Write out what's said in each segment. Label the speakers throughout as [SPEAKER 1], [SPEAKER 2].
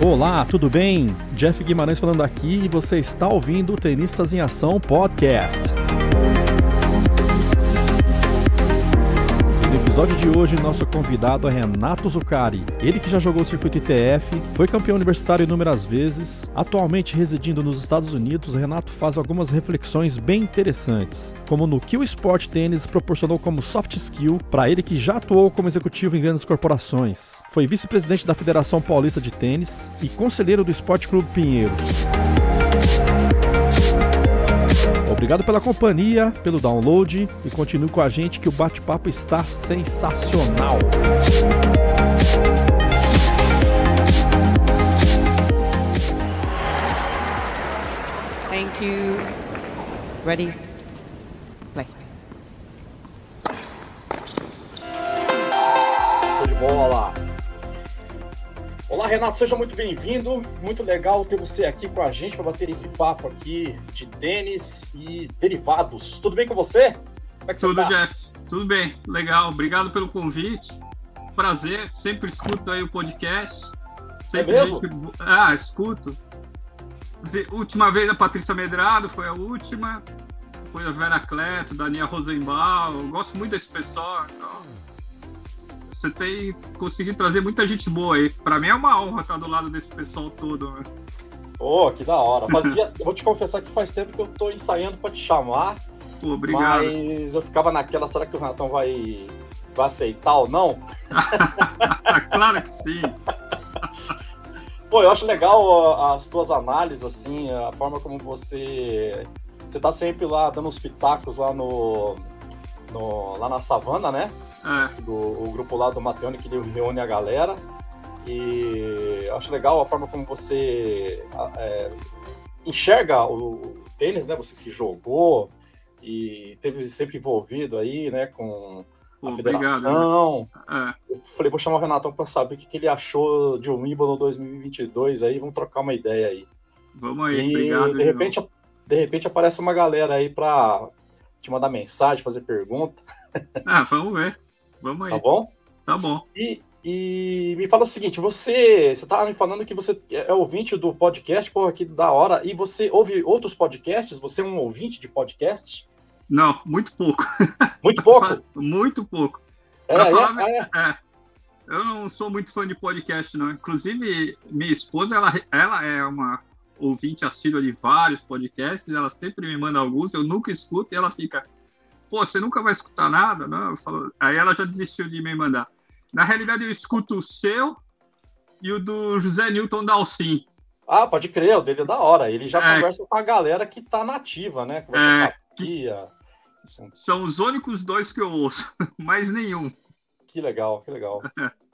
[SPEAKER 1] Olá, tudo bem? Jeff Guimarães falando aqui e você está ouvindo o Tenistas em Ação Podcast. Episódio de hoje, nosso convidado é Renato Zucari. Ele que já jogou o circuito ITF, foi campeão universitário inúmeras vezes, atualmente residindo nos Estados Unidos, Renato faz algumas reflexões bem interessantes, como no que o esporte tênis proporcionou como soft skill para ele que já atuou como executivo em grandes corporações. Foi vice-presidente da Federação Paulista de Tênis e conselheiro do Esporte Clube Pinheiros. Obrigado pela companhia, pelo download e continue com a gente que o bate-papo está sensacional.
[SPEAKER 2] Thank you. Ready? Play.
[SPEAKER 3] de bola. Olá, Renato, seja muito bem-vindo. Muito legal ter você aqui com a gente para bater esse papo aqui de tênis e derivados. Tudo bem com você?
[SPEAKER 4] Como é que Tudo, você tá? Jeff. Tudo bem, legal. Obrigado pelo convite. Prazer, sempre escuto aí o podcast.
[SPEAKER 3] Sempre é mesmo? Gente...
[SPEAKER 4] Ah, escuto. Última vez a Patrícia Medrado foi a última. Foi a Vera Cleto, Daniel Rosenbaum. Eu gosto muito desse pessoal. Então você tem conseguido trazer muita gente boa aí. Para mim é uma honra estar do lado desse pessoal todo. Né?
[SPEAKER 3] Oh, que da hora. Fazia, vou te confessar que faz tempo que eu tô ensaiando para te chamar.
[SPEAKER 4] Pô, obrigado.
[SPEAKER 3] Mas eu ficava naquela, será que o Renatão vai, vai aceitar ou não?
[SPEAKER 4] claro que sim.
[SPEAKER 3] Pô, eu acho legal as tuas análises, assim, a forma como você. Você tá sempre lá dando os pitacos lá no. No lá na savana, né? é. do o grupo lá do Mateone que reúne a galera. E acho legal a forma como você é, enxerga o, o, tênis, né? Você que jogou e teve sempre envolvido aí, né? Com a federação. Né? É. Eu falei, vou chamar o Renatão para saber o que, que ele achou de Wimbledon 2022 aí, vamos trocar uma ideia aí.
[SPEAKER 4] Vamos aí, e, obrigado.
[SPEAKER 3] De repente, de repente aparece uma galera aí para te mandar mensagem, fazer pergunta.
[SPEAKER 4] Ah, vamos ver. Vamos aí.
[SPEAKER 3] Tá bom?
[SPEAKER 4] Tá bom.
[SPEAKER 3] E, e me fala o seguinte, você, você tá me falando que você é ouvinte do podcast, porra, que da hora, e você ouve outros podcasts? Você é um ouvinte de podcast?
[SPEAKER 4] Não, muito pouco.
[SPEAKER 3] Muito pouco?
[SPEAKER 4] muito pouco.
[SPEAKER 3] É, é, falar, é,
[SPEAKER 4] é, Eu não sou muito fã de podcast, não. Inclusive, minha esposa, ela, ela é uma ouvinte assídua de vários podcasts, ela sempre me manda alguns, eu nunca escuto, e ela fica, pô, você nunca vai escutar nada? Não, falo, aí ela já desistiu de me mandar. Na realidade, eu escuto o seu e o do José Newton Dalcin.
[SPEAKER 3] Ah, pode crer, o dele é da hora. Ele já é, conversa com a galera que tá nativa, né? Conversa é, com a Pia.
[SPEAKER 4] São os únicos dois que eu ouço, mais nenhum.
[SPEAKER 3] Que legal, que legal.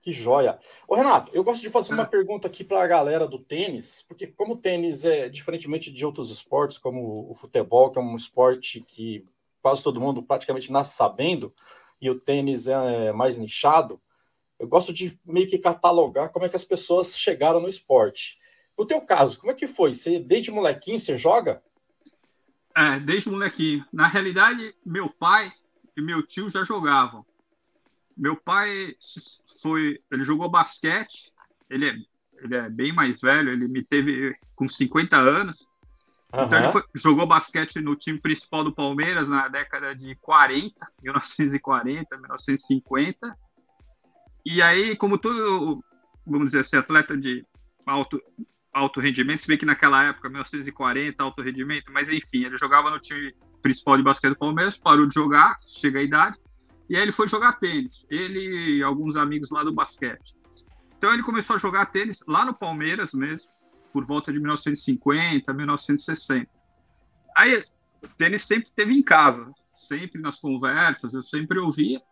[SPEAKER 3] que joia. Ô, Renato, eu gosto de fazer uma é. pergunta aqui para a galera do tênis, porque como o tênis é diferentemente de outros esportes, como o futebol, que é um esporte que quase todo mundo praticamente nasce sabendo, e o tênis é mais nichado, eu gosto de meio que catalogar como é que as pessoas chegaram no esporte. No teu caso, como é que foi? Você, desde molequinho, você joga?
[SPEAKER 4] É, desde molequinho. Na realidade, meu pai e meu tio já jogavam. Meu pai foi, ele jogou basquete, ele é, ele é bem mais velho, ele me teve com 50 anos, Uhum. Então ele foi, jogou basquete no time principal do Palmeiras na década de 40, 1940, 1950. E aí, como todo, vamos dizer assim, atleta de alto, alto rendimento, se bem que naquela época, 1940, alto rendimento, mas enfim, ele jogava no time principal de basquete do Palmeiras, parou de jogar, chega a idade, e aí ele foi jogar tênis, ele e alguns amigos lá do basquete. Então ele começou a jogar tênis lá no Palmeiras mesmo, por volta de 1950, 1960. Aí, o tênis sempre teve em casa, sempre nas conversas, eu sempre ouvia.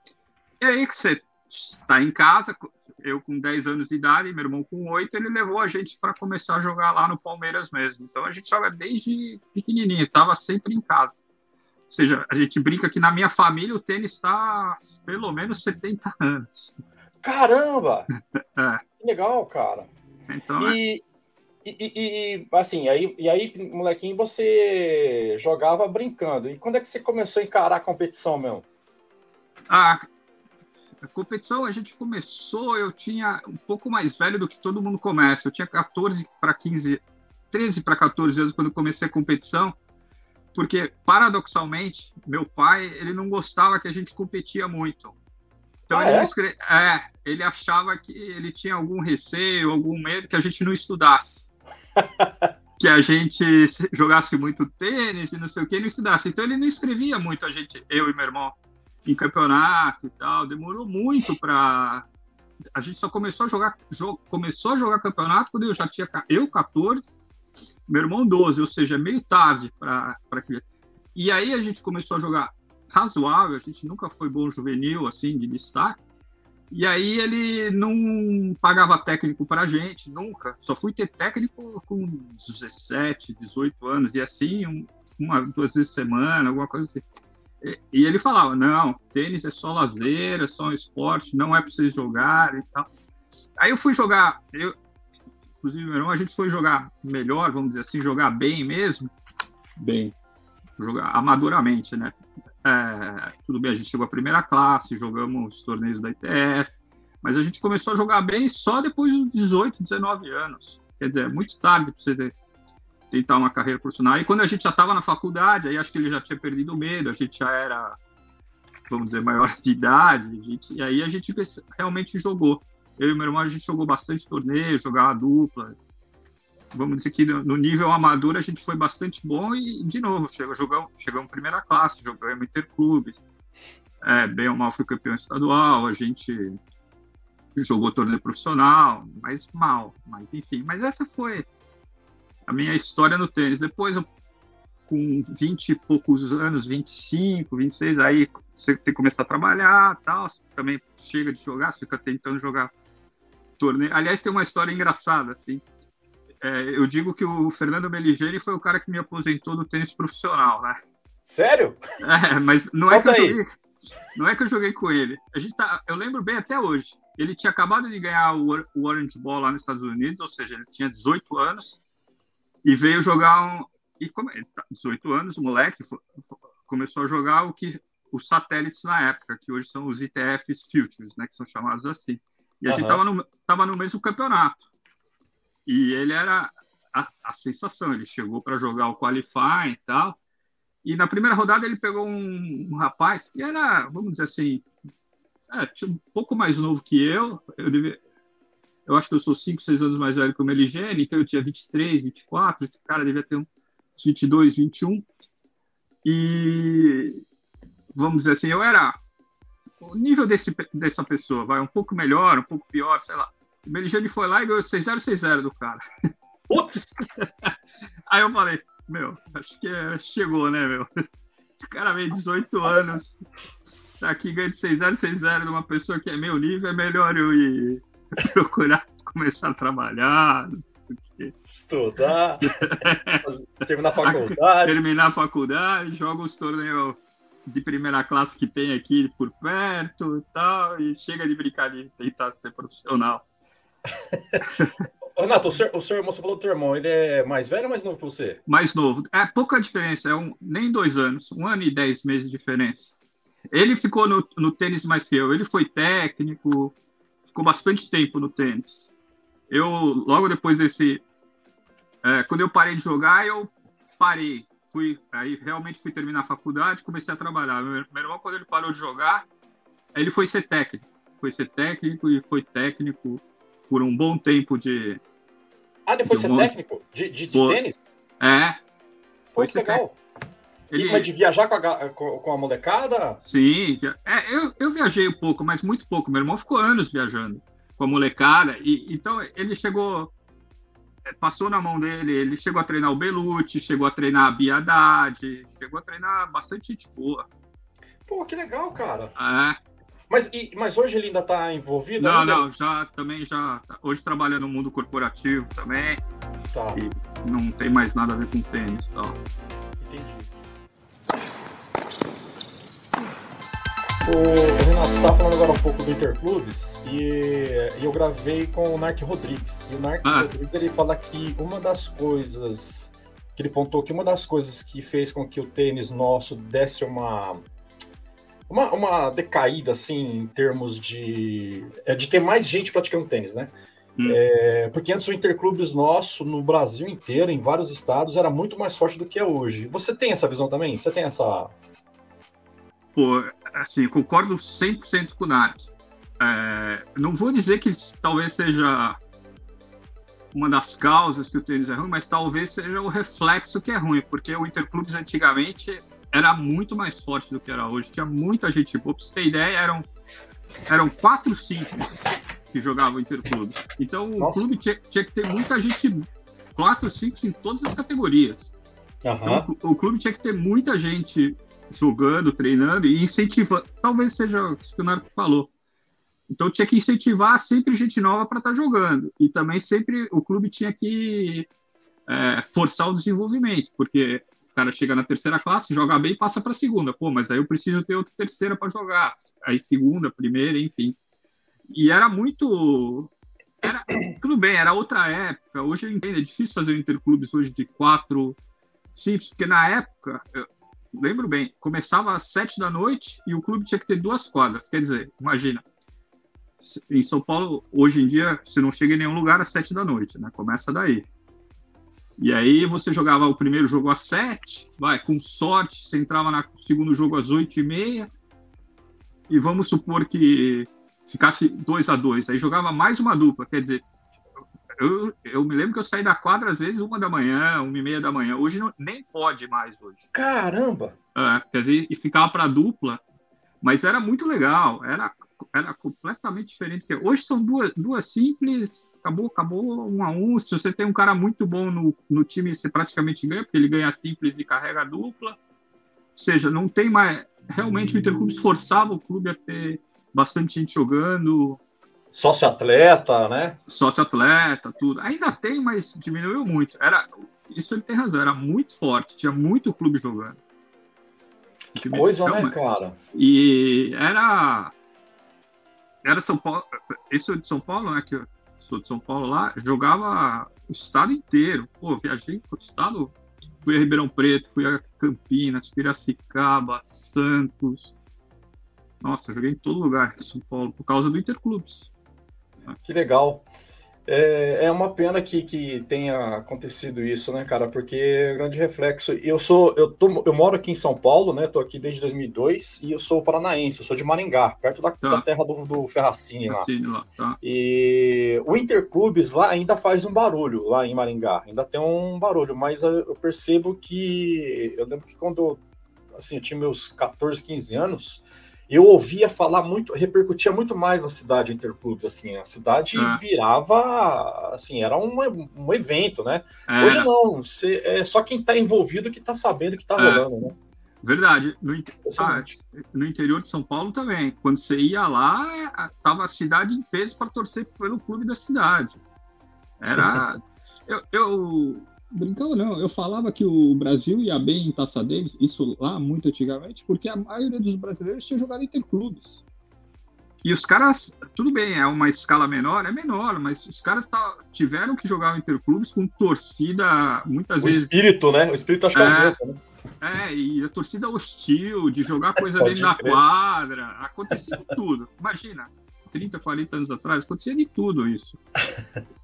[SPEAKER 4] E aí que você está em casa, eu com 10 anos de idade, meu irmão com 8, ele levou a gente para começar a jogar lá no Palmeiras mesmo. Então a gente joga desde pequenininho, estava sempre em casa. Ou seja, a gente brinca que na minha família o tênis está pelo menos 70 anos.
[SPEAKER 3] Caramba! é. Que legal, cara. Então, e, é. E, e, assim, aí, e aí, molequinho, você jogava brincando. E quando é que você começou a encarar a competição, meu?
[SPEAKER 4] Ah, a competição a gente começou, eu tinha um pouco mais velho do que todo mundo começa. Eu tinha 14 para 15, 13 para 14 anos quando eu comecei a competição, porque paradoxalmente, meu pai, ele não gostava que a gente competia muito. Então ah, ele, é? Escre... é, ele achava que ele tinha algum receio, algum medo que a gente não estudasse. que a gente jogasse muito tênis e não sei o que, não estudasse. Então ele não escrevia muito a gente, eu e meu irmão, em campeonato e tal. Demorou muito para a gente só começou a jogar começou a jogar campeonato quando eu já tinha eu 14, meu irmão 12, ou seja, meio tarde para criança. E aí a gente começou a jogar razoável, a gente nunca foi bom juvenil assim de destaque. E aí ele não pagava técnico para gente, nunca. Só fui ter técnico com 17, 18 anos, e assim, um, uma, duas vezes semana, alguma coisa assim. E ele falava: não, tênis é só lazer, é só um esporte, não é para vocês jogar e tal. Aí eu fui jogar, eu, inclusive meu irmão, a gente foi jogar melhor, vamos dizer assim, jogar bem mesmo, bem, jogar amadoramente, né? É, tudo bem, a gente chegou à primeira classe, jogamos torneios da ITF, mas a gente começou a jogar bem só depois dos 18, 19 anos. Quer dizer, é muito tarde para você ter tentar uma carreira profissional. E quando a gente já estava na faculdade, aí acho que ele já tinha perdido o medo, a gente já era, vamos dizer, maior de idade, gente, e aí a gente realmente jogou. Eu e meu irmão, a gente jogou bastante torneio, jogava dupla. Vamos dizer que no nível amador a gente foi bastante bom e, de novo, chegamos, jogamos, chegamos primeira classe, jogamos interclubes. É, bem ou mal fui campeão estadual, a gente jogou torneio profissional, mas mal, mas enfim. Mas essa foi a minha história no tênis. Depois, com 20 e poucos anos, 25, 26, aí você tem que começar a trabalhar, tal, também chega de jogar, você fica tentando jogar torneio. Aliás, tem uma história engraçada, assim. É, eu digo que o Fernando Meligeni foi o cara que me aposentou do tênis profissional, né?
[SPEAKER 3] Sério?
[SPEAKER 4] É, mas não é, que eu joguei, não é que eu joguei com ele. A gente tá, eu lembro bem até hoje. Ele tinha acabado de ganhar o, o Orange Ball lá nos Estados Unidos, ou seja, ele tinha 18 anos e veio jogar um. E como, 18 tá, anos, o moleque foi, começou a jogar o que os satélites na época, que hoje são os ITFs Futures, né, que são chamados assim. E a uhum. gente estava no, tava no mesmo campeonato. E ele era a, a sensação, ele chegou para jogar o qualifying e tal. E na primeira rodada ele pegou um, um rapaz que era, vamos dizer assim, é, um pouco mais novo que eu. Eu devia, eu acho que eu sou 5, 6 anos mais velho que o Meligene, então eu tinha 23, 24, esse cara devia ter uns 22, 21. E vamos dizer assim, eu era o nível desse, dessa pessoa, vai um pouco melhor, um pouco pior, sei lá. O Meligene foi lá e ganhou 6-0, 6-0 do cara.
[SPEAKER 3] Putz!
[SPEAKER 4] Aí eu falei, meu, acho que chegou, né, meu? Esse cara veio 18 anos, tá aqui ganhando 6-0, 6-0 de uma pessoa que é meu nível, é melhor eu ir procurar começar a trabalhar, não sei o quê.
[SPEAKER 3] Estudar, terminar a faculdade.
[SPEAKER 4] Terminar a faculdade, joga os torneios de primeira classe que tem aqui por perto e tal, e chega de brincar de tentar ser profissional.
[SPEAKER 3] Renato, o senhor, o senhor, você falou do teu irmão, ele é mais velho ou mais novo que você?
[SPEAKER 4] Mais novo. É pouca diferença, é um, nem dois anos, um ano e dez meses de diferença. Ele ficou no, no tênis mais que eu, ele foi técnico, ficou bastante tempo no tênis. Eu, logo depois desse. É, quando eu parei de jogar, eu parei. Fui, aí realmente fui terminar a faculdade, comecei a trabalhar. Meu, meu irmão, quando ele parou de jogar, ele foi ser técnico. Foi ser técnico e foi técnico por um bom tempo de.
[SPEAKER 3] Ah, ele foi de ser um técnico? De, de, de tênis?
[SPEAKER 4] É.
[SPEAKER 3] Foi Pô, legal. Ele... Mas de viajar com a, com a molecada?
[SPEAKER 4] Sim, é, eu, eu viajei um pouco, mas muito pouco. Meu irmão ficou anos viajando com a molecada. E, então ele chegou, passou na mão dele, ele chegou a treinar o Belucci, chegou a treinar a Biadade, chegou a treinar bastante gente boa.
[SPEAKER 3] Pô, que legal, cara.
[SPEAKER 4] É.
[SPEAKER 3] Mas, e, mas hoje ele ainda está envolvido?
[SPEAKER 4] Não,
[SPEAKER 3] ainda?
[SPEAKER 4] não, já também já. Tá, hoje trabalha no mundo corporativo também. Tá. E não tem mais nada a ver com tênis tal.
[SPEAKER 3] O Renato estava falando agora um pouco do Interclubes e, e eu gravei com o Narc Rodrigues. E o Narc ah. Rodrigues ele fala que uma das coisas que ele pontou que uma das coisas que fez com que o tênis nosso desse uma uma, uma decaída, assim, em termos de, é, de ter mais gente praticando tênis, né? Hum. É, porque antes o Interclubes nosso, no Brasil inteiro, em vários estados, era muito mais forte do que é hoje. Você tem essa visão também? Você tem essa.
[SPEAKER 4] Pô, assim, concordo 100% com o Narc. É, não vou dizer que talvez seja uma das causas que o tênis é ruim, mas talvez seja o reflexo que é ruim, porque o Interclubes antigamente era muito mais forte do que era hoje. Tinha muita gente boa. Pra você ter ideia, eram, eram quatro simples que jogavam Interclubes. Então Nossa. o clube tinha, tinha, que ter muita gente, quatro simples em todas as categorias. Uhum. Então, o, o clube tinha que ter muita gente jogando, treinando e incentivando. Talvez seja o que o Narco falou então tinha que incentivar sempre gente nova para estar tá jogando. E também sempre o clube tinha que é, forçar o desenvolvimento, porque o cara chega na terceira classe, joga bem e passa para a segunda. Pô, mas aí eu preciso ter outra terceira para jogar. Aí segunda, primeira, enfim. E era muito. Era, tudo bem, era outra época. Hoje eu entendo, é difícil fazer interclubes hoje de quatro simples, porque na época, lembro bem, começava às sete da noite e o clube tinha que ter duas quadras. Quer dizer, imagina, em São Paulo, hoje em dia, você não chega em nenhum lugar às sete da noite, né? Começa daí. E aí você jogava o primeiro jogo às sete, vai, com sorte, você entrava no segundo jogo às oito e meia, e vamos supor que ficasse dois a dois, aí jogava mais uma dupla, quer dizer, eu, eu me lembro que eu saí da quadra às vezes uma da manhã, uma e meia da manhã, hoje não, nem pode mais hoje.
[SPEAKER 3] Caramba!
[SPEAKER 4] É, quer dizer, e ficava para dupla, mas era muito legal, era era completamente diferente. Hoje são duas, duas simples, acabou, acabou um a um. Se você tem um cara muito bom no, no time, você praticamente ganha, porque ele ganha simples e carrega dupla. Ou seja, não tem mais. Realmente o Interclube esforçava o clube a ter bastante gente jogando.
[SPEAKER 3] Sócio-atleta, né?
[SPEAKER 4] Sócio-atleta, tudo. Ainda tem, mas diminuiu muito. Era, isso ele tem razão, era muito forte, tinha muito clube jogando.
[SPEAKER 3] Que coisa, né, cara?
[SPEAKER 4] E era era São Paulo, isso de São Paulo, né? Que eu sou de São Paulo lá, jogava o estado inteiro. Pô, viajei pro estado, fui a Ribeirão Preto, fui a Campinas, Piracicaba, Santos. Nossa, joguei em todo lugar em São Paulo por causa do Interclubes.
[SPEAKER 3] Que legal. É, é uma pena que, que tenha acontecido isso, né, cara? Porque é grande reflexo. Eu sou, eu, tô, eu moro aqui em São Paulo, né? Tô aqui desde 2002 e eu sou paranaense, eu sou de Maringá, perto da, tá. da terra do, do Ferracini lá. lá tá. E o Interclubes lá ainda faz um barulho lá em Maringá, ainda tem um barulho, mas eu percebo que eu lembro que quando assim, eu tinha meus 14, 15 anos, eu ouvia falar muito, repercutia muito mais na cidade Interclubes, assim, a cidade é. virava, assim, era um, um evento, né? É. Hoje não, você, é só quem está envolvido que está sabendo que está é. rolando, né?
[SPEAKER 4] Verdade. No, ah, no, interior de São Paulo também. Quando você ia lá, é, tava a cidade em peso para torcer pelo clube da cidade. Era. eu, eu Brincando não, eu falava que o Brasil ia bem em Taça deles, isso lá muito antigamente, porque a maioria dos brasileiros tinha jogado interclubes. E os caras, tudo bem, é uma escala menor, é menor, mas os caras tá, tiveram que jogar o interclubes com torcida, muitas
[SPEAKER 3] o
[SPEAKER 4] vezes.
[SPEAKER 3] O espírito, né? O espírito acho que é, é o mesmo, né?
[SPEAKER 4] É, e a torcida hostil, de jogar coisa dentro da quadra, acontecia tudo. Imagina, 30, 40 anos atrás, acontecia de tudo isso.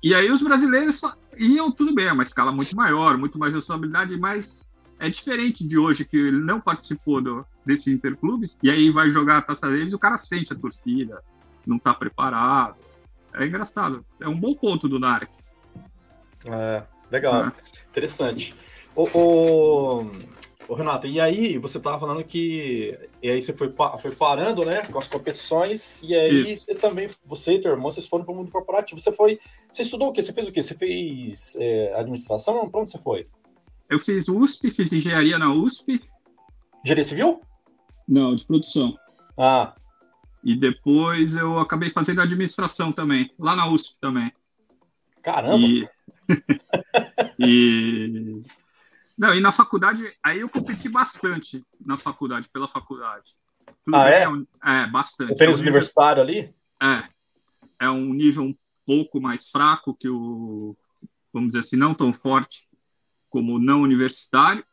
[SPEAKER 4] E aí os brasileiros iam tudo bem, é uma escala muito maior, muito mais responsabilidade, mas é diferente de hoje, que ele não participou do, desse Interclubes, e aí vai jogar a taça deles, o cara sente a torcida, não está preparado. É engraçado. É um bom ponto do Narc.
[SPEAKER 3] É, legal. É. Interessante. O, o, Ô, Renato, e aí você estava falando que e aí você foi, foi parando, né, com as competições, e aí Isso. você também, você e teu irmão, vocês foram para o mundo corporativo. Você foi, você estudou o quê? Você fez o quê? Você fez é, administração? Para onde você foi?
[SPEAKER 4] Eu fiz USP, fiz engenharia na USP.
[SPEAKER 3] Engenharia civil?
[SPEAKER 4] Não, de produção.
[SPEAKER 3] Ah.
[SPEAKER 4] E depois eu acabei fazendo administração também, lá na USP também.
[SPEAKER 3] Caramba!
[SPEAKER 4] E, e não, e na faculdade, aí eu competi bastante na faculdade, pela faculdade.
[SPEAKER 3] Tudo ah, é?
[SPEAKER 4] é? É, bastante.
[SPEAKER 3] O tênis é um universitário ali?
[SPEAKER 4] É. É um nível um pouco mais fraco que o, vamos dizer assim, não tão forte como o não universitário.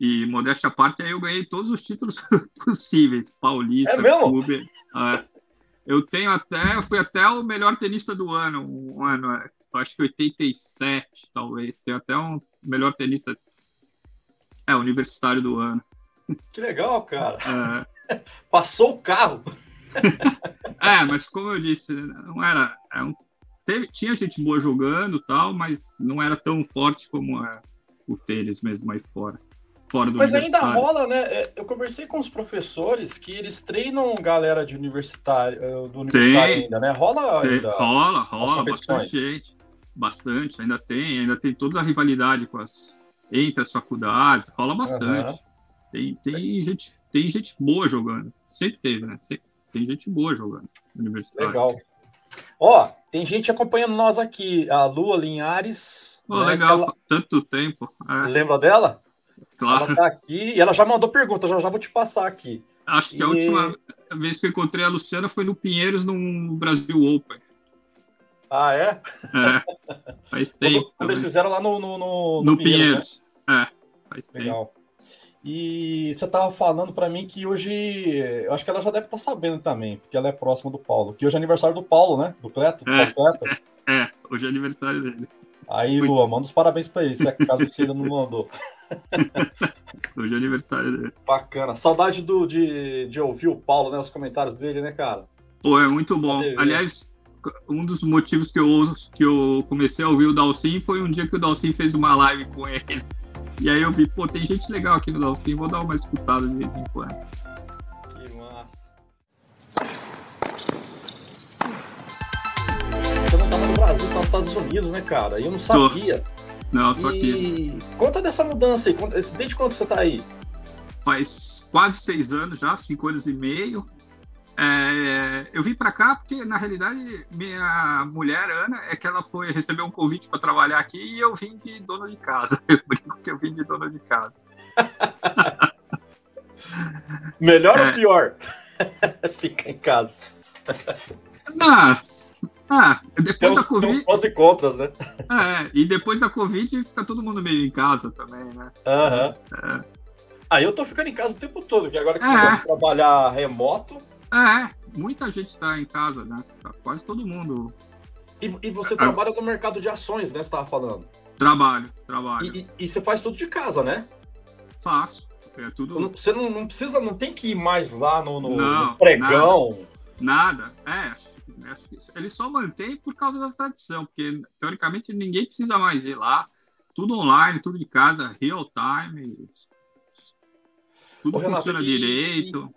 [SPEAKER 4] E modéstia à parte, aí eu ganhei todos os títulos possíveis. Paulista,
[SPEAKER 3] é mesmo?
[SPEAKER 4] clube. É. Eu tenho até, eu fui até o melhor tenista do ano, um ano, é, acho que 87, talvez. Tenho até um melhor tenista, é, universitário do ano.
[SPEAKER 3] Que legal, cara. É. Passou o carro.
[SPEAKER 4] é, mas como eu disse, não era. É um, teve, tinha gente boa jogando tal, mas não era tão forte como é o tênis mesmo aí fora. fora
[SPEAKER 3] mas ainda rola, né? É, eu conversei com os professores que eles treinam galera de universitário, eh, do universitário tem, ainda, né? Rola
[SPEAKER 4] tem,
[SPEAKER 3] ainda.
[SPEAKER 4] Rola, rola, bastante gente. Bastante, ainda tem, ainda tem toda a rivalidade com as, entre as faculdades, rola bastante. Uhum. Tem, tem, gente, tem gente boa jogando. Sempre teve, né? Sempre, tem gente boa jogando.
[SPEAKER 3] Legal. Ó, tem gente acompanhando nós aqui. A Lua Linhares.
[SPEAKER 4] Oh, né, legal, ela... tanto tempo.
[SPEAKER 3] É. Lembra dela? Claro. Ela tá aqui e ela já mandou pergunta, já, já vou te passar aqui.
[SPEAKER 4] Acho que e... a última vez que eu encontrei a Luciana foi no Pinheiros, no Brasil Open.
[SPEAKER 3] Ah, é?
[SPEAKER 4] É. Faz tempo.
[SPEAKER 3] Quando, quando eles fizeram lá no, no, no,
[SPEAKER 4] no, no Pinheiros. Né? É, faz
[SPEAKER 3] Legal. tempo. E você estava falando para mim que hoje, eu acho que ela já deve estar tá sabendo também, porque ela é próxima do Paulo, que hoje é aniversário do Paulo, né? Do Cleto,
[SPEAKER 4] é, Paulo Cleto. É, é, hoje é aniversário dele.
[SPEAKER 3] Aí, Lua, manda os parabéns para ele, se é caso você ainda não mandou.
[SPEAKER 4] hoje é aniversário dele.
[SPEAKER 3] Bacana. Saudade do, de, de ouvir o Paulo, né? Os comentários dele, né, cara?
[SPEAKER 4] Pô, é muito bom. Aliás, um dos motivos que eu, que eu comecei a ouvir o Dalcin foi um dia que o Dalcin fez uma live com ele. E aí eu vi, pô, tem gente legal aqui no Dalcin, vou dar uma escutada de vez em quando.
[SPEAKER 3] Que massa. Você não tava no Brasil, você tá nos Estados Unidos, né, cara? E eu não sabia. Tô.
[SPEAKER 4] Não, tô e... aqui.
[SPEAKER 3] Conta dessa mudança aí, desde quando você tá aí?
[SPEAKER 4] Faz quase seis anos já, cinco anos e meio. É, eu vim para cá porque, na realidade, minha mulher, Ana, é que ela foi receber um convite para trabalhar aqui e eu vim de dono de casa. Eu brinco que eu vim de dono de casa.
[SPEAKER 3] Melhor é. ou pior? Fica em casa.
[SPEAKER 4] Mas, ah, depois tem da Covid.
[SPEAKER 3] Tem os e contras, né?
[SPEAKER 4] É, e depois da Covid fica todo mundo meio em casa também, né?
[SPEAKER 3] Aham. Uhum. É. Aí ah, eu tô ficando em casa o tempo todo, porque agora que você é. pode trabalhar remoto,
[SPEAKER 4] é, muita gente está em casa, né? Quase todo mundo.
[SPEAKER 3] E, e você é, trabalha no mercado de ações, né? Você estava falando.
[SPEAKER 4] Trabalho, trabalho.
[SPEAKER 3] E, e, e, você faz tudo de casa, né?
[SPEAKER 4] Faço. É tudo.
[SPEAKER 3] Você não, não precisa, não tem que ir mais lá no, no, não, no pregão.
[SPEAKER 4] Nada. nada. É, ele só mantém por causa da tradição, porque teoricamente ninguém precisa mais ir lá. Tudo online, tudo de casa, real time. Tudo Ô, funciona Renato, direito.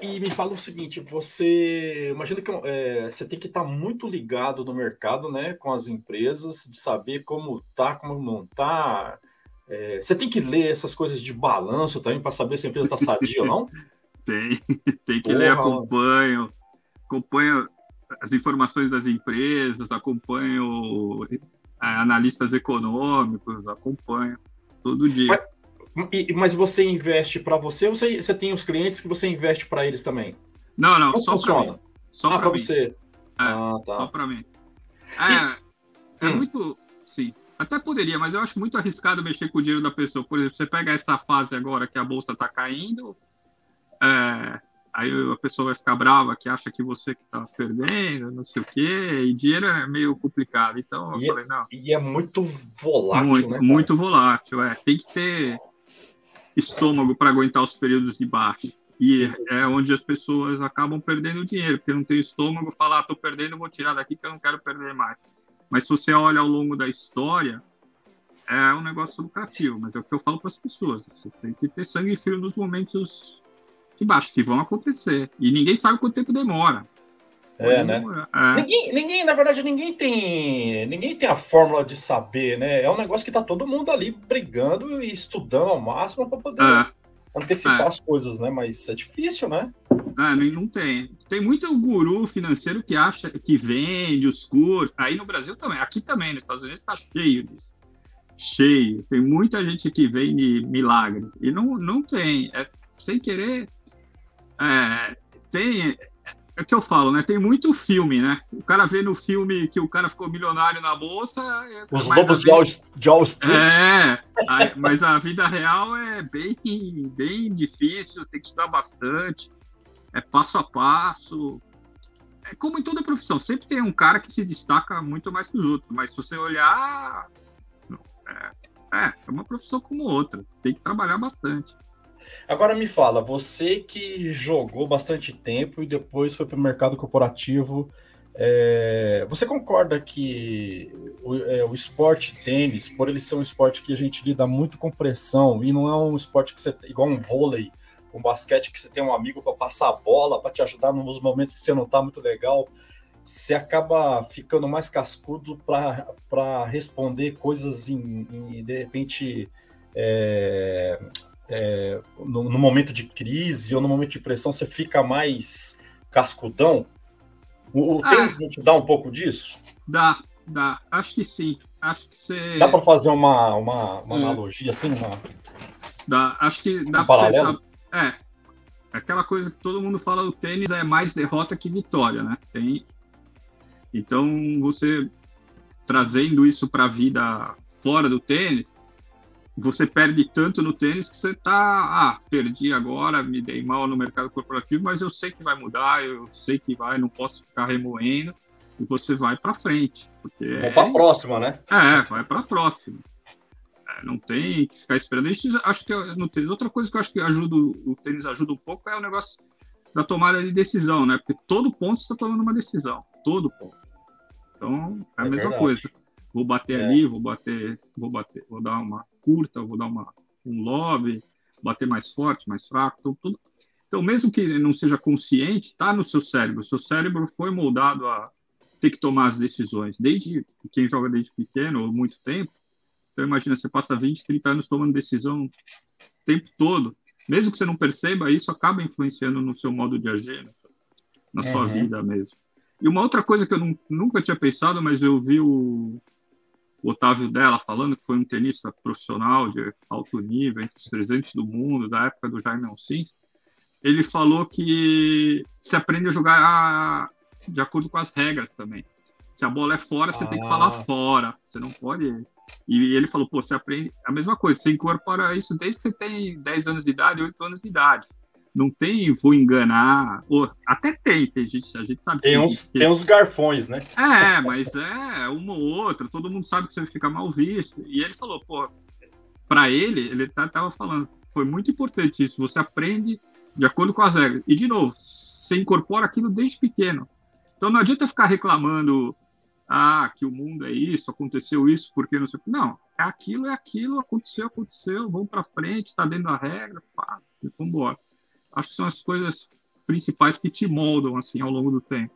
[SPEAKER 3] E, e, me fala o seguinte, você imagina que é, você tem que estar muito ligado no mercado, né, com as empresas, de saber como tá, como não tá. É, você tem que ler essas coisas de balanço também para saber se a empresa está sadia ou não?
[SPEAKER 4] Tem, tem que Porra. ler, acompanho, acompanho as informações das empresas, acompanho é, analistas econômicos, acompanho todo dia.
[SPEAKER 3] Mas, e, mas você investe para você ou você, você tem os clientes que você investe para eles também?
[SPEAKER 4] Não, não, Como só mim. Só
[SPEAKER 3] ah, para você. É,
[SPEAKER 4] ah, tá. Só para mim. É, e... é hum. muito. Sim. Até poderia, mas eu acho muito arriscado mexer com o dinheiro da pessoa. Por exemplo, você pega essa fase agora que a bolsa está caindo, é, aí a pessoa vai ficar brava que acha que você que está perdendo, não sei o quê, e dinheiro é meio complicado. Então eu
[SPEAKER 3] e
[SPEAKER 4] é falei, não.
[SPEAKER 3] E é muito volátil,
[SPEAKER 4] muito,
[SPEAKER 3] né?
[SPEAKER 4] Muito volátil, é. Tem que ter estômago para aguentar os períodos de baixa. E é onde as pessoas acabam perdendo dinheiro, porque não tem estômago, falar, ah, estou perdendo, vou tirar daqui que eu não quero perder mais. Mas se você olha ao longo da história, é um negócio lucrativo, mas é o que eu falo para as pessoas. Você tem que ter sangue frio nos momentos de baixo, que vão acontecer. E ninguém sabe quanto tempo demora.
[SPEAKER 3] É, né? É. Ninguém, ninguém, na verdade, ninguém tem, ninguém tem a fórmula de saber, né? É um negócio que tá todo mundo ali brigando e estudando ao máximo para poder é. antecipar é. as coisas, né? Mas é difícil, né?
[SPEAKER 4] É, não tem. Tem muito guru financeiro que acha que vende os cursos. Aí no Brasil também, aqui também, nos Estados Unidos está cheio disso. Cheio. Tem muita gente que vende milagre. E não, não tem. É, sem querer. É, tem é que eu falo, né? Tem muito filme, né? O cara vê no filme que o cara ficou milionário na bolsa.
[SPEAKER 3] É Os lobos de Wall, de Wall Street.
[SPEAKER 4] É, mas a vida real é bem, bem difícil, tem que estudar bastante. É passo a passo. É como em toda profissão, sempre tem um cara que se destaca muito mais que os outros, mas se você olhar. É, é, é uma profissão como outra, tem que trabalhar bastante.
[SPEAKER 3] Agora me fala, você que jogou bastante tempo e depois foi para o mercado corporativo, é, você concorda que o, é, o, esporte tênis, por ele ser um esporte que a gente lida muito com pressão e não é um esporte que você igual um vôlei, um basquete que você tem um amigo para passar a bola, para te ajudar nos momentos que você não está muito legal, você acaba ficando mais cascudo para responder coisas em, em de repente é, é, no, no, momento de crise ou no momento de pressão, você fica mais cascudão? O, o ah, tênis não te dá um pouco disso?
[SPEAKER 4] Dá, dá. Acho que sim. Acho que você.
[SPEAKER 3] Dá para fazer uma, uma, uma é. analogia assim? Uma...
[SPEAKER 4] Dá. Acho que dá um para você. É. Aquela coisa que todo mundo fala, o tênis é mais derrota que vitória, né? Tem. Então, você trazendo isso para a vida fora do tênis, você perde tanto no tênis que você tá, ah, perdi agora, me dei mal no mercado corporativo, mas eu sei que vai mudar, eu sei que vai, não posso ficar remoendo, e você vai para frente. Porque
[SPEAKER 3] vai para a próxima, né?
[SPEAKER 4] É, vai para a próxima. É, não tem que ficar esperando. Isso acho que no tênis. Outra coisa que eu acho que ajuda, o tênis ajuda um pouco é o negócio da tomada de decisão, né? Porque todo ponto você está tomando uma decisão, todo ponto. Então é a é mesma verdade. coisa. Vou bater é. ali, vou bater, vou bater, vou dar uma curta, vou dar uma, um lobby, bater mais forte, mais fraco, então, tudo. Então, mesmo que não seja consciente, está no seu cérebro. O seu cérebro foi moldado a ter que tomar as decisões. Desde quem joga desde pequeno, ou muito tempo. Então, imagina, você passa 20, 30 anos tomando decisão o tempo todo. Mesmo que você não perceba, isso acaba influenciando no seu modo de agir, na sua uhum. vida mesmo. E uma outra coisa que eu não, nunca tinha pensado, mas eu vi o, o Otávio Della falando, que foi um tenista profissional de alto nível, entre os 300 do mundo, da época do Jaime Alcins, ele falou que se aprende a jogar de acordo com as regras também. Se a bola é fora, você ah. tem que falar ah. fora. Você não pode. E ele falou, pô, você aprende a mesma coisa, você incorpora isso desde que você tem 10 anos de idade, 8 anos de idade não tem vou enganar. Ou, até tem, tem gente, a gente sabe.
[SPEAKER 3] Tem uns, tem uns garfões, né?
[SPEAKER 4] É, mas é uma ou outra, todo mundo sabe que você fica mal visto. E ele falou, pô, para ele, ele tá, tava falando, foi muito importante isso. Você aprende de acordo com as regras. E, de novo, você incorpora aquilo desde pequeno. Então não adianta ficar reclamando, ah, que o mundo é isso, aconteceu isso, porque não sei o que. Não, é aquilo, é aquilo, aconteceu, aconteceu, vamos para frente, tá dentro da regra, pá, vamos embora acho que são as coisas principais que te moldam assim ao longo do tempo.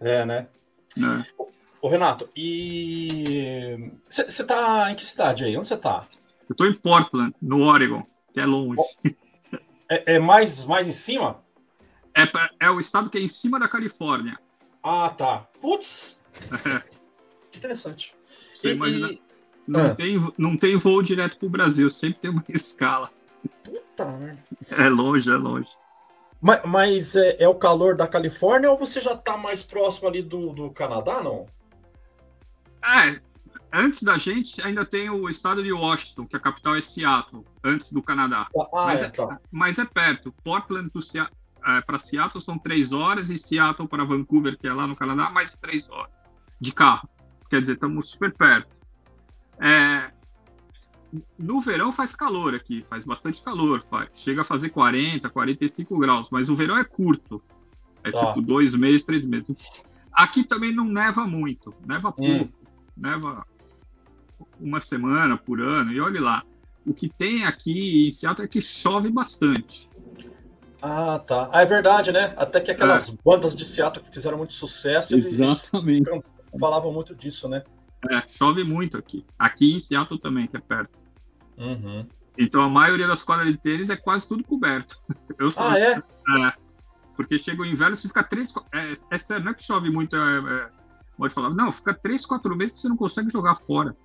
[SPEAKER 3] É, né? É. Ô, Renato, e você tá em que cidade aí? Onde você tá?
[SPEAKER 4] Eu tô em Portland, no Oregon, que é longe.
[SPEAKER 3] É, é mais, mais em cima?
[SPEAKER 4] É, é o estado que é em cima da Califórnia.
[SPEAKER 3] Ah, tá. Putz! É. Que interessante.
[SPEAKER 4] Você e, imagina, e... Não, ah. tem, não tem voo direto pro Brasil, sempre tem uma escala.
[SPEAKER 3] Puta merda.
[SPEAKER 4] É longe, é longe.
[SPEAKER 3] Mas, mas é, é, o calor da Califórnia ou você já tá mais próximo ali do, do Canadá, não?
[SPEAKER 4] É, antes da gente ainda tem o estado de Washington, que a capital é Seattle, antes do Canadá. Ah, mas, é, é, tá. mas é perto. Portland é, para Seattle são três horas e Seattle para Vancouver, que é lá no Canadá, mais três horas de carro. Quer dizer, estamos super perto. É, no verão faz calor aqui, faz bastante calor, faz, chega a fazer 40, 45 graus, mas o verão é curto. É tá. tipo dois meses, três meses. Aqui também não neva muito, neva pouco, hum. neva uma semana por ano, e olhe lá. O que tem aqui em Seattle é que chove bastante.
[SPEAKER 3] Ah, tá. Ah, é verdade, né? Até que aquelas é. bandas de Seattle que fizeram muito sucesso,
[SPEAKER 4] Exatamente.
[SPEAKER 3] eles falavam muito disso, né?
[SPEAKER 4] É, chove muito aqui. Aqui em Seattle também, que é perto.
[SPEAKER 3] Uhum.
[SPEAKER 4] Então a maioria das quadras de tênis é quase tudo coberto.
[SPEAKER 3] Eu ah, é?
[SPEAKER 4] é? Porque chega o inverno, você fica três. É, é sério, não é que chove muito. É, é, pode falar. Não, fica três, quatro meses que você não consegue jogar fora.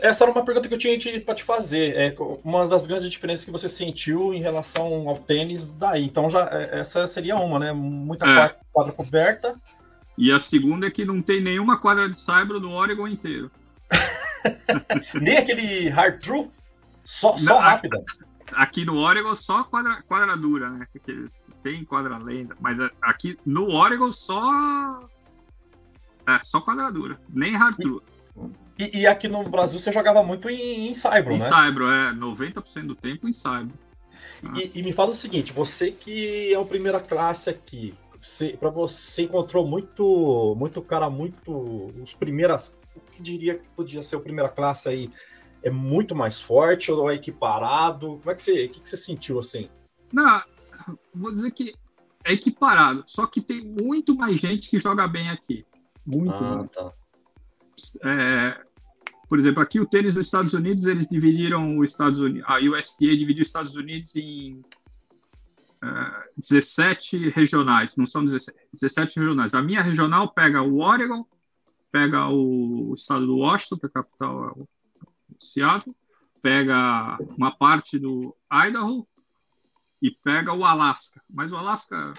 [SPEAKER 3] Essa era uma pergunta que eu tinha para te fazer. É uma das grandes diferenças que você sentiu em relação ao tênis daí. Então já é, essa seria uma, né? Muita é. quadra coberta.
[SPEAKER 4] E a segunda é que não tem nenhuma quadra de saibro no Oregon inteiro.
[SPEAKER 3] Nem aquele hard true? Só, só não, rápida.
[SPEAKER 4] Aqui no Oregon só quadra, quadra dura, né? Porque tem quadra lenta, mas aqui no Oregon só é, só quadradura, nem hard true.
[SPEAKER 3] E, e, aqui no Brasil você jogava muito em, em Saibro,
[SPEAKER 4] em
[SPEAKER 3] né?
[SPEAKER 4] Em Saibro, é. 90% do tempo em Saibro.
[SPEAKER 3] E, e, me fala o seguinte, você que é o primeira classe aqui, para você encontrou muito, muito cara, muito os primeiras, o que diria que podia ser o primeira classe aí, é muito mais forte ou é equiparado? Como é que você, que, que você sentiu assim?
[SPEAKER 4] Não, vou dizer que é equiparado, só que tem muito mais gente que joga bem aqui, muito ah, mais. Tá. É, por exemplo, aqui o tênis dos Estados Unidos, eles dividiram os Estados Unidos, a USTA dividiu os Estados Unidos em uh, 17 regionais, não são 17, 17 regionais. A minha regional pega o Oregon, pega o, estado do Washington, que é a capital é o Seattle, pega uma parte do Idaho e pega o Alasca. Mas o Alasca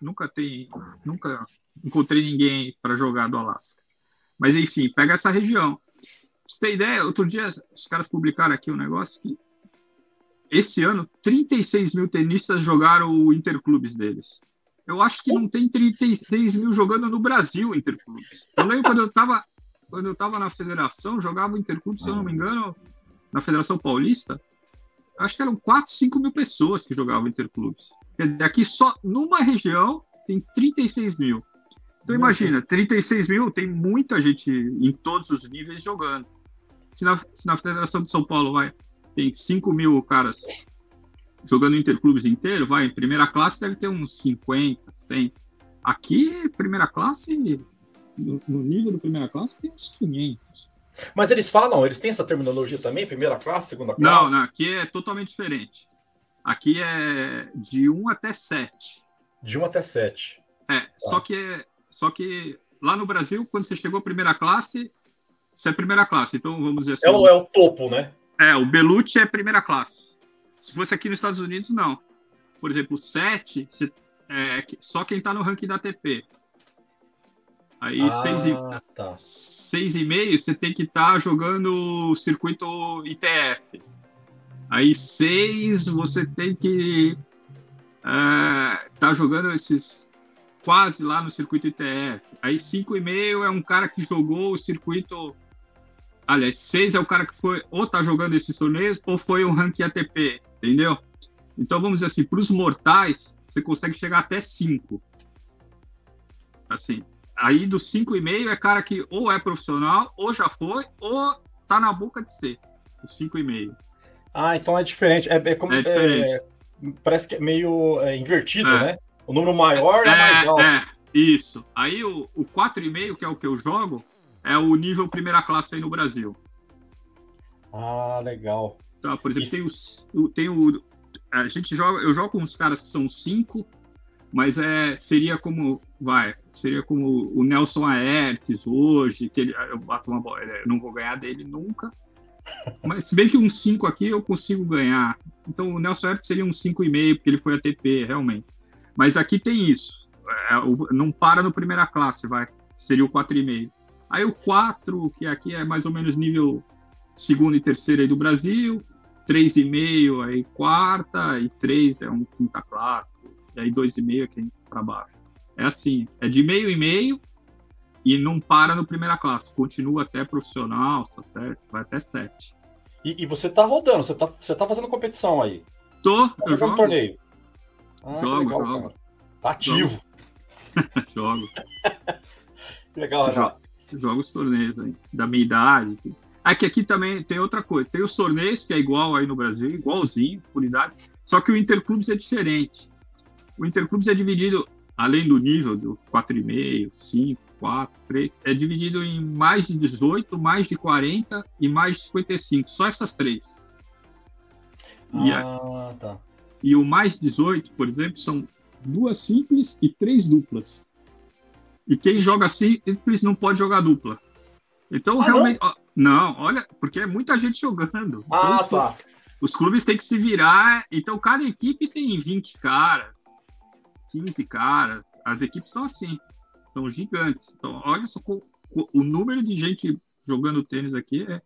[SPEAKER 4] nunca tem, nunca encontrei ninguém para jogar do Alasca. Mas enfim, pega essa região você ter ideia, outro dia os caras publicaram aqui um negócio que esse ano 36 mil tenistas jogaram o Interclubes deles. Eu acho que não tem 36 mil jogando no Brasil Interclubes. Eu lembro quando eu estava quando eu tava na federação, jogava o Interclubes, se eu não me engano, na Federação Paulista, acho que eram 4, 5 mil pessoas que jogavam Interclubes. Aqui só numa região tem 36 mil. Então imagina, 36 mil tem muita gente em todos os níveis jogando se na, se na Federação de São Paulo vai, tem 5 mil caras jogando interclubes inteiro, vai, em primeira classe deve ter uns 50, 100. Aqui, primeira classe, no, no nível da primeira classe, tem uns 500.
[SPEAKER 3] Mas eles falam, eles têm essa terminologia também, primeira classe, segunda classe?
[SPEAKER 4] Não, não, aqui é totalmente diferente. Aqui é de 1 até 7.
[SPEAKER 3] De 1 até 7.
[SPEAKER 4] É, tá. só que é, só que lá no Brasil, quando você chegou à primeira classe, isso é primeira classe. Então, vamos dizer assim.
[SPEAKER 3] É o, é o topo, né?
[SPEAKER 4] É, o Belucci é primeira classe. Se fosse aqui nos Estados Unidos, não. Por exemplo, o 7, você, é, só quem está no ranking da ATP. Aí, ah, seis e, tá. seis e meio, você tem que estar tá jogando o circuito ITF. Aí, seis, você tem que estar é, tá jogando esses quase lá no circuito ITF. Aí, cinco e meio é um cara que jogou o circuito Aliás, seis é o cara que foi ou tá jogando esses torneios ou foi um ranking ATP, entendeu? Então vamos dizer assim, para os mortais, você consegue chegar até cinco. Assim, aí dos cinco e meio é cara que ou é profissional, ou já foi, ou tá na boca de ser. Os cinco e meio.
[SPEAKER 3] Ah, então é diferente. É, é como é diferente. É, parece que é meio é, invertido, é. né? O número maior é, mais alto. É,
[SPEAKER 4] isso. Aí o, o quatro e meio, que é o que eu jogo, é o nível primeira classe aí no Brasil.
[SPEAKER 3] Ah, legal.
[SPEAKER 4] Tá, por exemplo, Isso. tem, o, tem o. A gente joga. Eu jogo com uns caras que são cinco, mas é, seria como. Vai, seria como o Nelson Aertes hoje, que ele, eu bato uma bola, eu não vou ganhar dele nunca. Mas se bem que um 5 aqui eu consigo ganhar. Então o Nelson Aertes seria um 5,5, porque ele foi ATP, realmente. Mas aqui tem isso. É, não para no primeira classe, vai. Seria o 4,5. Aí o 4, que aqui é mais ou menos nível segundo e terceiro aí do Brasil, 3,5 aí quarta, e 3 é um quinta classe, e aí 2,5 é quem para baixo. É assim, é de meio e meio e não para no primeira classe, continua até profissional, satélite, vai até 7.
[SPEAKER 3] E, e, você tá rodando, você tá, você tá fazendo competição aí?
[SPEAKER 4] Tô,
[SPEAKER 3] tá eu jogo. torneio?
[SPEAKER 4] Ah, jogo, legal, jogo.
[SPEAKER 3] Tá ativo.
[SPEAKER 4] Jogo.
[SPEAKER 3] legal, Renato
[SPEAKER 4] jogo os torneios aí, da minha idade. É que aqui também tem outra coisa. Tem os torneios, que é igual aí no Brasil, igualzinho, por idade. Só que o Interclubes é diferente. O Interclubes é dividido, além do nível do 4,5, 5, 4, 3, é dividido em mais de 18, mais de 40 e mais de 55. Só essas três.
[SPEAKER 3] E, ah, tá.
[SPEAKER 4] E o mais 18, por exemplo, são duas simples e três duplas. E quem joga simples não pode jogar dupla. Então, ah, realmente. Ó, Não, olha, porque é muita gente jogando.
[SPEAKER 3] Ah,
[SPEAKER 4] então,
[SPEAKER 3] tá.
[SPEAKER 4] Os clubes têm que se virar, então cada equipe tem 20 caras, 15 caras. As equipes são assim, são gigantes. Então, olha só o, número de gente jogando tênis aqui é.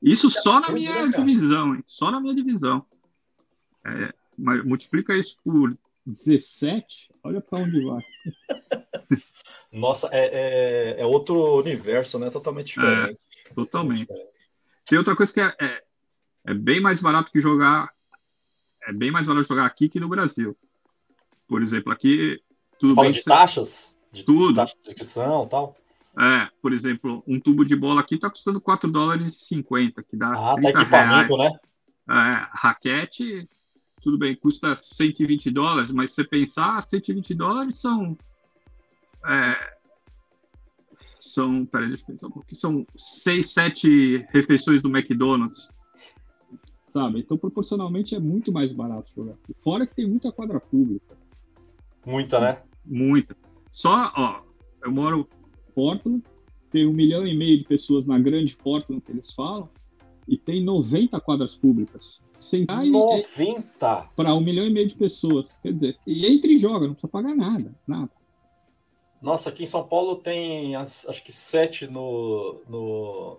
[SPEAKER 4] Isso
[SPEAKER 3] Que
[SPEAKER 4] só na minha
[SPEAKER 3] né, cara?
[SPEAKER 4] divisão, hein? Só na minha divisão. É, multiplica isso por 17, olha para onde vai.
[SPEAKER 3] Nossa, é, é, é outro universo, né? Totalmente diferente.
[SPEAKER 4] Totalmente. Tem outra coisa que é, é, é bem mais barato que jogar. É bem mais barato jogar aqui que no Brasil. Por exemplo, aqui.
[SPEAKER 3] Você
[SPEAKER 4] Tudo bem
[SPEAKER 3] de
[SPEAKER 4] você-
[SPEAKER 3] taxas? De,
[SPEAKER 4] Tudo.
[SPEAKER 3] de taxa de inscrição tal?
[SPEAKER 4] É, por exemplo, um tubo de bola aqui tá custando 4 dólares e 50, que dá
[SPEAKER 3] Ah, tá
[SPEAKER 4] 30
[SPEAKER 3] equipamento,
[SPEAKER 4] reais.
[SPEAKER 3] né?
[SPEAKER 4] É, raquete, tudo bem, custa 120 dólares, mas se você pensar, 120 dólares são. É, são. Peraí, deixa eu pensar um pouquinho. São 6, 7 refeições do McDonald's. Sabe? Então, proporcionalmente, é muito mais barato jogar. Fora que tem muita quadra pública.
[SPEAKER 3] Muita, né?
[SPEAKER 4] Muita. Só, ó, eu moro em Portland, tem um milhão e meio de pessoas na grande Portland que eles falam, e tem 90 quadras públicas. Sentar e
[SPEAKER 3] 90!
[SPEAKER 4] para um milhão e meio de pessoas. Quer dizer, e entre e joga, não precisa pagar nada. nada.
[SPEAKER 3] Nossa, aqui em São Paulo tem acho que sete no. no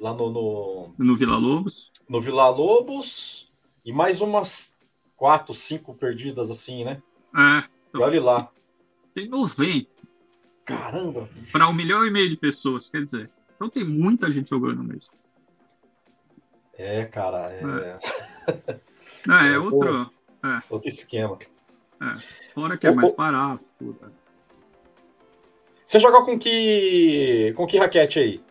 [SPEAKER 3] lá no, no,
[SPEAKER 4] No Vila Lobos.
[SPEAKER 3] no Vila Lobos e mais umas quatro, cinco perdidas assim, né?
[SPEAKER 4] É,
[SPEAKER 3] E
[SPEAKER 4] então,
[SPEAKER 3] olha lá.
[SPEAKER 4] tem 90
[SPEAKER 3] Caramba!
[SPEAKER 4] para um milhão e meio de pessoas. Quer dizer, então tem muita gente jogando mesmo.
[SPEAKER 3] É, cara, é
[SPEAKER 4] Não, é
[SPEAKER 3] É,
[SPEAKER 4] outro.
[SPEAKER 3] outro esquema.
[SPEAKER 4] Fora que é mais barato. tudo.
[SPEAKER 3] Você joga com que. com que raquete aí?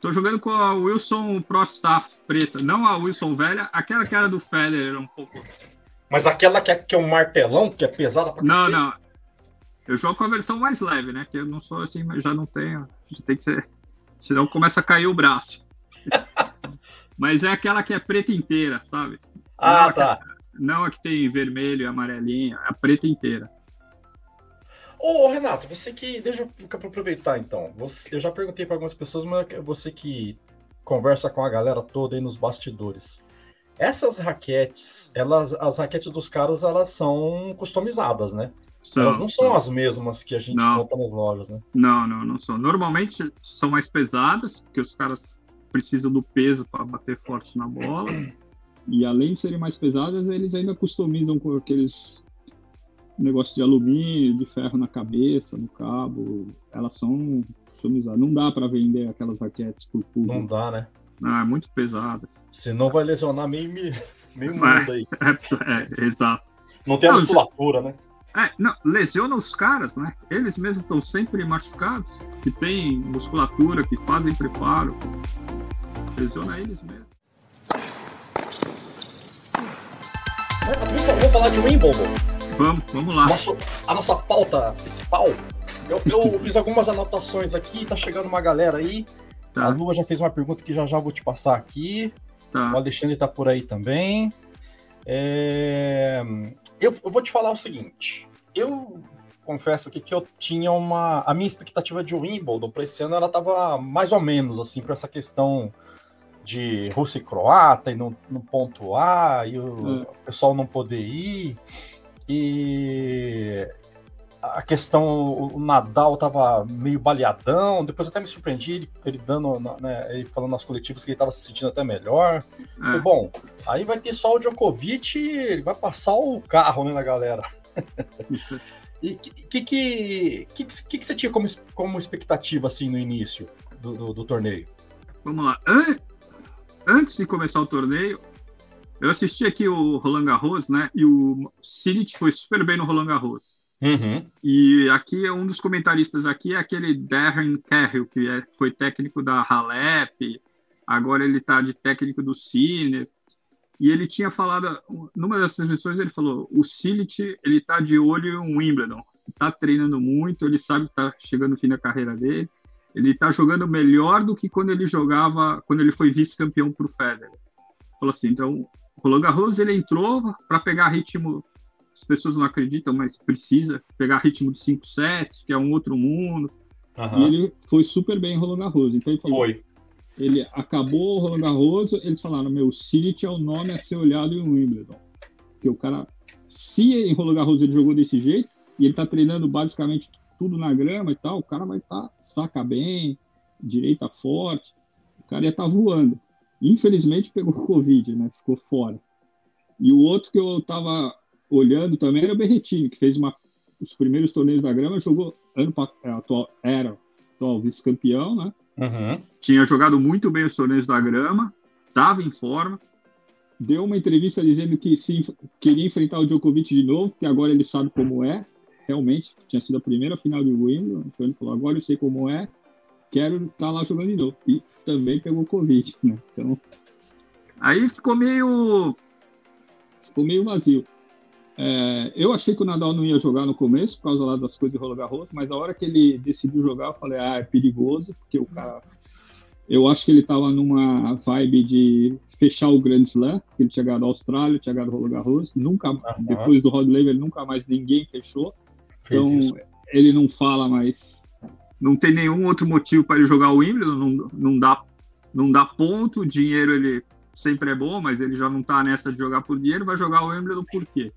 [SPEAKER 4] Tô jogando com a Wilson Pro Staff preta, não a Wilson velha, aquela que era do Federer um pouco.
[SPEAKER 3] Mas aquela que é, que é um martelão, que é pesada pra
[SPEAKER 4] Não,
[SPEAKER 3] cacete?
[SPEAKER 4] não. Eu jogo com a versão mais leve, né? Que eu não sou assim, mas já não tenho. Já tem que ser. Senão começa a cair o braço. mas é aquela que é preta inteira, sabe?
[SPEAKER 3] Ah,
[SPEAKER 4] Não,
[SPEAKER 3] tá.
[SPEAKER 4] Não a que tem vermelho e amarelinha, é a preta inteira.
[SPEAKER 3] Ô, Renato, você que. Deixa eu aproveitar então. Você, eu já perguntei para algumas pessoas, mas você que conversa com a galera toda aí nos bastidores. Essas raquetes, elas, as raquetes dos caras, elas são customizadas, né? elas não são as mesmas que a gente
[SPEAKER 4] Não.
[SPEAKER 3] compra nas lojas, né?
[SPEAKER 4] Não, não, não são. Normalmente são mais pesadas, porque os caras precisam do peso para bater forte na bola. E além de serem mais pesadas, eles ainda customizam com aqueles negócios de alumínio, de ferro na cabeça, no cabo. Elas são customizadas. Não dá para vender aquelas raquetes por
[SPEAKER 3] Não
[SPEAKER 4] público.
[SPEAKER 3] dá, né?
[SPEAKER 4] Ah, é muito pesada.
[SPEAKER 3] Senão vai lesionar meio, meio
[SPEAKER 4] É.
[SPEAKER 3] mundo aí.
[SPEAKER 4] É, exato.
[SPEAKER 3] Não tem a
[SPEAKER 4] Não,
[SPEAKER 3] musculatura, né?
[SPEAKER 4] É, não, lesiona os caras, né? Eles mesmos estão sempre machucados, que tem musculatura, que fazem preparo. Lesiona eles mesmos.
[SPEAKER 3] Vamos falar de Wimbledon.
[SPEAKER 4] Vamos, vamos lá.
[SPEAKER 3] Nosso, a nossa pauta principal. Eu, eu fiz algumas anotações aqui, tá chegando uma galera aí. A
[SPEAKER 4] Tá,
[SPEAKER 3] Lua já fez uma pergunta que já já vou te passar aqui. O
[SPEAKER 4] tá.
[SPEAKER 3] Alexandre tá por aí também. É, Eu, eu vou te falar o seguinte. Eu confesso aqui que eu tinha uma. A minha expectativa de Wimbledon para esse ano ela tava mais ou menos assim, para essa questão de Rússia e Croata e não, não pontuar, e o,
[SPEAKER 4] Hum.
[SPEAKER 3] o pessoal não poder ir. E a questão, o Nadal tava meio baleadão, depois até me surpreendi ele, ele dando, né, ele falando nas coletivas que ele tava se sentindo até melhor.
[SPEAKER 4] É.
[SPEAKER 3] bom, aí vai ter só o Djokovic, ele vai passar o carro, né, na galera. E que que, que, que, que, você tinha como, como expectativa, assim, no início do, do, do torneio?
[SPEAKER 4] Vamos lá. An- Antes de começar o torneio, eu assisti aqui o Roland Garros, né? E o Cilic foi super bem no Roland Garros.
[SPEAKER 3] Uhum.
[SPEAKER 4] E aqui é um dos comentaristas aqui é aquele Darren Carroll, que é- foi técnico da Halep, agora ele está de técnico do Cine. E ele tinha falado, numa das transmissões ele falou, o Cilic, ele tá de olho em Wimbledon, está treinando muito, ele sabe que está chegando no fim da carreira dele, ele está jogando melhor do que quando ele jogava, quando ele foi vice-campeão para o Federer. Falou assim, então, o Roland Garros ele entrou para pegar ritmo as pessoas não acreditam, mas precisa pegar ritmo de 5 sets, que é um outro mundo.
[SPEAKER 3] Aham.
[SPEAKER 4] E ele foi super bem em Roland Garros. Então ele falou:
[SPEAKER 3] Foi.
[SPEAKER 4] ele acabou o Roland Garros, eles falaram, meu, City é o nome a ser olhado em Wimbledon. Porque o cara, se em Roland Garros ele jogou desse jeito, e ele tá treinando basicamente tudo na grama e tal, o cara vai estar, tá, saca bem, direita forte, o cara ia estar tá voando. Infelizmente pegou Covid, né? Ficou fora. E o outro que eu tava olhando também era o Berretini, que fez uma, os primeiros torneios da grama, jogou ano é, atual, era atual vice-campeão, né? Uhum. Tinha jogado muito bem os torneios da grama, estava em forma. Deu uma entrevista dizendo que se queria enfrentar o Djokovic de novo, porque agora ele sabe como é. Realmente, tinha sido a primeira final de Wimbledon, então ele falou: agora eu sei como é, quero estar tá lá jogando de novo. E também pegou Covid, né? Então. Aí ficou meio. Ficou meio vazio. É, eu achei que o Nadal não ia jogar no começo, por causa lá das coisas de Roland Garros, mas a hora que ele decidiu jogar, eu falei, ah, é perigoso, porque o cara... Eu acho que ele estava numa vibe de fechar o Grand Slam, que ele tinha ganhado a Austrália, tinha ganhado o Roland Garros, nunca, uhum. depois do Rod Laver, nunca mais ninguém fechou. Fez então, isso. ele não fala mais... Não tem nenhum outro motivo para ele jogar o Wimbledon, não, não, dá, não dá ponto, o dinheiro ele sempre é bom, mas ele já não está nessa de jogar por dinheiro, vai jogar o Wimbledon por quê?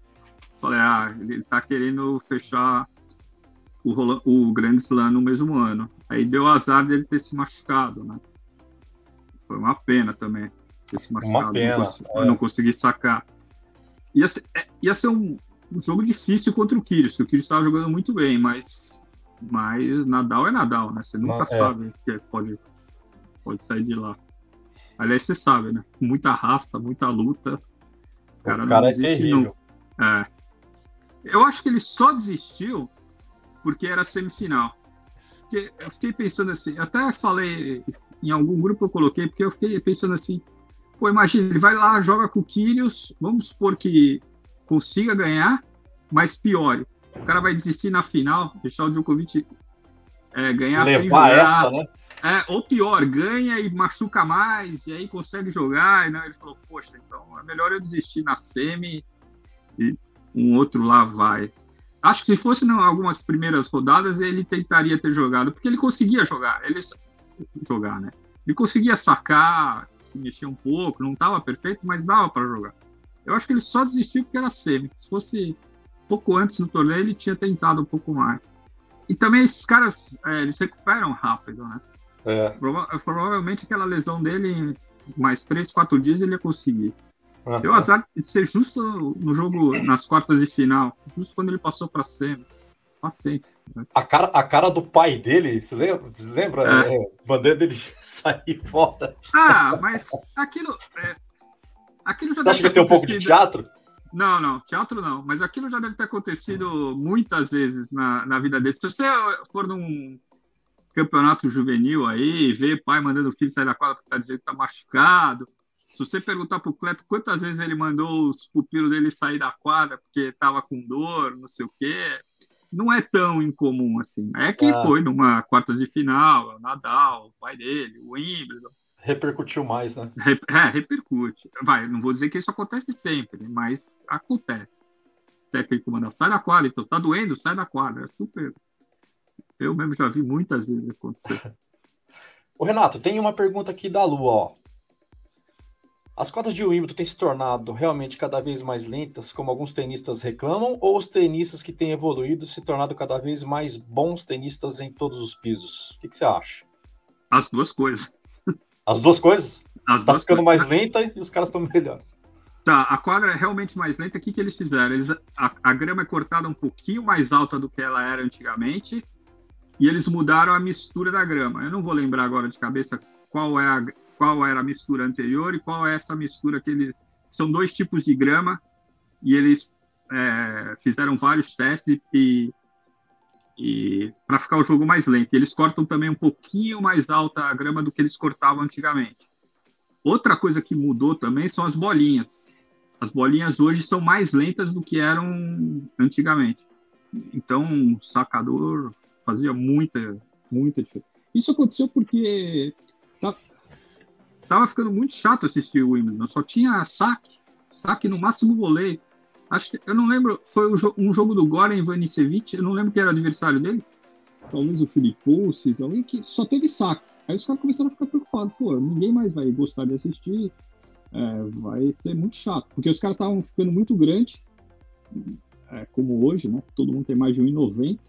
[SPEAKER 4] Falei, ah, ele tá querendo fechar o, o Grand Slam no mesmo ano. Aí deu azar dele ter se machucado, né? Foi uma pena também ter se machucado. Uma pena. Não, consegui, é. não consegui sacar. Ia ser, é, ia ser um, um, jogo difícil contra o Kyrgios, que o Kyrgios estava jogando muito bem, mas, mas Nadal é Nadal, né? Você nunca não, é. sabe que pode, pode sair de lá. Aliás, você sabe, né? Muita raça, muita luta.
[SPEAKER 3] O cara, o cara é terrível.
[SPEAKER 4] Não... É. Eu acho que ele só desistiu porque era semifinal. Porque eu fiquei pensando assim, até falei em algum grupo eu coloquei, porque eu fiquei pensando assim, pô, imagina, ele vai lá, joga com o Kyrios, vamos supor que consiga ganhar, mas piore. O cara vai desistir na final, deixar o Djokovic é, ganhar
[SPEAKER 3] Levar essa, né?
[SPEAKER 4] É, ou pior, ganha e machuca mais, e aí consegue jogar. E não, ele falou, poxa, então é melhor eu desistir na semi e um outro lá vai. Acho que se fosse em algumas primeiras rodadas, ele tentaria ter jogado, porque ele conseguia jogar, ele jogar, né? Ele conseguia sacar, se mexer um pouco, não estava perfeito, mas dava para jogar. Eu acho que ele só desistiu porque era semi. Se fosse pouco antes do torneio, ele tinha tentado um pouco mais. E também esses caras, é, eles recuperam rápido, né? É. Prova provavelmente aquela lesão dele, mais três, quatro dias, ele ia conseguir. Uhum. Deu azar de ser justo no jogo, nas quartas de final, justo quando ele passou para cima. Paciência.
[SPEAKER 3] Né? A, cara, a cara do pai dele, você lembra? Você lembra? É. É, bandeira dele sair fora.
[SPEAKER 4] Ah, mas aquilo. É, aquilo já
[SPEAKER 3] você acha que tem um pouco de teatro?
[SPEAKER 4] Não, não, teatro não. Mas aquilo já deve ter acontecido muitas vezes na, na vida dele. Se você for num campeonato juvenil aí, ver pai mandando o filho sair da quadra porque tá dizendo que tá machucado, se você perguntar pro Cleto quantas vezes ele mandou os pupilos dele sair da quadra porque estava com dor, não sei o quê, não é tão incomum assim. É quem ah. foi numa quarta de final, o Nadal, o pai dele, o Wimbledon.
[SPEAKER 3] Repercutiu mais, né?
[SPEAKER 4] É, repercute. Vai, não vou dizer que isso acontece sempre, mas acontece. O técnico manda, sai da quadra, então tá doendo, sai da quadra. É super. Eu mesmo já vi muitas vezes acontecer.
[SPEAKER 3] O Renato, tem uma pergunta aqui da Lu, ó. As cotas de Wimbledon têm se tornado realmente cada vez mais lentas, como alguns tenistas reclamam, ou os tenistas que têm evoluído se tornado cada vez mais bons tenistas em todos os pisos? O que, que você acha?
[SPEAKER 4] As duas coisas.
[SPEAKER 3] As duas coisas? As tá duas ficando coisas. mais lenta e os caras estão melhores.
[SPEAKER 4] Tá, a quadra é realmente mais lenta. O que, que eles fizeram? Eles, a, a grama é cortada um pouquinho mais alta do que ela era antigamente e eles mudaram a mistura da grama. Eu não vou lembrar agora de cabeça qual é a, qual era a mistura anterior e qual é essa mistura que eles. São dois tipos de grama e eles é, fizeram vários testes e, e para ficar o jogo mais lento. Eles cortam também um pouquinho mais alta a grama do que eles cortavam antigamente. Outra coisa que mudou também são as bolinhas. As bolinhas hoje são mais lentas do que eram antigamente. Então, o sacador fazia muita, muita diferença. Isso aconteceu porque tá, tava ficando muito chato assistir o Wimbledon. Só tinha saque, saque no máximo voleio. Acho que eu não lembro, foi um jogo do Goran Ivanisevic, eu não lembro quem era o adversário dele. Talvez o Filipe Poulsen, alguém que só teve saque. Aí os caras começaram a ficar preocupados, pô, ninguém mais vai gostar de assistir, é, vai ser muito chato, porque os caras estavam ficando muito grandes, é, como hoje, né? Todo mundo tem mais de 1,90.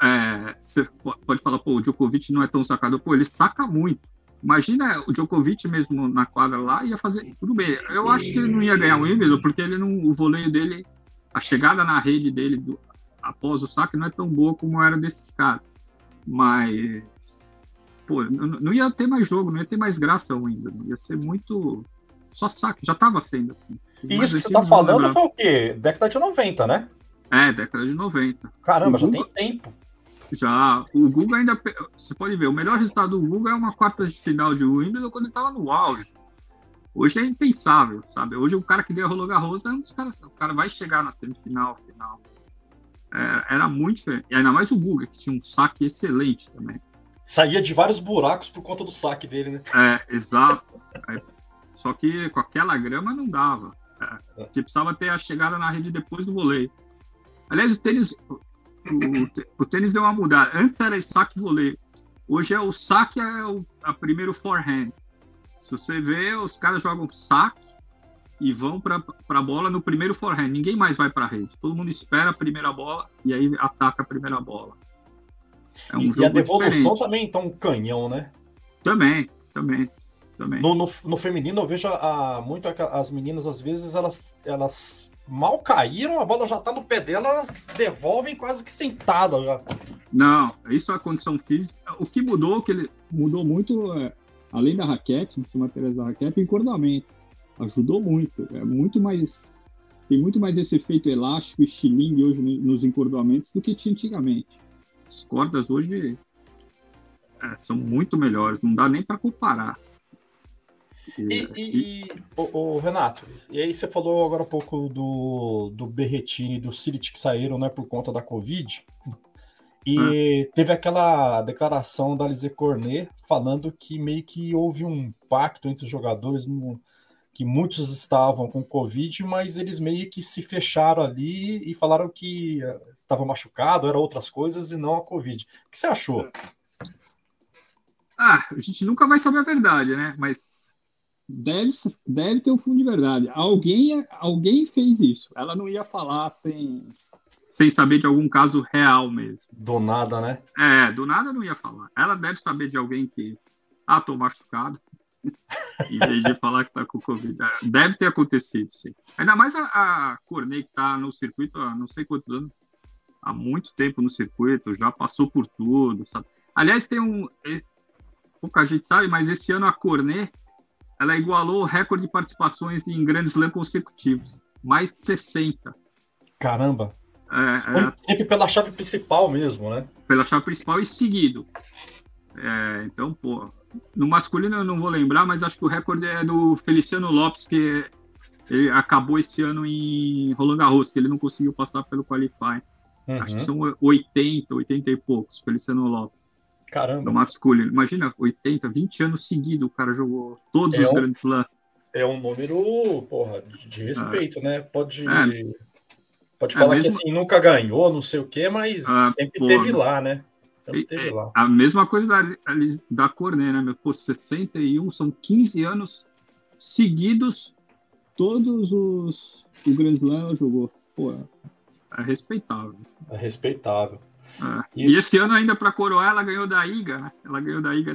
[SPEAKER 4] É, você pode falar, pô, o Djokovic não é tão sacador, pô, ele saca muito. Imagina o Djokovic mesmo na quadra lá, ia fazer. Tudo bem, eu acho que ele não ia ganhar o Wimbledon, porque ele não, o voleio dele, a chegada na rede dele do, após o saque não é tão boa como era desses caras. Mas pô, não ia ter mais jogo, não ia ter mais graça ainda. Ia ser muito. Só saque, já estava sendo assim.
[SPEAKER 3] E isso que você está falando foi o quê? Década de 90, né?
[SPEAKER 4] É, década de 90.
[SPEAKER 3] Caramba, já tem tempo.
[SPEAKER 4] Já. O Google ainda. Você pode ver, o melhor resultado do Google é uma quarta de final de Wimbledon quando ele estava no auge. Hoje é impensável, sabe? Hoje o cara que ganha Roland Garros é um dos caras. O cara vai chegar na semifinal, final. É, era muito diferente. E ainda mais o Google, que tinha um saque excelente também
[SPEAKER 3] saía de vários buracos por conta do saque dele, né?
[SPEAKER 4] É, exato. É, só que com aquela grama não dava. É, porque precisava ter a chegada na rede depois do voleio. Aliás, o tênis, o, o, tênis deu uma mudada. Antes era saque e voleio. Hoje é o saque é o a primeiro forehand. Se você vê, os caras jogam saque e vão para a bola no primeiro forehand. Ninguém mais vai para a rede. Todo mundo espera a primeira bola e aí ataca a primeira bola.
[SPEAKER 3] É um e, e a devolução diferente. também, então, canhão, né?
[SPEAKER 4] Também, também. também.
[SPEAKER 3] No, no, no feminino, eu vejo a, muito as meninas, às vezes, elas, elas mal caíram, a bola já tá no pé delas, elas devolvem quase que sentada já.
[SPEAKER 4] Não, isso é a condição física. O que mudou, que ele mudou muito, é, além da raquete, dos materiais da raquete, o encordamento. Ajudou muito. É muito mais. Tem muito mais esse efeito elástico, estilingue hoje nos encordamentos do que tinha antigamente. As cordas hoje é, são muito melhores, não dá nem para comparar.
[SPEAKER 3] E, e, e, o, o, Renato, e aí você falou agora um pouco do, do Berretini e do Silit que saíram né, por conta da Covid. E ah. teve aquela declaração da Alize Cornet falando que meio que houve um pacto entre os jogadores no, que muitos estavam com Covid, mas eles meio que se fecharam ali e falaram que eh, estavam machucados, eram outras coisas e não a Covid. O que você achou?
[SPEAKER 4] Ah, a gente nunca vai saber a verdade, né? Mas deve, deve ter um fundo de verdade. Alguém, alguém fez isso. Ela não ia falar sem, sem saber de algum caso real mesmo.
[SPEAKER 3] Do nada, né?
[SPEAKER 4] É, do nada não ia falar. Ela deve saber de alguém que, ah, tô machucado, em vez de falar que está com Covid. É, deve ter acontecido, sim. Ainda mais a, a Cornet que está no circuito há não sei quantos anos, há muito tempo no circuito, já passou por tudo, sabe? Aliás, tem um. É, pouca gente sabe, mas esse ano a Cornet ela igualou o recorde de participações em grandes slams consecutivos. Mais de 60.
[SPEAKER 3] Caramba! É, sempre, é, sempre pela chave principal mesmo, né?
[SPEAKER 4] Pela chave principal e seguido. É, então, pô, no masculino eu não vou lembrar, mas acho que o recorde é do Feliciano Lopes, que ele acabou esse ano em Roland Garros, que ele não conseguiu passar pelo Qualify. Uhum. Acho que são 80, 80 e poucos, Feliciano Lopes.
[SPEAKER 3] Caramba.
[SPEAKER 4] No masculino. Imagina, 80, 20 anos seguidos o cara jogou todos é os um, grandes slams.
[SPEAKER 3] É um número, porra, de respeito, é. né? Pode, é. pode é falar que assim, nunca ganhou, não sei o quê, mas ah, sempre porra. teve lá, né?
[SPEAKER 4] É, a mesma coisa da, da Cornet, né? Pô, 61, são 15 anos seguidos, todos os. O Grand Slam jogou. Pô, é respeitável.
[SPEAKER 3] É respeitável.
[SPEAKER 4] É. E, e, esse ano, ainda para coroar, ela ganhou da Iga, né? Ela ganhou da Iga.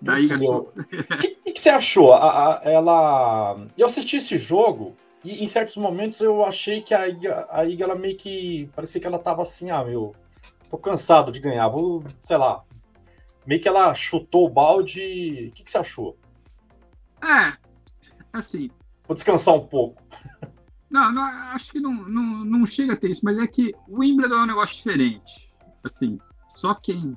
[SPEAKER 4] Da Iga
[SPEAKER 3] O que, que, que, você achou? A, a, ela. Eu assisti esse jogo. E em certos momentos eu achei que a Iga, a Iga ela meio que. Parecia que ela tava assim, ah, meu tô cansado de ganhar, vou, sei lá. Meio que ela chutou o balde. O que, que você achou?
[SPEAKER 4] É, assim.
[SPEAKER 3] Vou descansar um pouco.
[SPEAKER 4] Não, não acho que não, não, não chega a ter isso, mas é que o Wimbledon é um negócio diferente. Assim, só quem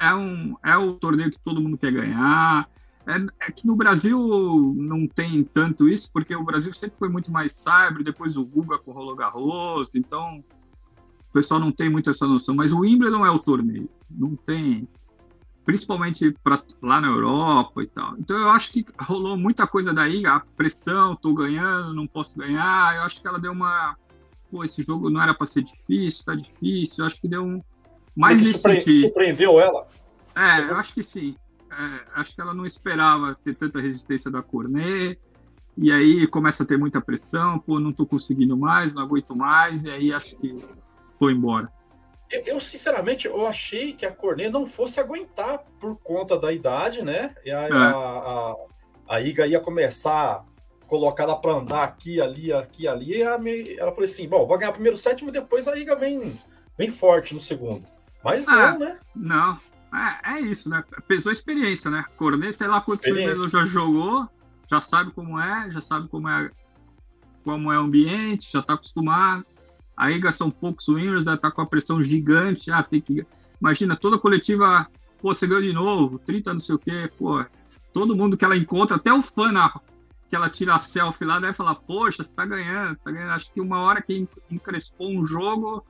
[SPEAKER 4] é um é o torneio que todo mundo quer ganhar. É, é, que no Brasil não tem tanto isso, porque o Brasil sempre foi muito mais cyber, depois o Guga com o Roland Garros, então o pessoal não tem muito essa noção, mas o Wimbledon é o torneio, não tem, principalmente pra, lá na Europa e tal. Então eu acho que rolou muita coisa daí, a pressão, tô ganhando, não posso ganhar. Eu acho que ela deu uma, pô, esse jogo não era para ser difícil, tá difícil. Eu acho que deu um mais
[SPEAKER 3] nesse surpre sentido. Surpreendeu ela?
[SPEAKER 4] É, eu acho que sim. É, acho que ela não esperava ter tanta resistência da Cornet. E aí começa a ter muita pressão, pô, não tô conseguindo mais, não aguento mais, e aí acho que foi embora.
[SPEAKER 3] Eu, sinceramente, eu achei que a Cornet não fosse aguentar por conta da idade, né? E a, é. a, a, a, Iga ia começar a colocar ela para andar aqui, ali, aqui, ali. E ela, me, ela falou assim: bom, vou ganhar primeiro sétimo e depois a Iga vem, vem forte no segundo. Mas é, não, né?
[SPEAKER 4] Não. É, é isso, né? Pesou a experiência, né? Cornet, sei lá quantos primeiros já jogou, já sabe como é, já sabe como é como é o ambiente, já está acostumado. A Iga são poucos winners, né? tá com a pressão gigante. Ah, tem que. Imagina, toda coletiva, pô, você ganhou de novo, 30 não sei o quê, pô. Todo mundo que ela encontra, até o fã na, que ela tira a selfie lá, deve falar, poxa, você tá ganhando, você tá ganhando. Acho que uma hora que encrespou um jogo.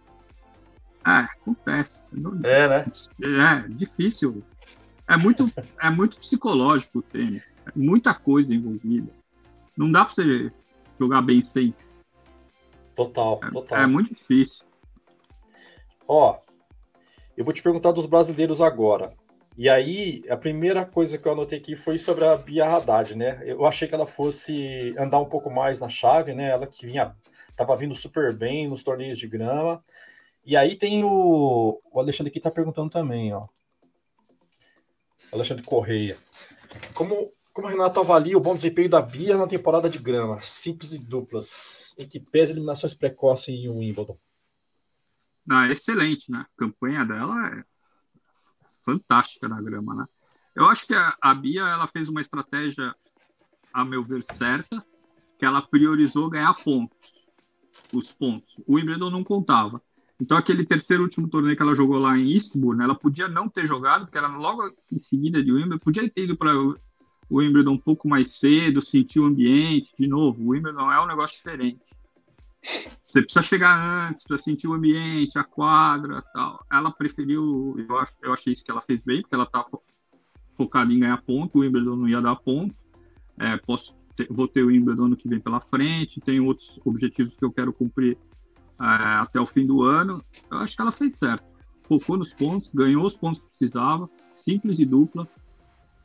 [SPEAKER 4] É, acontece.
[SPEAKER 3] É, né?
[SPEAKER 4] É, difícil. É muito, é muito psicológico o tênis. É muita coisa envolvida. Não dá pra você jogar bem sempre.
[SPEAKER 3] Total, total.
[SPEAKER 4] É, é muito difícil.
[SPEAKER 3] Ó, eu vou te perguntar dos brasileiros agora. E aí, a primeira coisa que eu anotei aqui foi sobre a Bia Haddad, né? Eu achei que ela fosse andar um pouco mais na chave, né? Ela que vinha, tava vindo super bem nos torneios de grama. E aí tem o, o Alexandre aqui tá perguntando também, ó. Alexandre Correia. Como como o Renato avalia o bom desempenho da Bia na temporada de grama, simples e duplas, em que pesa eliminações precoces em Wimbledon?
[SPEAKER 4] Ah, excelente, né? A campanha dela é fantástica na grama, né? Eu acho que a, a Bia ela fez uma estratégia, a meu ver, certa, que ela priorizou ganhar pontos, os pontos. O Wimbledon não contava. Então, aquele terceiro último torneio que ela jogou lá em Eastbourne, ela podia não ter jogado, porque era logo em seguida de Wimbledon, podia ter ido para o Wimbledon um pouco mais cedo, sentir o ambiente. De novo, o Wimbledon é um negócio diferente. Você precisa chegar antes para sentir o ambiente, a quadra tal. Ela preferiu, eu, acho, eu achei isso que ela fez bem, porque ela tá focada em ganhar ponto, o Wimbledon não ia dar ponto. É, posso ter, vou ter o Wimbledon ano que vem pela frente, tenho outros objetivos que eu quero cumprir é, até o fim do ano. Eu acho que ela fez certo. Focou nos pontos, ganhou os pontos que precisava, simples e dupla,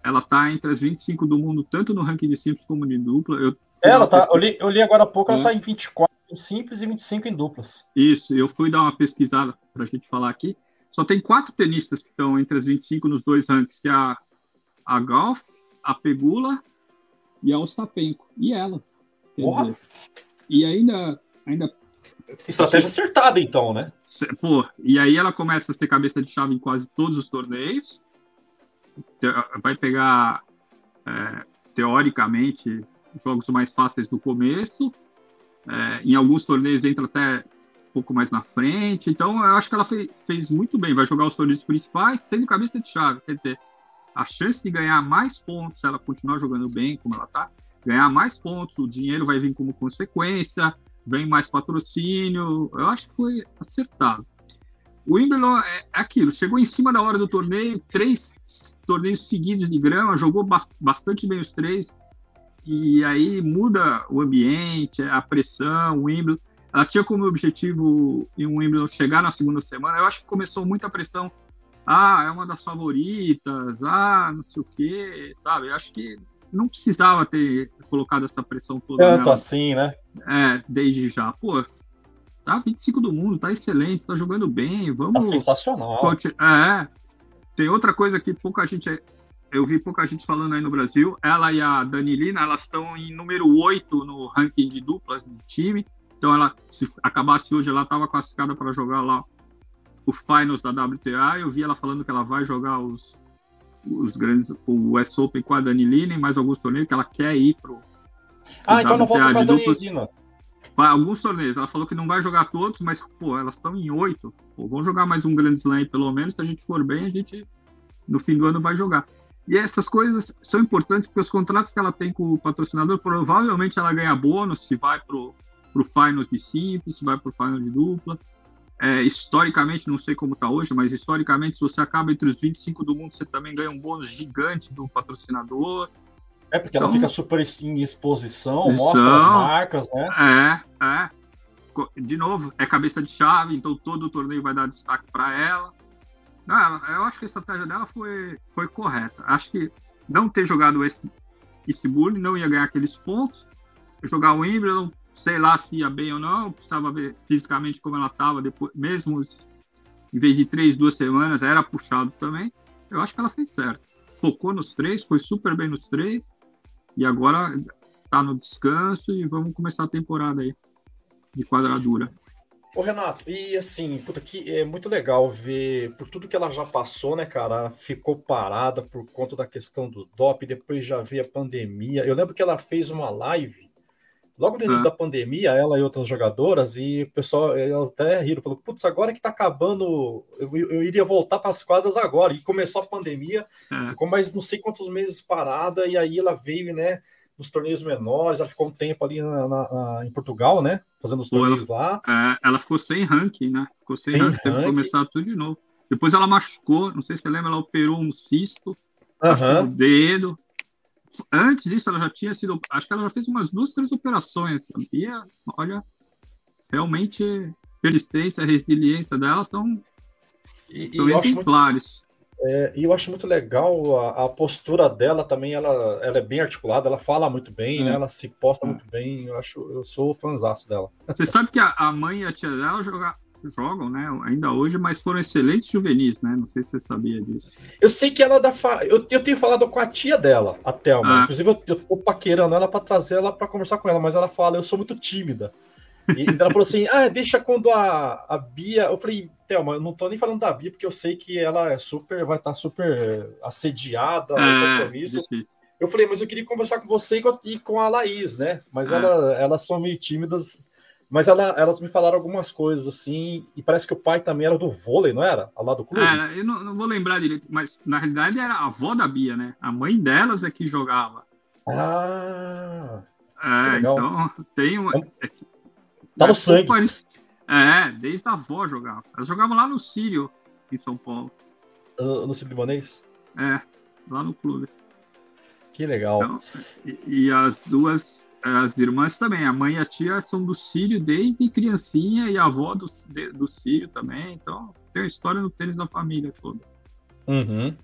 [SPEAKER 4] ela tá entre as 25 do mundo, tanto no ranking de simples como de dupla. Eu
[SPEAKER 3] ela tá, eu li, eu li, agora há pouco, é. ela tá em 24 em simples e 25 em duplas.
[SPEAKER 4] Isso, eu fui dar uma pesquisada para a gente falar aqui. Só tem quatro tenistas que estão entre as 25 nos dois rankings, que é a, a Golf, a Pegula e a Ostapenko. E ela. Dizer, e ainda, ainda
[SPEAKER 3] Estratégia acertada, então, né?
[SPEAKER 4] Pô, e aí ela começa a ser cabeça de chave em quase todos os torneios vai pegar, é, teoricamente, jogos mais fáceis no começo. É, em alguns torneios entra até um pouco mais na frente. Então, eu acho que ela fez, fez muito bem. Vai jogar os torneios principais sendo cabeça de chave. Quer dizer, a chance de ganhar mais pontos, se ela continuar jogando bem como ela tá, ganhar mais pontos, o dinheiro vai vir como consequência, vem mais patrocínio. Eu acho que foi acertado. O Wimbledon é aquilo, chegou em cima da hora do torneio, três torneios seguidos de grama, jogou bastante bem os três, e aí muda o ambiente, a pressão, o Wimbledon. Ela tinha como objetivo em um Wimbledon chegar na segunda semana. Eu acho que começou muita pressão. Ah, é uma das favoritas, ah, não sei o quê, sabe? Eu acho que não precisava ter colocado essa pressão toda.
[SPEAKER 3] Tanto nela. assim, né?
[SPEAKER 4] É, desde já. Pô, tá 25 do mundo, tá excelente, tá jogando bem, vamos. Tá
[SPEAKER 3] sensacional.
[SPEAKER 4] É. Tem outra coisa que pouca gente. Eu vi pouca gente falando aí no Brasil. Ela e a Danilina, elas estão em número 8 no ranking de duplas de time. Então, ela, se acabasse hoje, ela estava classificada para jogar lá o Finals da WTA. Eu vi ela falando que ela vai jogar os, os grandes, o West Open com a Danilina e mais alguns torneios, que ela quer ir pro.
[SPEAKER 3] Ah, então WTA não volta com a Danilina
[SPEAKER 4] alguns torneios. Ela falou que não vai jogar todos, mas, pô, elas estão em oito. Pô, vamos jogar mais um grande Slam pelo menos. Se a gente for bem, a gente, no fim do ano, vai jogar. E essas coisas são importantes porque os contratos que ela tem com o patrocinador, provavelmente ela ganha bônus se vai pro, pro final de simples, se vai pro final de dupla. É, historicamente, não sei como está hoje, mas historicamente, se você acaba entre os 25 do mundo, você também ganha um bônus gigante do patrocinador.
[SPEAKER 3] É, porque então, ela fica super em exposição, mostra as marcas,
[SPEAKER 4] né? É, é. De novo, é cabeça de chave, então todo o torneio vai dar destaque para ela. Não, eu acho que a estratégia dela foi, foi correta. Acho que não ter jogado esse, esse bullying não ia ganhar aqueles pontos. Jogar o Wimbledon, sei lá se ia bem ou não, precisava ver fisicamente como ela estava depois, mesmo em vez de três, duas semanas, era puxado também. Eu acho que ela fez certo. Focou nos três, foi super bem nos três, e agora tá no descanso e vamos começar a temporada aí de quadradura.
[SPEAKER 3] Ô Renato, e assim, puta, que é muito legal ver por tudo que ela já passou, né, cara? Ficou parada por conta da questão do DOP, depois já veio a pandemia. Eu lembro que ela fez uma live logo no início ah. da pandemia, ela e outras jogadoras, e o pessoal, elas até riram, falou, putz, agora que tá acabando, eu, eu iria voltar para as quadras agora. E começou a pandemia, ah. ficou mais não sei quantos meses parada, e aí ela veio, né? nos torneios menores, ela ficou um tempo ali na, na, na, em Portugal, né? Fazendo os torneios
[SPEAKER 4] ela, lá. É, ela ficou sem ranking, né? Ficou sem, sem ranking, teve que começar tudo de novo. Depois ela machucou, não sei se você lembra, ela operou um cisto uhum. no dedo. Antes disso, ela já tinha sido. Acho que ela já fez umas duas, três operações, sabia? Olha, realmente persistência, resiliência dela são, e, são e exemplares.
[SPEAKER 3] É, e eu acho muito legal a, a, postura dela também, ela, ela é bem articulada, ela fala muito bem, né? Ela se posta muito bem, eu acho, eu sou fãzaço dela.
[SPEAKER 4] Você sabe que a, a mãe e a tia dela joga, jogam, né? Ainda hoje, mas foram excelentes juvenis, né? Não sei se você sabia disso.
[SPEAKER 3] Eu sei que ela é da fa... eu, eu tenho falado com a tia dela, a Thelma. Ah. Inclusive, eu, eu tô paquerando ela para trazer ela para conversar com ela, mas ela fala, eu sou muito tímida. E ela falou assim: ah, deixa quando a, a Bia. Eu falei, Thelma, eu não tô nem falando da Bia, porque eu sei que ela é super, vai estar tá super assediada, é, compromissos. Eu falei, mas eu queria conversar com você e com, e com a Laís, né? Mas é. ela, elas são meio tímidas. Mas ela, elas me falaram algumas coisas assim, e parece que o pai também era do vôlei, não era? Lá do clube?
[SPEAKER 4] É, eu não, não, vou lembrar direito, mas na realidade era a avó da Bia, né? A mãe delas é que jogava.
[SPEAKER 3] Ah!
[SPEAKER 4] É, então tem uma. É,
[SPEAKER 3] Tá no sangue.
[SPEAKER 4] É, desde a avó jogava. Elas jogavam lá no Sírio, em São Paulo.
[SPEAKER 3] Uh, no Sírio Libanês?
[SPEAKER 4] É, lá no clube.
[SPEAKER 3] Que legal. Então,
[SPEAKER 4] e, e, as duas, as irmãs também, a mãe e a tia são do Sírio desde criancinha e a avó do, de, do Sírio também. Então, tem a história no tênis da família toda.
[SPEAKER 3] Uhum.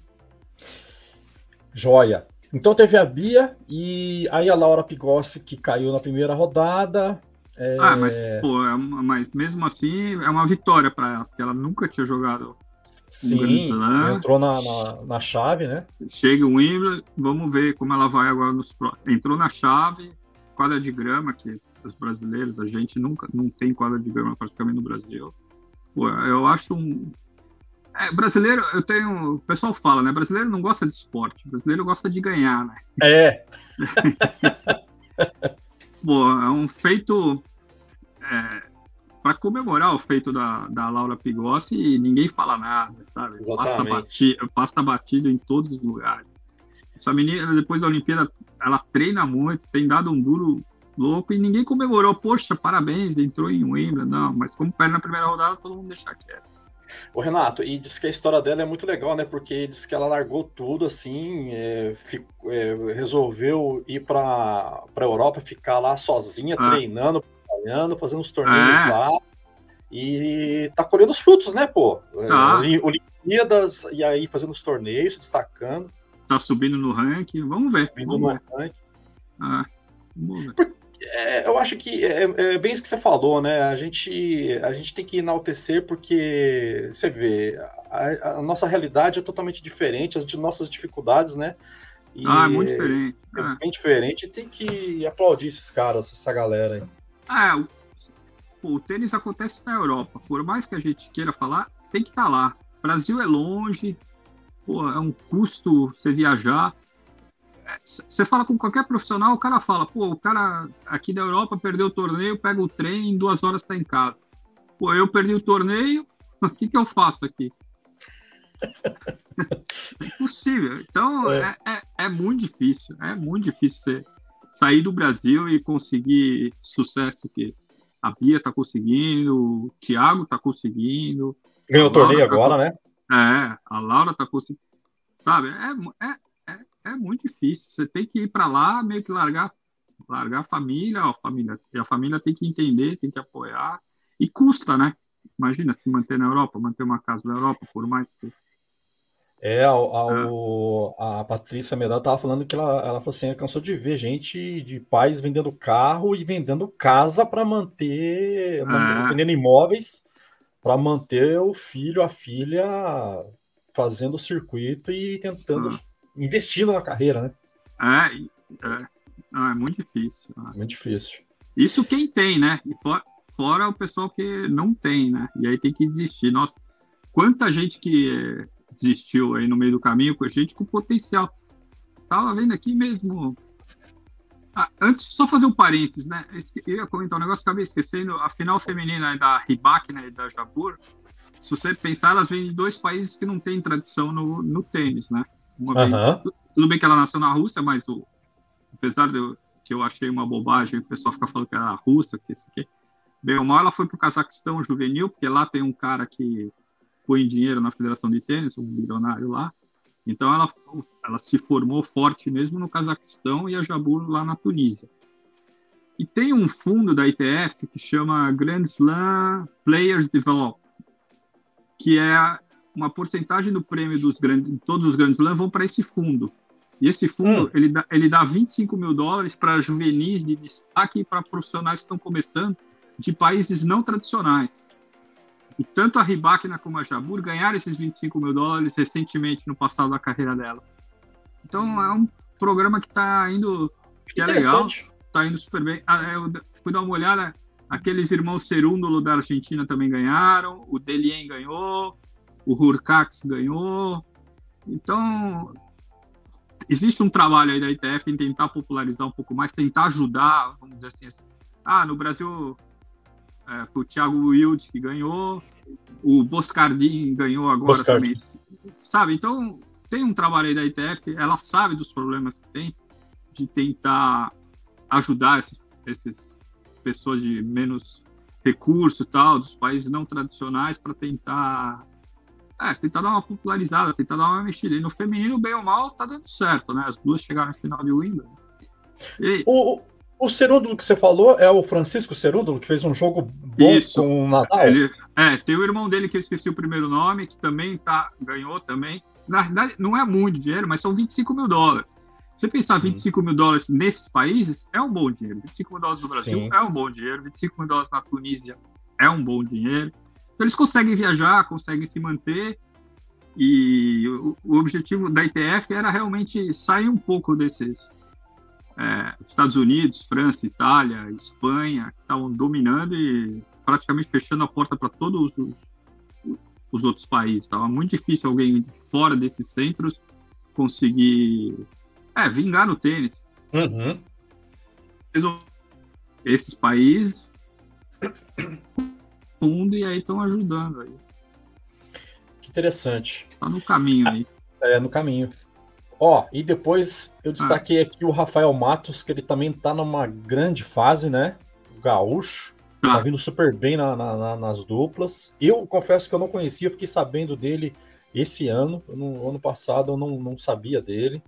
[SPEAKER 3] Joia. Então teve a Bia e aí a Laura Pigossi que caiu na primeira rodada,
[SPEAKER 4] é... Ah, mas, pô, é mas mesmo assim é uma vitória para ela, porque ela nunca tinha jogado.
[SPEAKER 3] Sim, entrou na, na, na, chave, né?
[SPEAKER 4] Chega o Wimbledon, vamos ver como ela vai agora nos Entrou na chave, quadra de grama, que os brasileiros, a gente nunca não tem quadra de grama praticamente no Brasil. Pô, eu acho um. É, brasileiro, eu tenho. O pessoal fala, né? Brasileiro não gosta de esporte, brasileiro gosta de ganhar, né?
[SPEAKER 3] É.
[SPEAKER 4] Pô, é um feito é, para comemorar o feito da, da Laura Pigossi e ninguém fala nada, sabe? Passa batido, passa batido em todos os lugares. Essa menina, depois da Olimpíada, ela treina muito, tem dado um duro louco e ninguém comemorou. Poxa, parabéns, entrou em Wimbledon. Não, mas como perde na primeira rodada, todo mundo deixa quieto.
[SPEAKER 3] O Renato, e diz que a história dela é muito legal, né? Porque diz que ela largou tudo assim, é, é, resolveu ir para a Europa, ficar lá sozinha, ah. treinando, trabalhando, fazendo os torneios é. lá. E tá colhendo os frutos, né, pô?
[SPEAKER 4] Tá.
[SPEAKER 3] Olimpíadas, e aí fazendo os torneios, destacando.
[SPEAKER 4] Tá subindo no ranking, vamos ver. Subindo vamos no ver. ranking. Ah, vamos ver.
[SPEAKER 3] Por, é, eu acho que é, é, bem isso que você falou, né? A gente, a gente tem que enaltecer porque você vê, a, a nossa realidade é totalmente diferente, as nossas dificuldades, né?
[SPEAKER 4] E ah, é muito diferente.
[SPEAKER 3] É, é bem diferente tem que aplaudir esses caras, essa galera aí.
[SPEAKER 4] Ah, o, o tênis acontece na Europa. Por mais que a gente queira falar, tem que estar tá lá. Brasil é longe, pô, é um custo você viajar você fala com qualquer profissional, o cara fala, pô, o cara aqui da Europa perdeu o torneio, pega o trem, em duas horas está em casa. Pô, eu perdi o torneio, o que, que eu faço aqui? é impossível. Então, é. É, é, é, muito difícil. É muito difícil você sair do Brasil e conseguir sucesso que a Bia está conseguindo, o Thiago está conseguindo.
[SPEAKER 3] Ganhou o torneio tá agora, né?
[SPEAKER 4] É, a Laura está conseguindo. Sabe? É, é, é muito difícil. Você tem que ir para lá, meio que largar, largar a família, a família, e a família tem que entender, tem que apoiar. E custa, né? Imagina se manter na Europa, manter uma casa na Europa, por mais que
[SPEAKER 3] É, a, a, a Patrícia Medal tava falando que ela, ela falou assim, cansou de ver gente de pais vendendo carro e vendendo casa para manter, manter, vendendo imóveis para manter o filho, a filha fazendo o circuito e tentando ah. investindo na carreira, né?
[SPEAKER 4] É, é, não, é muito difícil.
[SPEAKER 3] Né? Muito difícil.
[SPEAKER 4] Isso quem tem, né? E for, fora o pessoal que não tem, né? E aí tem que desistir. Nossa, quanta gente que desistiu aí no meio do caminho, com gente com potencial. Tava vendo aqui mesmo. Ah, antes, só fazer um parênteses, né? Eu ia comentar um negócio, acabei esquecendo. A final feminina da Ribac, né, da Jabur, se você pensar, elas vêm de dois países que não têm tradição no, no tênis, né? Uma vez, tudo bem que ela nasceu na Rússia, mas o, apesar de eu, que eu achei uma bobagem, o pessoal fica falando que era a Rússia, que esse aqui. Bem ou mal, ela foi para o Cazaquistão juvenil, porque lá tem um cara que põe dinheiro na Federação de Tênis, um milionário lá. Então ela, ela se formou forte mesmo no Cazaquistão e a Jabur lá na Tunísia. E tem um fundo da ITF que chama Grand Slam Players Develop, que é uma porcentagem do prêmio dos grandes, todos os grandes lãs vão para esse fundo. E esse fundo, hum. ele, dá, ele dá 25 mil dólares para juvenis de destaque e para profissionais que estão começando de países não tradicionais. E tanto a Ribakina como a Jabur ganharam esses 25 mil dólares recentemente no passado da carreira delas. Então é um programa que está indo, que é legal, está indo super bem. Ah, eu fui dar uma olhada, Aqueles irmãos Cerúndolo da Argentina também ganharam, o Delien ganhou, o Hurcax ganhou. Então, existe um trabalho aí da ITF em tentar popularizar um pouco mais, tentar ajudar, vamos dizer assim. assim. Ah, no Brasil é, foi o Thiago Wild que ganhou, o Boscardin ganhou agora também. Sabe? Então, tem um trabalho aí da ITF, ela sabe dos problemas que tem, de tentar ajudar esses, esses pessoas de menos recurso tal, dos países não tradicionais, para tentar é, tentar dar uma popularizada, tentar dar uma mexida. E no feminino, bem ou mal, tá dando certo, né? As duas chegaram na final de Wimbledon.
[SPEAKER 3] E... O, o Cerúndulo que você falou é o Francisco Cerúndulo, que fez um jogo bom Isso. com o Nadal?
[SPEAKER 4] Ele, é, tem o irmão dele que eu esqueci o primeiro nome, que também tá, ganhou também. Na verdade, não é muito dinheiro, mas são 25 mil dólares. Você pensar 25 hum. mil dólares nesses países é um bom dinheiro. 25 mil dólares no Brasil Sim. é um bom dinheiro. 25 mil dólares na Tunísia é um bom dinheiro. Então eles conseguem viajar, conseguem se manter. E o, o objetivo da ITF era realmente sair um pouco desses é, Estados Unidos, França, Itália, Espanha, que estavam dominando e praticamente fechando a porta para todos os, os outros países. Estava muito difícil alguém fora desses centros conseguir é, vingar no tênis.
[SPEAKER 3] Uhum.
[SPEAKER 4] Esses países fundo e aí estão ajudando aí.
[SPEAKER 3] Que interessante.
[SPEAKER 4] Tá no caminho aí.
[SPEAKER 3] É, no caminho. Ó, e depois eu destaquei ah. aqui o Rafael Matos, que ele também tá numa grande fase, né? O gaúcho. Tá, tá vindo super bem na, na, nas duplas. Eu confesso que eu não conhecia, fiquei sabendo dele esse ano. No ano passado eu não, não sabia dele.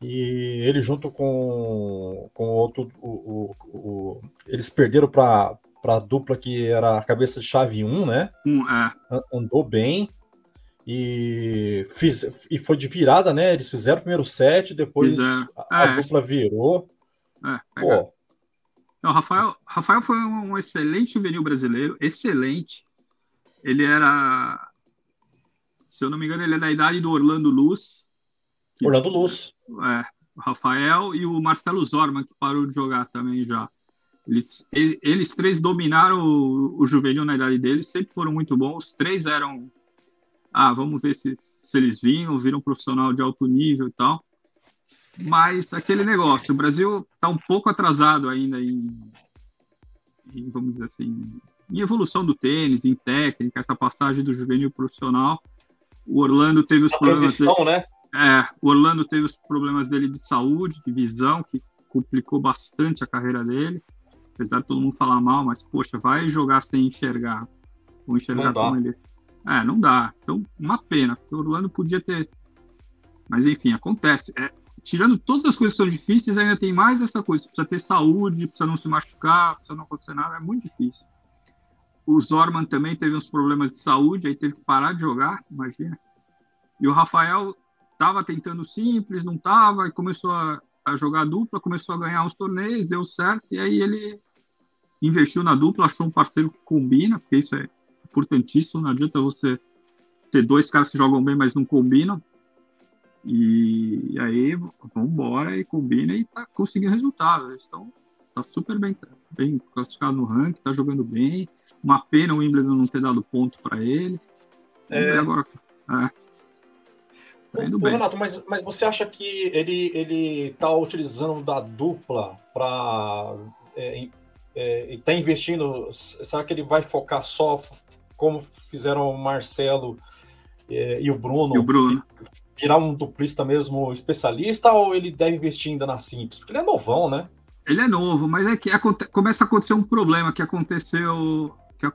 [SPEAKER 3] E ele junto com, com outro. O, o, o eles perderam para a dupla que era a cabeça de chave 1, né?
[SPEAKER 4] Um, é.
[SPEAKER 3] Andou bem. E, fiz, e foi de virada, né? Eles fizeram o primeiro set, depois a, a é, dupla virou.
[SPEAKER 4] É, Pô. Não, Rafael, Rafael foi um excelente juvenil brasileiro, excelente. Ele era, se eu não me engano, ele é da idade do Orlando Luz,
[SPEAKER 3] Orlando Luz.
[SPEAKER 4] É, o Rafael e o Marcelo Zorman, que parou de jogar também já. Eles, eles três dominaram o, o juvenil na idade deles, sempre foram muito bons. Os três eram. Ah, vamos ver se, se eles vinham, viram profissional de alto nível e tal. Mas aquele negócio, o Brasil está um pouco atrasado ainda em, em, vamos dizer assim, em evolução do tênis, em técnica, essa passagem do juvenil profissional. O Orlando teve os
[SPEAKER 3] a problemas. Transição, né?
[SPEAKER 4] É, o Orlando teve os problemas dele de saúde, de visão, que complicou bastante a carreira dele. Apesar de todo mundo falar mal, mas, poxa, vai jogar sem enxergar. Ou enxergar como ele. É, não dá. Então, uma pena, porque o Orlando podia ter. Mas, enfim, acontece. É, tirando todas as coisas que são difíceis, ainda tem mais essa coisa. Precisa ter saúde, precisa não se machucar, precisa não acontecer nada. É muito difícil. O Zorman também teve uns problemas de saúde, aí teve que parar de jogar, imagina. E o Rafael estava tentando simples, não estava, e começou a, a, jogar dupla, começou a ganhar uns torneios, deu certo, e aí ele investiu na dupla, achou um parceiro que combina, porque isso é importantíssimo, não adianta você ter dois caras que jogam bem, mas não combinam. E, e aí, vamos embora e combina e tá conseguindo resultado. Eles estão tá super bem, bem classificado no ranking, tá jogando bem. Uma pena o Wimbledon não ter dado ponto para ele. É... Agora, é.
[SPEAKER 3] Tá bem. Renato, mas, mas você acha que ele ele tá utilizando da dupla para é, é, tá investindo? Será que ele vai focar só como fizeram o Marcelo é, e o Bruno,
[SPEAKER 4] e o Bruno.
[SPEAKER 3] virar um duplista mesmo especialista ou ele deve investir ainda na simples? Porque ele é novão, né?
[SPEAKER 4] Ele é novo, mas é que começa a acontecer um problema que aconteceu que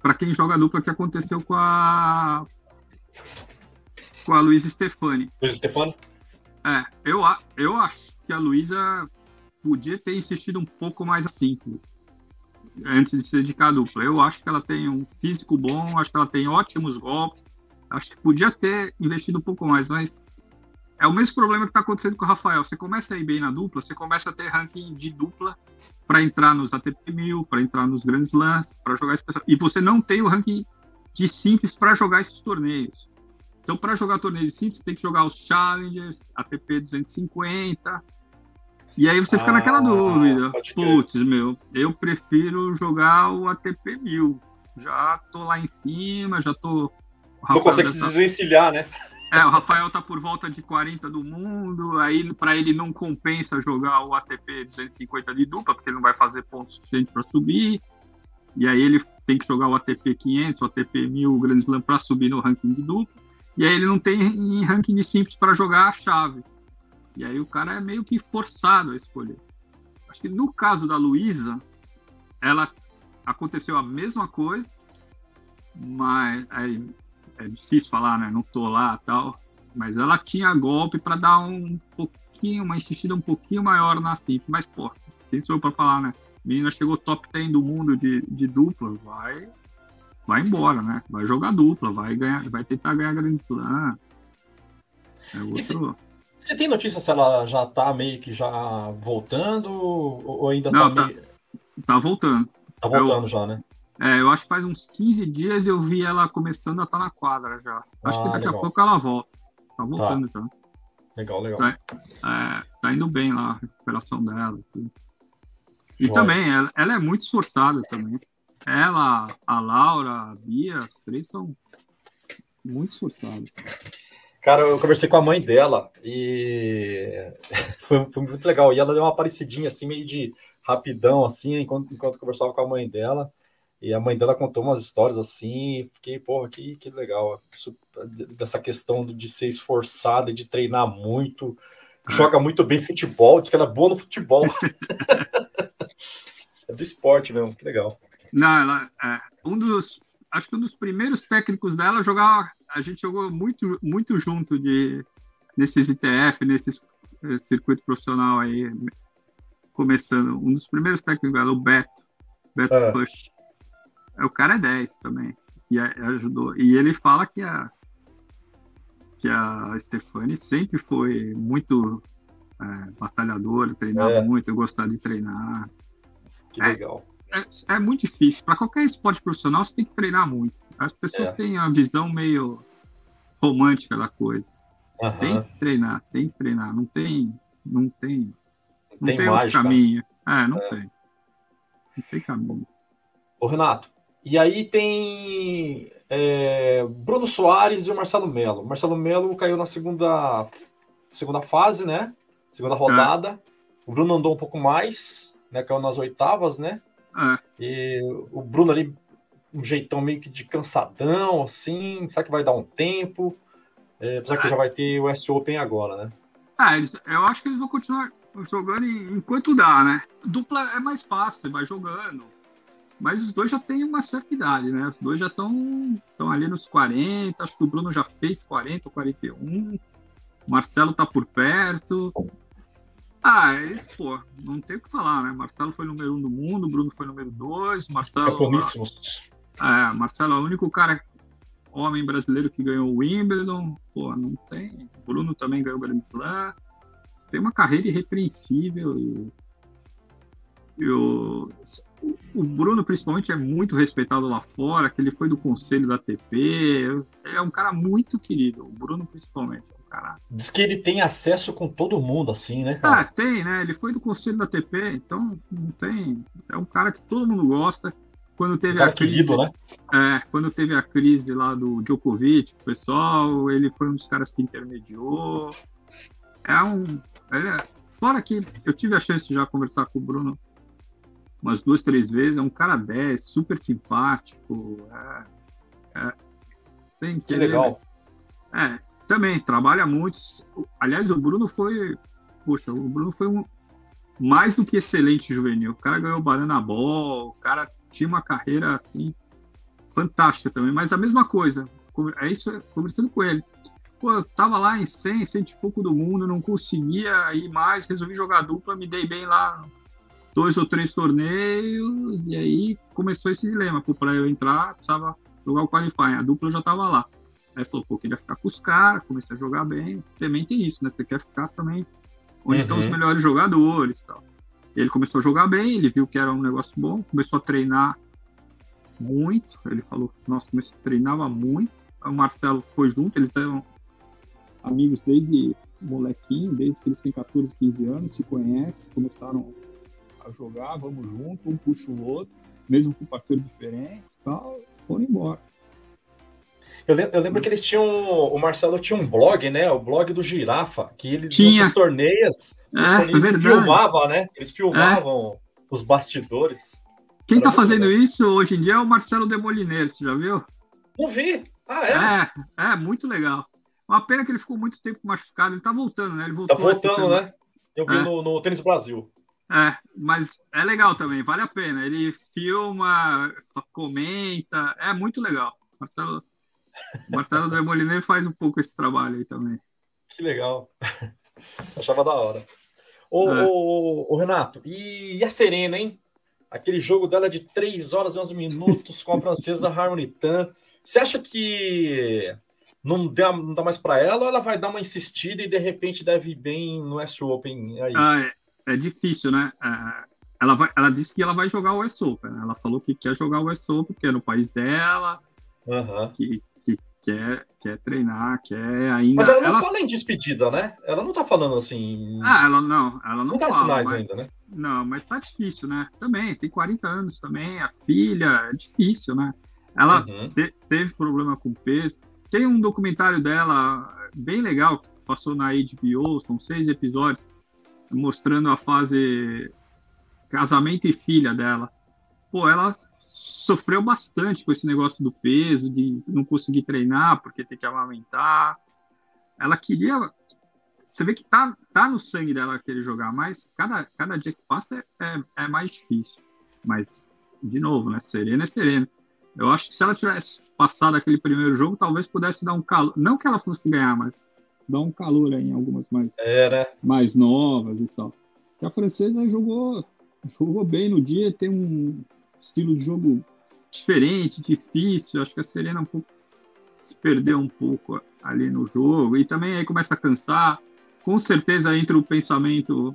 [SPEAKER 4] para quem joga dupla que aconteceu com a com a Luísa Stefani.
[SPEAKER 3] Luísa Stefani?
[SPEAKER 4] É, eu, eu acho que a Luísa podia ter insistido um pouco mais simples antes de se dedicar à dupla. Eu acho que ela tem um físico bom, acho que ela tem ótimos golpes, Acho que podia ter investido um pouco mais, mas é o mesmo problema que está acontecendo com o Rafael. Você começa a ir bem na dupla, você começa a ter ranking de dupla para entrar nos ATP 1000, para entrar nos grandes Slams, para jogar e você não tem o ranking de simples para jogar esses torneios. Então, para jogar torneios simples, você tem que jogar os Challengers, ATP 250. E aí você fica ah, naquela dúvida. Putz, meu, eu prefiro jogar o ATP 1000. Já tô lá em cima, já tô
[SPEAKER 3] não consegue se desvencilhar, né?
[SPEAKER 4] É, o Rafael tá por volta de 40 do mundo, aí para ele não compensa jogar o ATP 250 de dupla, porque ele não vai fazer pontos suficientes para subir. E aí ele tem que jogar o ATP 500, o ATP 1000 Grand Slam para subir no ranking de dupla. E aí ele não tem ranking de simples para jogar a chave. E aí o cara é meio que forçado a escolher. Acho que no caso da Luísa, ela aconteceu a mesma coisa, mas aí é difícil falar, né? Não tô lá tal. Mas ela tinha golpe para dar um pouquinho, uma insistida um pouquinho maior na CIF. Mas, pô, quem sou eu pra falar, né? A menina chegou top 10 do mundo de, de dupla, vai vai embora, né? Vai jogar dupla, vai ganhar, vai tentar ganhar Grand Slam.
[SPEAKER 3] É outro... Você tem notícia se ela já tá meio que já voltando ou ainda
[SPEAKER 4] Não,
[SPEAKER 3] tá, meio...
[SPEAKER 4] tá voltando.
[SPEAKER 3] Tá voltando eu, já, né?
[SPEAKER 4] É, eu acho que faz uns 15 dias eu vi ela começando a estar tá na quadra já. Acho ah, que daqui legal. a pouco ela volta. Tá voltando tá. já.
[SPEAKER 3] Legal, legal.
[SPEAKER 4] Tá, é, tá, indo bem lá a recuperação dela. E também, ela, ela, é muito esforçada também. Ela, a Laura, a Bia, as três são muito esforçadas.
[SPEAKER 3] Cara, eu conversei com a mãe dela e foi, foi, muito legal. E ela deu uma parecidinha assim, meio de rapidão, assim, enquanto, enquanto conversava com a mãe dela. E a mãe dela contou umas histórias assim, fiquei, porra, que, que legal. Isso, dessa questão de ser esforçada e de treinar muito. Joga muito bem futebol, diz que ela é boa no futebol. é do esporte mesmo, que legal.
[SPEAKER 4] Não, ela é um dos. Acho que um dos primeiros técnicos dela jogava. A gente jogou muito, muito junto de nesses ITF, nesses eh, circuito profissional aí, começando. Um dos primeiros técnicos dela, o Beto, Beto ah. Push. É, o cara é 10 também. E ajudou. E ele fala que a que a Stefani sempre foi muito é, batalhadora, treinava é. muito, gostava de treinar.
[SPEAKER 3] Que é, legal.
[SPEAKER 4] É, é muito difícil. Para qualquer esporte profissional, você tem que treinar muito. As pessoas é. têm a visão meio romântica da coisa. Uhum. Tem que treinar, tem que treinar. Não tem, não tem, não tem, tem outro caminho. É, não é. tem. Não tem caminho.
[SPEAKER 3] Ô, Renato, e aí tem é, Bruno Soares e o Marcelo Melo. O Marcelo Melo caiu na segunda, segunda fase, né? Segunda é. rodada. O Bruno andou um pouco mais, né? Caiu nas oitavas, né? É. E o Bruno ali, um jeitão meio que de cansadão, assim. Será que vai dar um tempo? É, apesar que é. já vai ter o S Open agora, né?
[SPEAKER 4] Ah, eles, eu acho que eles vão continuar jogando enquanto dá, né? Dupla é mais fácil, vai jogando mas os dois já têm uma certa idade, né? Os dois já são estão ali nos 40, acho que o Bruno já fez 40 ou 41. O Marcelo tá por perto. Ah, eles, pô, não tem o que falar, né? Marcelo foi número um do mundo, Bruno foi número dois, Marcelo.
[SPEAKER 3] Caponíssimos.
[SPEAKER 4] É, Marcelo é o único cara. homem brasileiro que ganhou o Wimbledon, pô, não tem. Bruno também ganhou o Grand Slam. Tem uma carreira irrepreensível e, e o, o Bruno, principalmente, é muito respeitado lá fora, que ele foi do conselho da ATP. É um cara muito querido, o Bruno, principalmente. Cara...
[SPEAKER 3] Diz que ele tem acesso com todo mundo, assim, né, cara?
[SPEAKER 4] Ah, tem, né? Ele foi do conselho da ATP, então não tem. É um cara que todo mundo gosta quando teve
[SPEAKER 3] um
[SPEAKER 4] a crise,
[SPEAKER 3] querido, né?
[SPEAKER 4] É, quando teve a crise lá do Djokovic, o pessoal, ele foi um dos caras que intermediou. É um. É, fora que eu tive a chance de já conversar com o Bruno umas duas, três vezes, é um cara 10, super simpático. É, é, sem
[SPEAKER 3] que legal.
[SPEAKER 4] É, também trabalha muito. Aliás, o Bruno foi. Poxa, o Bruno foi um mais do que excelente juvenil. O cara ganhou Banana Ball, o cara tinha uma carreira assim fantástica também, mas a mesma coisa. É isso, conversando com ele. Pô, eu tava lá em 100, 100 e pouco do mundo, não conseguia ir mais, resolvi jogar dupla, me dei bem lá dois ou três torneios, e aí começou esse dilema. Para eu entrar, precisava jogar o qualifying, a dupla já tava lá. Aí falou, pô, queria ficar com os caras, comecei a jogar bem. Também tem isso, né? Você quer ficar também onde uhum. estão os melhores jogadores tal. Ele começou a jogar bem, ele viu que era um negócio bom, começou a treinar muito. Ele falou, nossa, começou, treinava muito. O Marcelo foi junto, eles eram amigos desde molequinho, desde que eles têm 14, 15 anos, se conhecem, começaram a jogar, vamos junto, um puxa o outro, mesmo com parceiro diferente tal, foram embora.
[SPEAKER 3] Eu lembro, eu lembro, que eles tinham. O Marcelo tinha um blog, né? O blog do Girafa, que eles
[SPEAKER 4] tinha.
[SPEAKER 3] os torneios,
[SPEAKER 4] é, os torneios
[SPEAKER 3] é filmavam, né? Eles filmavam é. os bastidores.
[SPEAKER 4] Quem Era tá fazendo legal. isso hoje em dia é o Marcelo Demolineiro, você já viu?
[SPEAKER 3] Não vi. Ah,
[SPEAKER 4] é? É, é muito legal. Uma pena que ele ficou muito tempo machucado. Ele tá voltando, né? Ele voltou
[SPEAKER 3] tá voltando, né? Eu vi é. no, no Tênis Brasil.
[SPEAKER 4] É, mas é legal também, vale a pena. Ele filma, comenta, é muito legal. Marcelo, Marcelo Demolineiro faz um pouco esse trabalho aí também.
[SPEAKER 3] Que legal. Achava da hora. Ô, é. ô, ô, Renato, e a Serena, hein? Aquele jogo dela de 3 horas e 11 minutos com a francesa Harmony Tan. Você acha que não dá, não dá mais para ela ou ela vai dar uma insistida e de repente deve ir bem no S Open aí?
[SPEAKER 4] Ah, é é difícil, né? É, ela, vai, ela disse que ela vai jogar o US Open. Né? Ela falou que quer jogar o US Open, porque é no país dela,
[SPEAKER 3] uhum.
[SPEAKER 4] que quer, quer treinar, quer ainda.
[SPEAKER 3] Mas ela não ela... fala em despedida, né? Ela não tá falando assim.
[SPEAKER 4] Ah, ela não. Ela não,
[SPEAKER 3] não
[SPEAKER 4] dá
[SPEAKER 3] sinais
[SPEAKER 4] mas...
[SPEAKER 3] ainda, né?
[SPEAKER 4] Não, mas tá difícil, né? Também, tem 40 anos também, a filha, é difícil, né? Ela uhum. te, teve problema com peso. Tem um documentário dela bem legal que passou na HBO, são seis episódios mostrando a fase casamento e filha dela. Pô, ela sofreu bastante com esse negócio do peso, de não conseguir treinar porque tem que amamentar. Ela queria. Você vê que tá, tá no sangue dela querer jogar, mas cada, cada dia que passa é, é, é mais difícil. Mas, de novo, né? Serena é serena. Eu acho que se ela tivesse passado aquele primeiro jogo, talvez pudesse dar um calor. Não que ela fosse ganhar, mas dá um calor em algumas mais, mais novas e tal. Que a francesa jogou, jogou bem no dia, tem um estilo de jogo diferente, difícil. Acho que a Serena um pouco, se perdeu um pouco ali no jogo. E também aí começa a cansar. Com certeza entra o pensamento.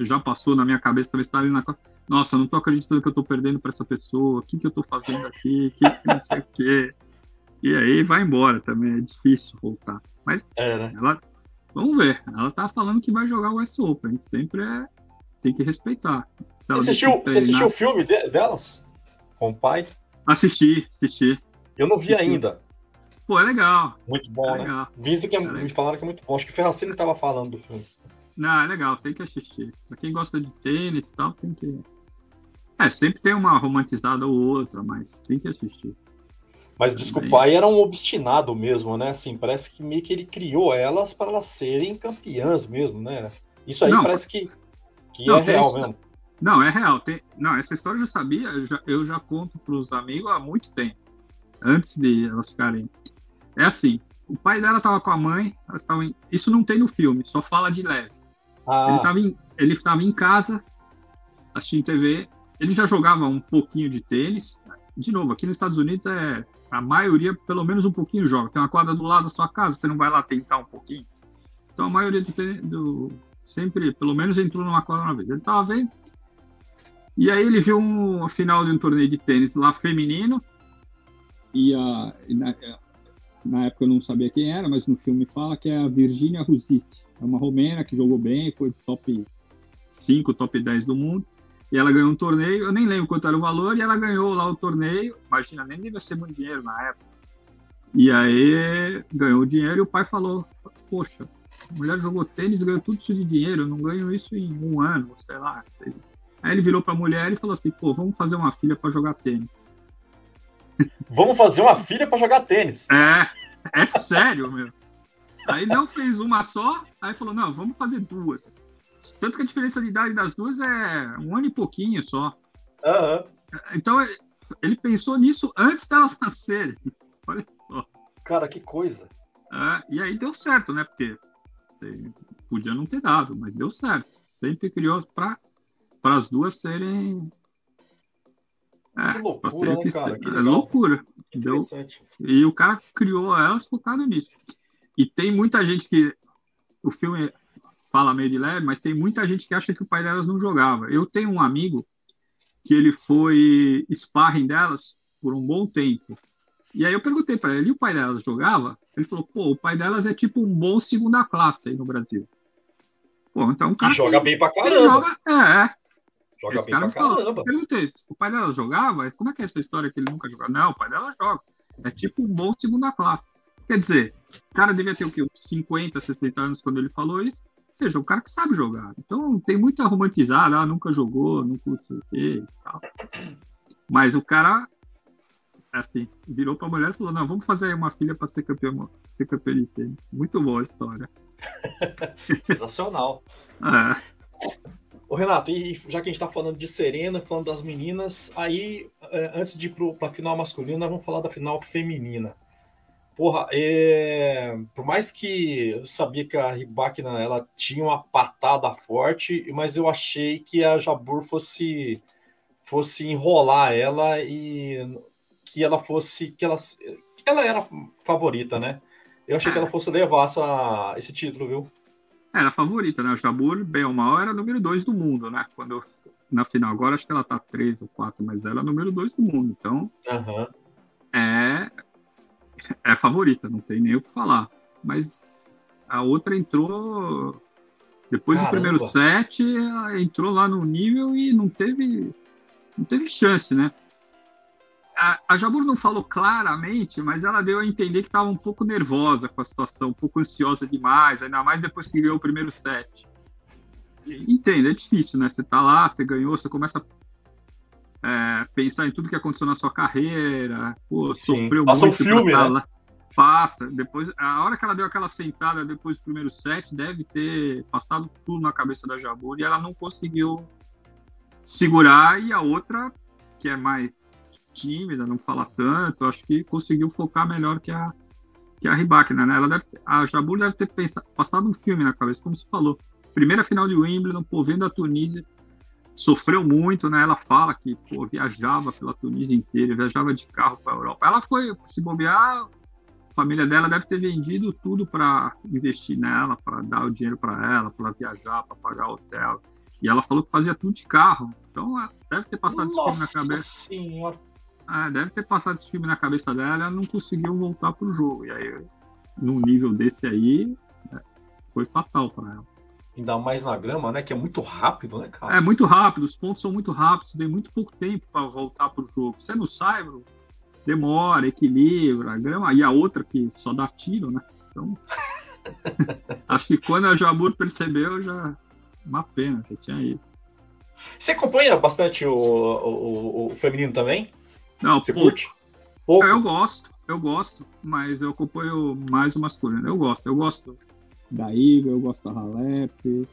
[SPEAKER 4] Já passou na minha cabeça, talvez está ali na. Nossa, não tô acreditando que eu tô perdendo para essa pessoa. O que, que eu tô fazendo aqui? Que, que não sei o quê. E aí vai embora também, é difícil voltar. Mas
[SPEAKER 3] é, né?
[SPEAKER 4] ela, vamos ver. Ela tá falando que vai jogar o US Open. Sempre é, tem que respeitar.
[SPEAKER 3] Você assistiu, você assistiu o filme de, delas? Com o pai?
[SPEAKER 4] Assisti, assisti.
[SPEAKER 3] Eu não vi
[SPEAKER 4] assisti.
[SPEAKER 3] ainda.
[SPEAKER 4] Pô, é legal.
[SPEAKER 3] Muito bom,
[SPEAKER 4] é
[SPEAKER 3] né?
[SPEAKER 4] Legal.
[SPEAKER 3] Dizem que é,
[SPEAKER 4] é
[SPEAKER 3] me falaram que é muito bom. Acho que o Ferracini tava falando do filme.
[SPEAKER 4] Não, é legal, tem que assistir. Pra quem gosta de tênis e tal, tem que. É, sempre tem uma romantizada ou outra, mas tem que assistir.
[SPEAKER 3] Mas desculpa, pai era um obstinado mesmo, né? Assim, parece que meio que ele criou elas para elas serem campeãs mesmo, né? Isso aí não, parece que, que não, é real essa... mesmo.
[SPEAKER 4] Não, é real. Tem... Não, essa história eu já sabia, eu já, eu já conto para os amigos há muito tempo, antes de elas ficarem. É assim, o pai dela estava com a mãe, elas em... isso não tem no filme, só fala de leve. Ah. Ele estava em... Em casa, assistindo TV, ele já jogava um pouquinho de tênis, de novo, aqui nos Estados Unidos é a maioria, pelo menos um pouquinho joga. Tem uma quadra do lado da sua casa, você não vai lá tentar um pouquinho. Então a maioria do, do sempre, pelo menos entrou numa quadra uma vez. Ele tava vendo. E aí ele viu um, a final de um torneio de tênis lá feminino. E, a, e na, na, época eu não sabia quem era, mas no filme fala que é a Virginia Ruzic. É uma romena que jogou bem, foi top 5, top 10 do mundo. E ela ganhou um torneio, eu nem lembro quanto era o valor, e ela ganhou lá o torneio. Imagina, nem devia ser muito dinheiro na época. E aí ganhou o dinheiro e o pai falou: Poxa, a mulher jogou tênis e ganhou tudo isso de dinheiro, eu não ganho isso em um ano, sei lá. Aí ele virou para a mulher e falou assim: Pô, vamos fazer uma filha para jogar tênis.
[SPEAKER 3] Vamos fazer uma filha para jogar tênis.
[SPEAKER 4] É, é sério, meu. Aí não fez uma só, aí falou: Não, vamos fazer duas. Tanto que a diferença de idade das duas é um ano e pouquinho só.
[SPEAKER 3] Uhum.
[SPEAKER 4] Então ele pensou nisso antes delas nascerem. Olha só.
[SPEAKER 3] Cara, que coisa.
[SPEAKER 4] É, e aí deu certo, né? Porque podia não ter dado, mas deu certo. Sempre criou para as duas serem.
[SPEAKER 3] É, que loucura, né, cara? Que
[SPEAKER 4] é loucura. Deu, e o cara criou elas focado nisso. E tem muita gente que. O filme fala meio de leve, mas tem muita gente que acha que o pai delas não jogava. Eu tenho um amigo que ele foi sparring delas por um bom tempo. E aí eu perguntei para ele, e o pai delas jogava? Ele falou, pô, o pai delas é tipo um bom segunda classe aí no Brasil. Pô, então o cara...
[SPEAKER 3] Que joga bem pra caramba.
[SPEAKER 4] Joga, é.
[SPEAKER 3] Joga bem pra caramba. Falou,
[SPEAKER 4] perguntei, o pai delas jogava? Como é que é essa história que ele nunca jogava? Não, o pai dela joga. É tipo um bom segunda classe. Quer dizer, o cara devia ter o quê? 50, 60 anos quando ele falou isso seja, o cara que sabe jogar. Então tem muita romantizada, ah, nunca jogou, nunca sei o quê e tal. Mas o cara, assim, virou pra mulher e falou: não, vamos fazer aí uma filha para ser campeão, ser campeão de tênis. Muito boa a história.
[SPEAKER 3] Sensacional.
[SPEAKER 4] é.
[SPEAKER 3] Ô Renato, e já que a gente tá falando de Serena, falando das meninas, aí é, antes de ir pro, pra final masculina, vamos falar da final feminina. Porra, é... por mais que eu sabia que a Ribakina ela tinha uma patada forte, mas eu achei que a Jabur fosse fosse enrolar ela e que ela fosse que ela que ela era favorita, né? Eu achei que ela fosse levar essa, esse título, viu?
[SPEAKER 4] Era a favorita, né? A Jabur, bem ou mal, era número 2 do mundo, né? Quando na final agora acho que ela tá 3 ou 4, mas ela é número 2 do mundo. Então,
[SPEAKER 3] uhum.
[SPEAKER 4] é é a favorita, não tem nem o que falar. Mas a outra entrou. Depois Caramba. do primeiro set, entrou lá no nível e não teve, não teve chance, né? A, a Jabur não falou claramente, mas ela deu a entender que estava um pouco nervosa com a situação, um pouco ansiosa demais, ainda mais depois que ganhou o primeiro set. Entendo, é difícil, né? Você tá lá, você ganhou, você começa é, pensar em tudo que aconteceu na sua carreira, pô,
[SPEAKER 3] Sim.
[SPEAKER 4] sofreu
[SPEAKER 3] Passa
[SPEAKER 4] muito.
[SPEAKER 3] um filme, né?
[SPEAKER 4] Lá. Passa. Depois, a hora que ela deu aquela sentada depois do primeiro set, deve ter passado tudo na cabeça da Jabur e ela não conseguiu segurar. E a outra, que é mais tímida, não fala tanto, acho que conseguiu focar melhor que a que a Ribakina, né? Ela deve, a Jabur deve ter pensado, passado um filme na cabeça, como você falou. Primeira final de Wimbledon, pô, vendo a Tunísia, sofreu muito, né? Ela fala que pô, viajava pela Tunísia inteira, viajava de carro para a Europa. Ela foi se bobear, a família dela deve ter vendido tudo para investir nela, para dar o dinheiro para ela, para viajar, para pagar hotel. E ela falou que fazia tudo de carro. Então deve ter passado
[SPEAKER 3] Nossa
[SPEAKER 4] esse filme na cabeça.
[SPEAKER 3] Senhora.
[SPEAKER 4] É, deve ter passado esse filme na cabeça dela, ela não conseguiu voltar pro jogo. E aí, num nível desse aí, é, foi fatal para ela.
[SPEAKER 3] Ainda mais na grama, né? Que é muito rápido, né, cara?
[SPEAKER 4] É muito rápido, os pontos são muito rápidos, tem muito pouco tempo para voltar para o jogo. Você no Cyber demora, equilibra, a grama, e a outra que só dá tiro, né? Então. acho que quando a Jabur percebeu, já. Uma pena, já tinha ido.
[SPEAKER 3] Você acompanha bastante o, o, o feminino também?
[SPEAKER 4] Não,
[SPEAKER 3] Você
[SPEAKER 4] pouco.
[SPEAKER 3] curte? Pouco.
[SPEAKER 4] Eu gosto, eu gosto, mas eu acompanho mais o masculino. Eu gosto, eu gosto da Iga, eu gosto da Halep,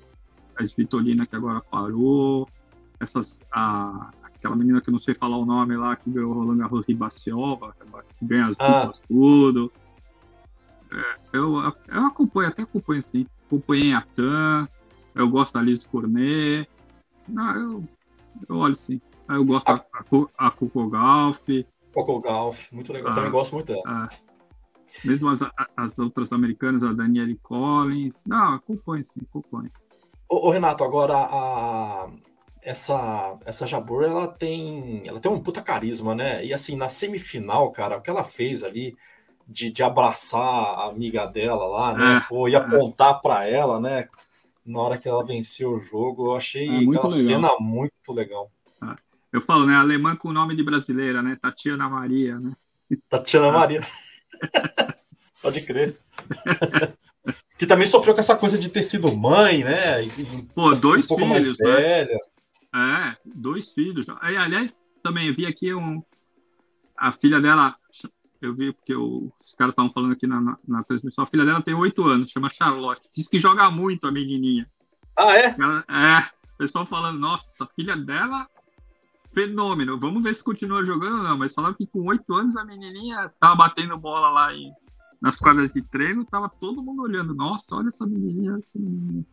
[SPEAKER 4] a Svitolina que agora parou, essas, a, aquela menina que eu não sei falar o nome lá, que ganhou o Roland Garros Ribaciova, que ganha as
[SPEAKER 3] Ah.
[SPEAKER 4] tudo. É, eu, eu acompanho, até acompanho sim. Acompanhei a Tan, eu gosto da Liz Cornet. Não, eu, eu olho sim. Eu gosto a, a, a Coco Golf.
[SPEAKER 3] Coco Golf, muito legal. Ah, Também gosto muito dela. Ah,
[SPEAKER 4] mesmo as, as outras americanas, a Danielle Collins. Não, acompanho sim, acompanho.
[SPEAKER 3] Ô, ô, Renato, agora a, essa essa Jabur, ela tem ela tem um puta carisma, né? E assim, na semifinal, cara, o que ela fez ali de, de abraçar a amiga dela lá, né? É, Pô, e apontar é. para ela, né? Na hora que ela venceu o jogo, eu achei é, aquela legal. cena muito legal.
[SPEAKER 4] É. Eu falo, né? Alemã com nome de brasileira, né? Tatiana Maria, né?
[SPEAKER 3] Tatiana Maria. Pode crer. que também sofreu com essa coisa de ter sido mãe, né? E,
[SPEAKER 4] Pô, assim, dois um filhos, né? É, dois filhos. Aí, aliás, também vi aqui um. A filha dela, eu vi porque os caras estavam falando aqui na, na, na, transmissão. A filha dela tem oito anos, chama Charlotte. Diz que joga muito a menininha.
[SPEAKER 3] Ah, é?
[SPEAKER 4] Ela, é. O pessoal falando, nossa, a filha dela fenômeno. Vamos ver se continua jogando ou não. Mas falaram que com oito anos a menininha tava batendo bola lá em, nas quadras de treino, tava todo mundo olhando. Nossa, olha essa menininha, essa menininha.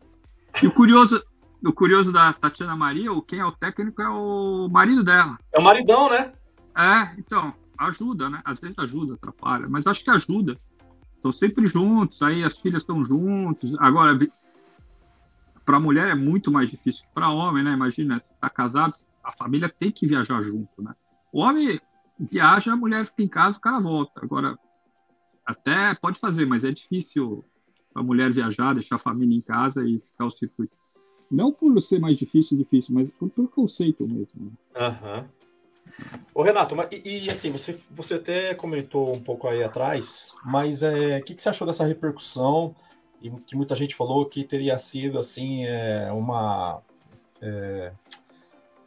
[SPEAKER 4] E o curioso, o curioso da Tatiana Maria, o quem é o técnico é o marido dela.
[SPEAKER 3] É o maridão, né?
[SPEAKER 4] É, então, ajuda, né? Às vezes ajuda, atrapalha, mas acho que ajuda. Estão sempre juntos, aí as filhas estão juntos. Agora, para a mulher é muito mais difícil que para homem, né? Imagina, você tá casado, a família tem que viajar junto, né? O homem viaja, a mulher fica em casa, o cara volta. Agora, até pode fazer, mas é difícil a mulher viajar, deixar a família em casa e ficar o circuito. Não por ser mais difícil, difícil, mas por preconceito mesmo.
[SPEAKER 3] Né? Aham. Uhum. Ô Renato, e, e, assim, você, você até comentou um pouco aí atrás, mas é, o é, que, que você achou dessa repercussão? E que muita gente falou que teria sido assim é, uma é,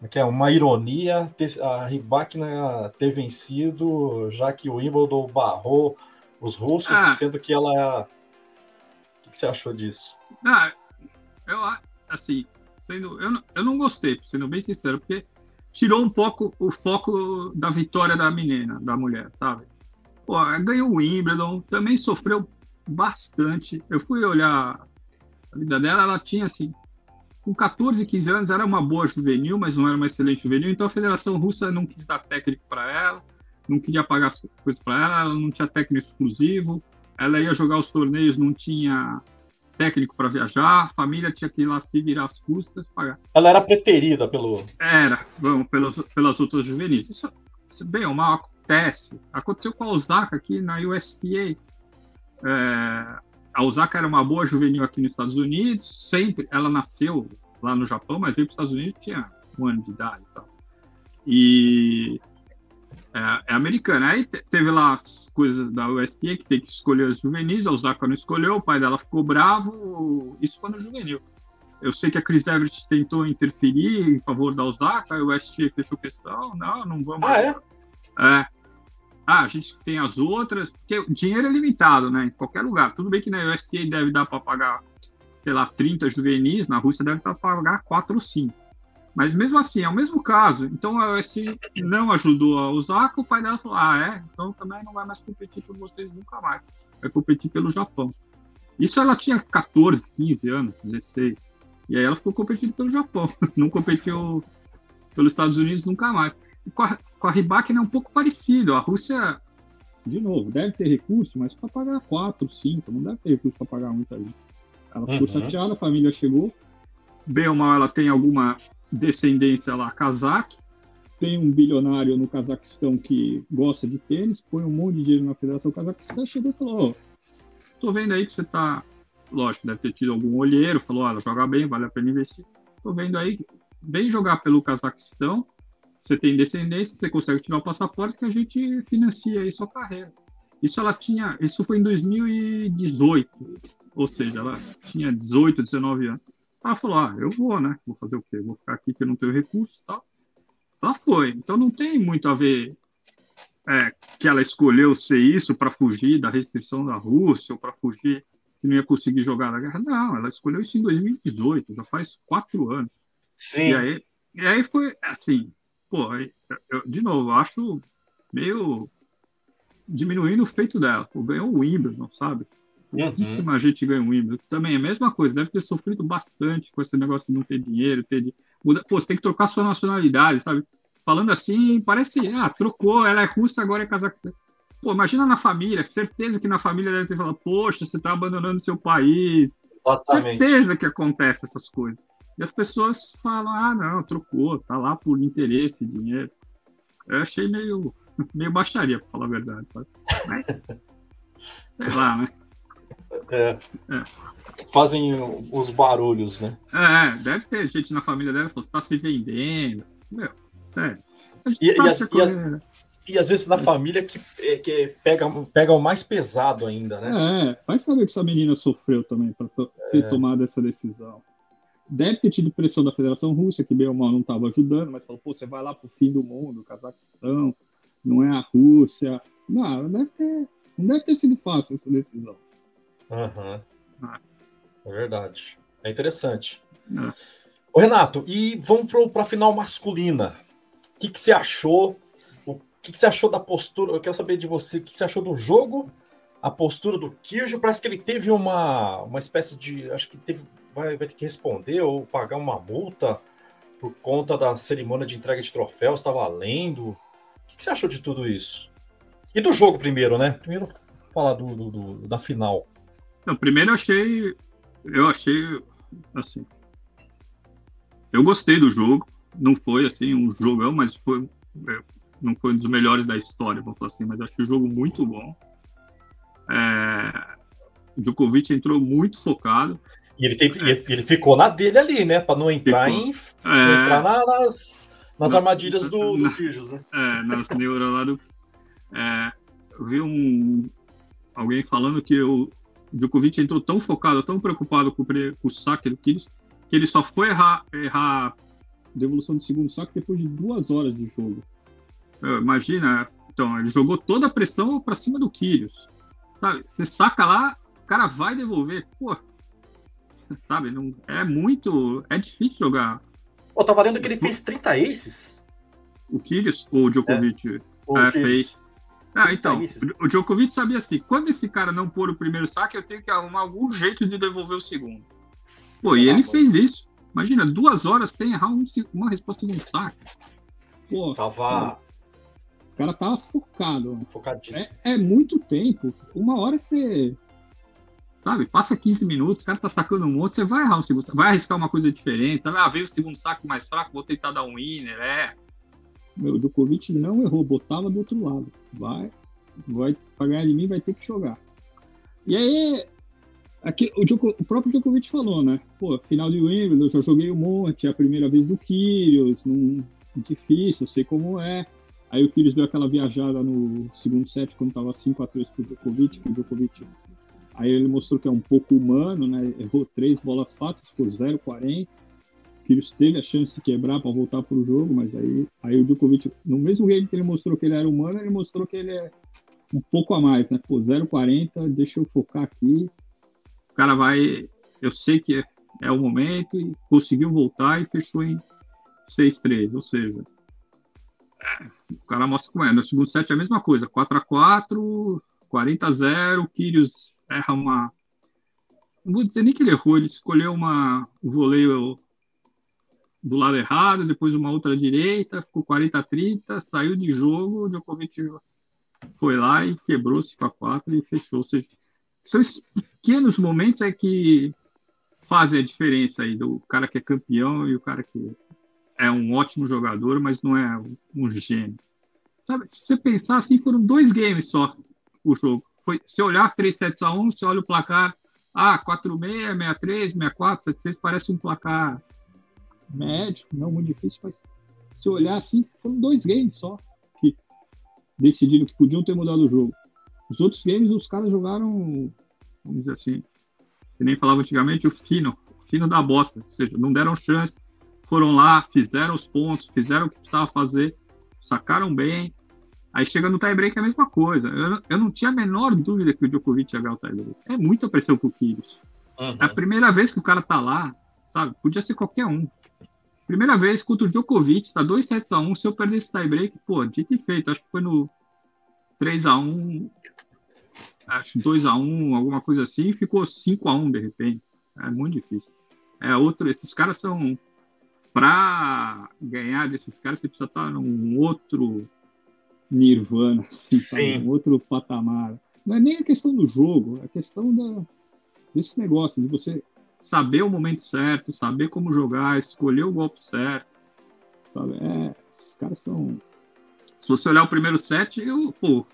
[SPEAKER 3] é que é uma ironia ter, a Rybakina ter vencido, já que o Wimbledon barrou os russos, ah. sendo que ela. O que você achou disso?
[SPEAKER 4] Ah, eu assim, sendo, eu, não, eu não gostei, sendo bem sincero, porque tirou um pouco o foco da vitória da menina, da mulher, sabe? Pô, ganhou o Wimbledon, também sofreu bastante. Eu fui olhar a vida dela, ela tinha assim, com 14, 15 anos, era uma boa juvenil, mas não era uma excelente juvenil, então a Federação Russa não quis dar técnico para ela, não queria pagar as coisas para ela, ela não tinha técnico exclusivo, ela ia jogar os torneios, não tinha técnico para viajar, a família tinha que ir lá se virar as custas, pagar.
[SPEAKER 3] Ela era preterida pelo.
[SPEAKER 4] Era, bom, pelos, pelas outras juvenis. Isso, isso bem ou mal acontece. Aconteceu com a Osaka aqui na USTA. É, a Osaka era uma boa juvenil aqui nos Estados Unidos, sempre. Ela nasceu lá no Japão, mas veio para os Estados Unidos tinha um ano de idade e tal. E é, é americana. Aí teve lá as coisas da USTA que tem que escolher os juvenis, a Osaka não escolheu, o pai dela ficou bravo, isso foi no juvenil. Eu sei que a Chris Everett tentou interferir em favor da Osaka, a USTA fechou questão, não, não vamos.
[SPEAKER 3] Ah, é?
[SPEAKER 4] É. Ah, a gente tem as outras, porque dinheiro é limitado, né? Em qualquer lugar. Tudo bem que na USTA deve dar para pagar, sei lá, 30 juvenis, na Rússia deve dar para pagar 4 ou 5. Mas mesmo assim, é o mesmo caso. Então a UST não ajudou a Osaka, o pai dela falou: ah, é? Então também não vai mais competir por vocês nunca mais. Vai competir pelo Japão. Isso ela tinha 14, 15 anos, 16. E aí ela ficou competindo pelo Japão. Não competiu pelos Estados Unidos nunca mais. Com a, com a é um pouco parecido. A Rússia, de novo, deve ter recurso, mas para pagar 4, 5, não deve ter recurso para pagar muita gente. Ela ficou uhum. chateada, a família chegou. Bem ou mal, ela tem alguma descendência lá cazaque, tem um bilionário no Cazaquistão que gosta de tênis, põe um monte de dinheiro na Federação Cazaquistão, chegou e falou, oh, tô vendo aí que você tá, lógico, deve ter tido algum olheiro, falou, olha, joga bem, vale a pena investir, tô vendo aí, vem jogar pelo Cazaquistão, você tem descendência, você consegue tirar o passaporte que a gente financia aí sua carreira. Isso ela tinha, isso foi em 2018, ou seja, ela tinha 18, 19 anos. Ela falou: ah, eu vou, né? Vou fazer o quê? Vou ficar aqui que eu não tenho recursos e tal. Ela foi. Então não tem muito a ver é, que ela escolheu ser isso para fugir da restrição da Rússia ou para fugir que não ia conseguir jogar na guerra. Não, ela escolheu isso em 2018, já faz quatro anos.
[SPEAKER 3] Sim.
[SPEAKER 4] E aí, e aí foi assim, pô, eu, de novo, eu acho meio diminuindo o feito dela. Pô, ganhou o Wimbledon, sabe? Pouquíssima uhum. gente ganha um Wimbledon. Também é a mesma coisa, deve ter sofrido bastante com esse negócio de não ter dinheiro, ter de... Pô, você tem que trocar sua nacionalidade, sabe? falando assim, parece, ah, trocou, ela é russa, agora é Cazaquistão. Pô, imagina na família, certeza que na família deve ter falado, poxa, você está abandonando seu país. Exatamente. Certeza que acontece essas coisas. E as pessoas falam, ah, não, trocou, tá lá por interesse, dinheiro. Eu achei meio, meio baixaria, pra falar a verdade, sabe? Mas, sei lá, né?
[SPEAKER 3] É. é. Fazem os barulhos, né?
[SPEAKER 4] É, deve ter gente na família dela que falou, você tá se vendendo. Meu, sério.
[SPEAKER 3] E, e, as, e, as, e, às vezes na família que, é, que pega, pega o mais pesado ainda,
[SPEAKER 4] né? É, vai saber que essa menina sofreu também para ter é. tomado essa decisão. Deve ter tido pressão da Federação Russa, que bem ou mal não estava ajudando, mas falou, pô, você vai lá pro fim do mundo, Cazaquistão, não é a Rússia. Não, deve ter, não deve ter sido fácil essa decisão.
[SPEAKER 3] Uhum. Ah. É verdade. É interessante. É. Ô, Renato, e vamos para a final masculina. O que, que você achou? O que, que você achou da postura? Eu quero saber de você. O que, que você achou do jogo? A postura do Kirjo? Parece que ele teve uma, uma espécie de. Acho que teve, vai, vai ter que responder ou pagar uma multa por conta da cerimônia de entrega de troféus. Estava lendo. O que, que, você achou de tudo isso? E do jogo primeiro, né? Primeiro falar do, do, do da final.
[SPEAKER 4] Não, primeiro eu achei. Eu achei. Assim. Eu gostei do jogo. Não foi assim um jogão, mas foi. É, não foi um dos melhores da história, vamos falar assim, mas achei o jogo muito bom. É, Djokovic entrou muito focado.
[SPEAKER 3] E ele, teve, é. ele ficou na dele ali, né? Para não entrar ficou. em. É, entrar na, nas, nas, armadilhas do, do né?
[SPEAKER 4] É, nas neuras lá do. É, eu vi um, alguém falando que o, Djokovic entrou tão focado, tão preocupado com, com o saque do Kyrgios, que ele só foi errar, errar devolução do segundo saque depois de duas horas de jogo. Imagina, então, ele jogou toda a pressão para cima do Kyrgios. Sabe? Você saca lá, o cara vai devolver. Pô, sabe? Não, é muito. É difícil jogar.
[SPEAKER 3] Pô, tá valendo que ele fez 30 aces.
[SPEAKER 4] O Kyrgios ou o Djokovic? É, o é, fez. Ah, então, o Djokovic sabia assim, quando esse cara não pôr o primeiro saque, eu tenho que arrumar algum jeito de devolver o segundo. Pô, e ele fez isso. Imagina, duas horas sem errar um, uma resposta de um saque.
[SPEAKER 3] Pô, tava... Sabe?
[SPEAKER 4] O cara tava focado.
[SPEAKER 3] Focadíssimo.
[SPEAKER 4] É, é, muito tempo. Uma hora você... Sabe, passa 15 minutos, o cara tá sacando um monte, você vai errar um segundo, vai arriscar uma coisa diferente, sabe? Ah, veio o segundo saque mais fraco, vou tentar dar um winner, é meu, o Djokovic não errou, botava do outro lado. Vai, vai pra ganhar de mim, vai ter que jogar. E aí, aqui, o, Djoko, o, próprio Djokovic falou, né? Pô, final de Wimbledon, eu já joguei um monte, é a primeira vez do Kyrgios, num, difícil, eu sei como é. Aí o Kyrgios deu aquela viajada no segundo set, quando tava 5x3 pro Djokovic, que o Djokovic... Aí ele mostrou que é um pouco humano, né? Errou três bolas fáceis, ficou 0,40. Kyrgios teve a chance de quebrar para voltar para o jogo, mas aí, aí o Djokovic, no mesmo game que ele mostrou que ele era humano, ele mostrou que ele é um pouco a mais, né? Pô, 0,40, deixa eu focar aqui. O cara vai, eu sei que é, é o momento, e conseguiu voltar e fechou em 6-3, ou seja, é, o cara mostra como é. No segundo set é a mesma coisa, 4x4, 40-0, o Kyrgios erra uma. Não vou dizer nem que ele errou, ele escolheu uma, um voleio do lado errado, depois uma outra direita, ficou 40 a 30, saiu de jogo, o Djokovic foi lá e quebrou 5 a 4 e fechou. Ou seja, são esses pequenos momentos é que fazem a diferença aí do cara que é campeão e o cara que é um ótimo jogador, mas não é um gênio. Sabe, se você pensar assim, foram dois games só o jogo. Foi, se olhar 3 sets a 1, você olha o placar, ah, 4-6, 6-3, 6-4, 7-6, parece um placar médio, não muito difícil, mas se olhar assim, foram dois games só que decidiram que podiam ter mudado o jogo. Os outros games, os caras jogaram, vamos dizer assim, que nem falava antigamente, o fino, o fino da bosta, ou seja, não deram chance, foram lá, fizeram os pontos, fizeram o que precisava fazer, sacaram bem. Aí chega no tie-break é a mesma coisa. Eu, eu, não tinha a menor dúvida que o Djokovic ia ganhar o tie-break. É muita pressão pro Kyrgios. Uhum. É a primeira vez que o cara tá lá, sabe? Podia ser qualquer um. Primeira vez contra o Djokovic, tá 2 sets a 1 Se eu perder esse tie-break, pô, dito e feito. Acho que foi no 3 a 1 acho 2 a 1 alguma coisa assim, ficou 5 a 1 de repente. É muito difícil. É outro, esses caras são para ganhar desses caras, você precisa estar num outro nirvana, assim, Sim. um outro patamar. Não é nem a questão do jogo, é a questão da, desse negócio, de você saber o momento certo, saber como jogar, escolher o golpe certo. Sabe? É, esses caras são. Se você olhar o primeiro set, eu, pô,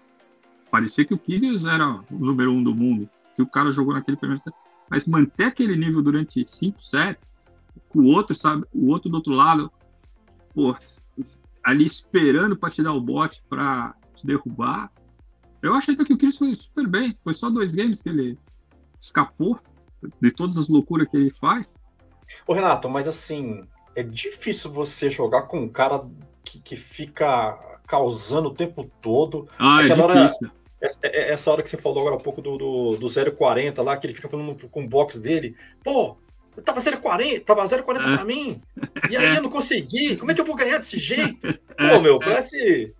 [SPEAKER 4] parecia que o Kyrgios era o número um do mundo, que o cara jogou naquele primeiro set. Mas manter aquele nível durante cinco sets, com o outro, sabe, o outro do outro lado, pô, ali esperando para te dar o bote para te derrubar. Eu achei que o Kyrgios foi super bem. Foi só dois games que ele escapou de todas as loucuras que ele faz.
[SPEAKER 3] Ô Renato, mas assim, é difícil você jogar com um cara que, que fica causando o tempo todo.
[SPEAKER 4] Ah, é difícil. Hora,
[SPEAKER 3] essa, é, essa, hora que você falou agora há pouco do, do, do 040 lá, que ele fica falando com o box dele. Pô, tava 0,40, tava 0,40 é. pra mim. E aí eu não consegui. Como é que eu vou ganhar desse jeito? Pô, meu, parece.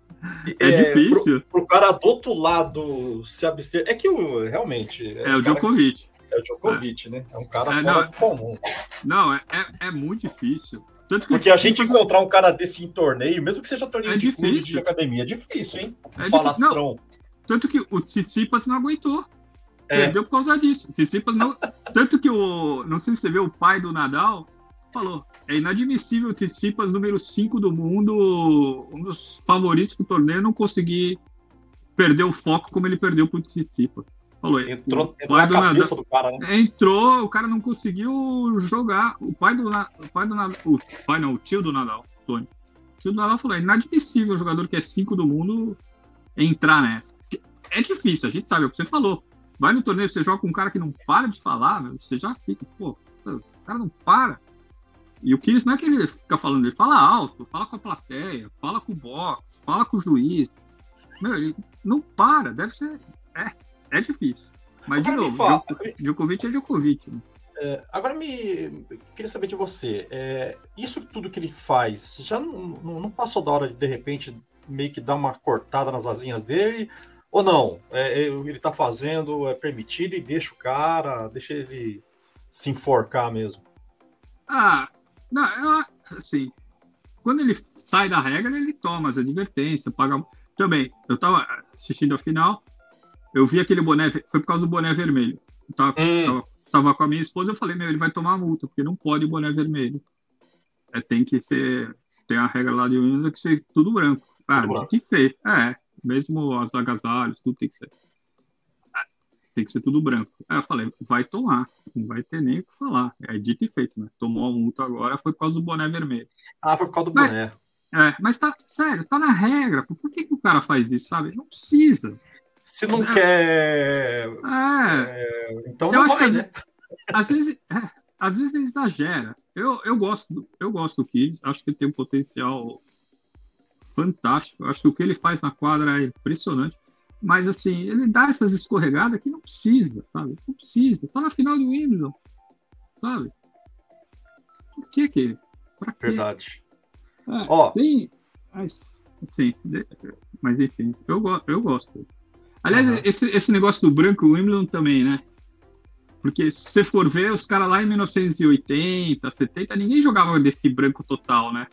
[SPEAKER 4] É, é difícil.
[SPEAKER 3] Pro, pro, cara do outro lado se abster. É que o, realmente.
[SPEAKER 4] É, é o Djokovic.
[SPEAKER 3] É o Djokovic, é. né? É um cara é, fora não, comum.
[SPEAKER 4] Não, é, é, é muito difícil.
[SPEAKER 3] Tanto que Porque a gente encontrar um cara desse em torneio, mesmo que seja torneio é de difícil. clube, de academia, é difícil, hein? É falastrão. Não,
[SPEAKER 4] tanto que o Tsitsipas não aguentou. É. Perdeu por causa disso. Tsitsipas não... Tanto que o... Não sei se você vê o pai do Nadal falou. É inadmissível o Tsitsipas, número 5 do mundo, um dos favoritos do torneio, não conseguir perder o foco como ele perdeu pro Tsitsipas. Falou,
[SPEAKER 3] entrou, entrou na do cabeça Nadal, do cara, né?
[SPEAKER 4] Entrou, o cara não conseguiu jogar. O pai do, o pai do Nadal, o pai não, o tio do Nadal, Tony. O tio do Nadal falou, é inadmissível o jogador que é 5 do mundo entrar nessa. É difícil, a gente sabe, é o que você falou. Vai no torneio, você joga com um cara que não para de falar, você já fica, pô, o cara não para. E o Kyrgios não é que ele fica falando, ele fala alto, fala com a plateia, fala com o box, fala com o juiz. Meu, ele não para, deve ser. É, é difícil. Mas, agora de novo, fala, Djokovic é Djokovic. Né?
[SPEAKER 3] É, agora me queria saber de você. É, isso tudo que ele faz, já não, não, passou da hora de de repente meio que dar uma cortada nas asinhas dele? Ou não? É, é ele está fazendo, é permitido e deixa o cara, deixa ele se enforcar mesmo?
[SPEAKER 4] Ah, não, assim, quando ele sai da regra, ele toma as advertências, paga. Também, eu estava assistindo a final, eu vi aquele boné, foi por causa do boné vermelho. Eu tava, hum. tava, tava, com a minha esposa, eu falei, meu, ele vai tomar multa, porque não pode boné vermelho. É, tem que ser, tem a regra lá de Windows que ser tudo branco. Ah, tudo que ser. É, mesmo os agasalhos, tudo tem que ser. Tem que ser tudo branco. Aí eu falei, vai tomar, não vai ter nem o que falar. É dito e feito, né? Tomou a multa agora, foi por causa do boné vermelho.
[SPEAKER 3] Ah, foi por causa do mas, boné.
[SPEAKER 4] É, mas tá, sério, tá na regra. Por que, que o cara faz isso, sabe? Não precisa.
[SPEAKER 3] Se não é. quer.
[SPEAKER 4] É. é então eu não vai, né? Às vezes, é, às vezes exagera. Eu, eu gosto, eu gosto do Kid, acho que tem um potencial fantástico. Acho que o que ele faz na quadra é impressionante. Mas assim, ele dá essas escorregadas que não precisa, sabe? Não precisa. Tá na final do Wimbledon, sabe? Por que que?
[SPEAKER 3] Pra quê? Verdade.
[SPEAKER 4] É, Ó, tem, mas, assim, mas enfim, eu, eu gosto. Aliás, uhum. esse, esse negócio do branco Wimbledon também, né? Porque se você for ver, os caras lá em 1980, 70, ninguém jogava desse branco total, né?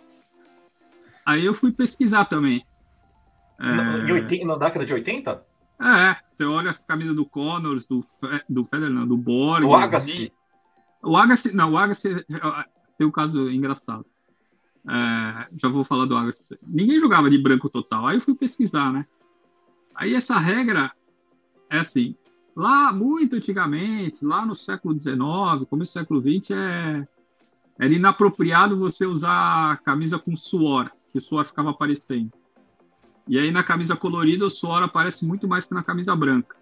[SPEAKER 4] Aí eu fui pesquisar também.
[SPEAKER 3] É... 80, na década de 80?
[SPEAKER 4] É, você olha as camisas do Connors, do, Fe, do Federer, não, do Borg.
[SPEAKER 3] O Agassi.
[SPEAKER 4] O Agassi, não, o Agassi tem um caso engraçado. É, já vou falar do Agassi. Ninguém jogava de branco total. Aí eu fui pesquisar, né? Aí essa regra é assim, lá muito antigamente, lá no século XIX, começo do século XX, é, era inapropriado você usar camisa com suor, que o suor ficava aparecendo. E aí na camisa colorida o suor aparece muito mais que na camisa branca.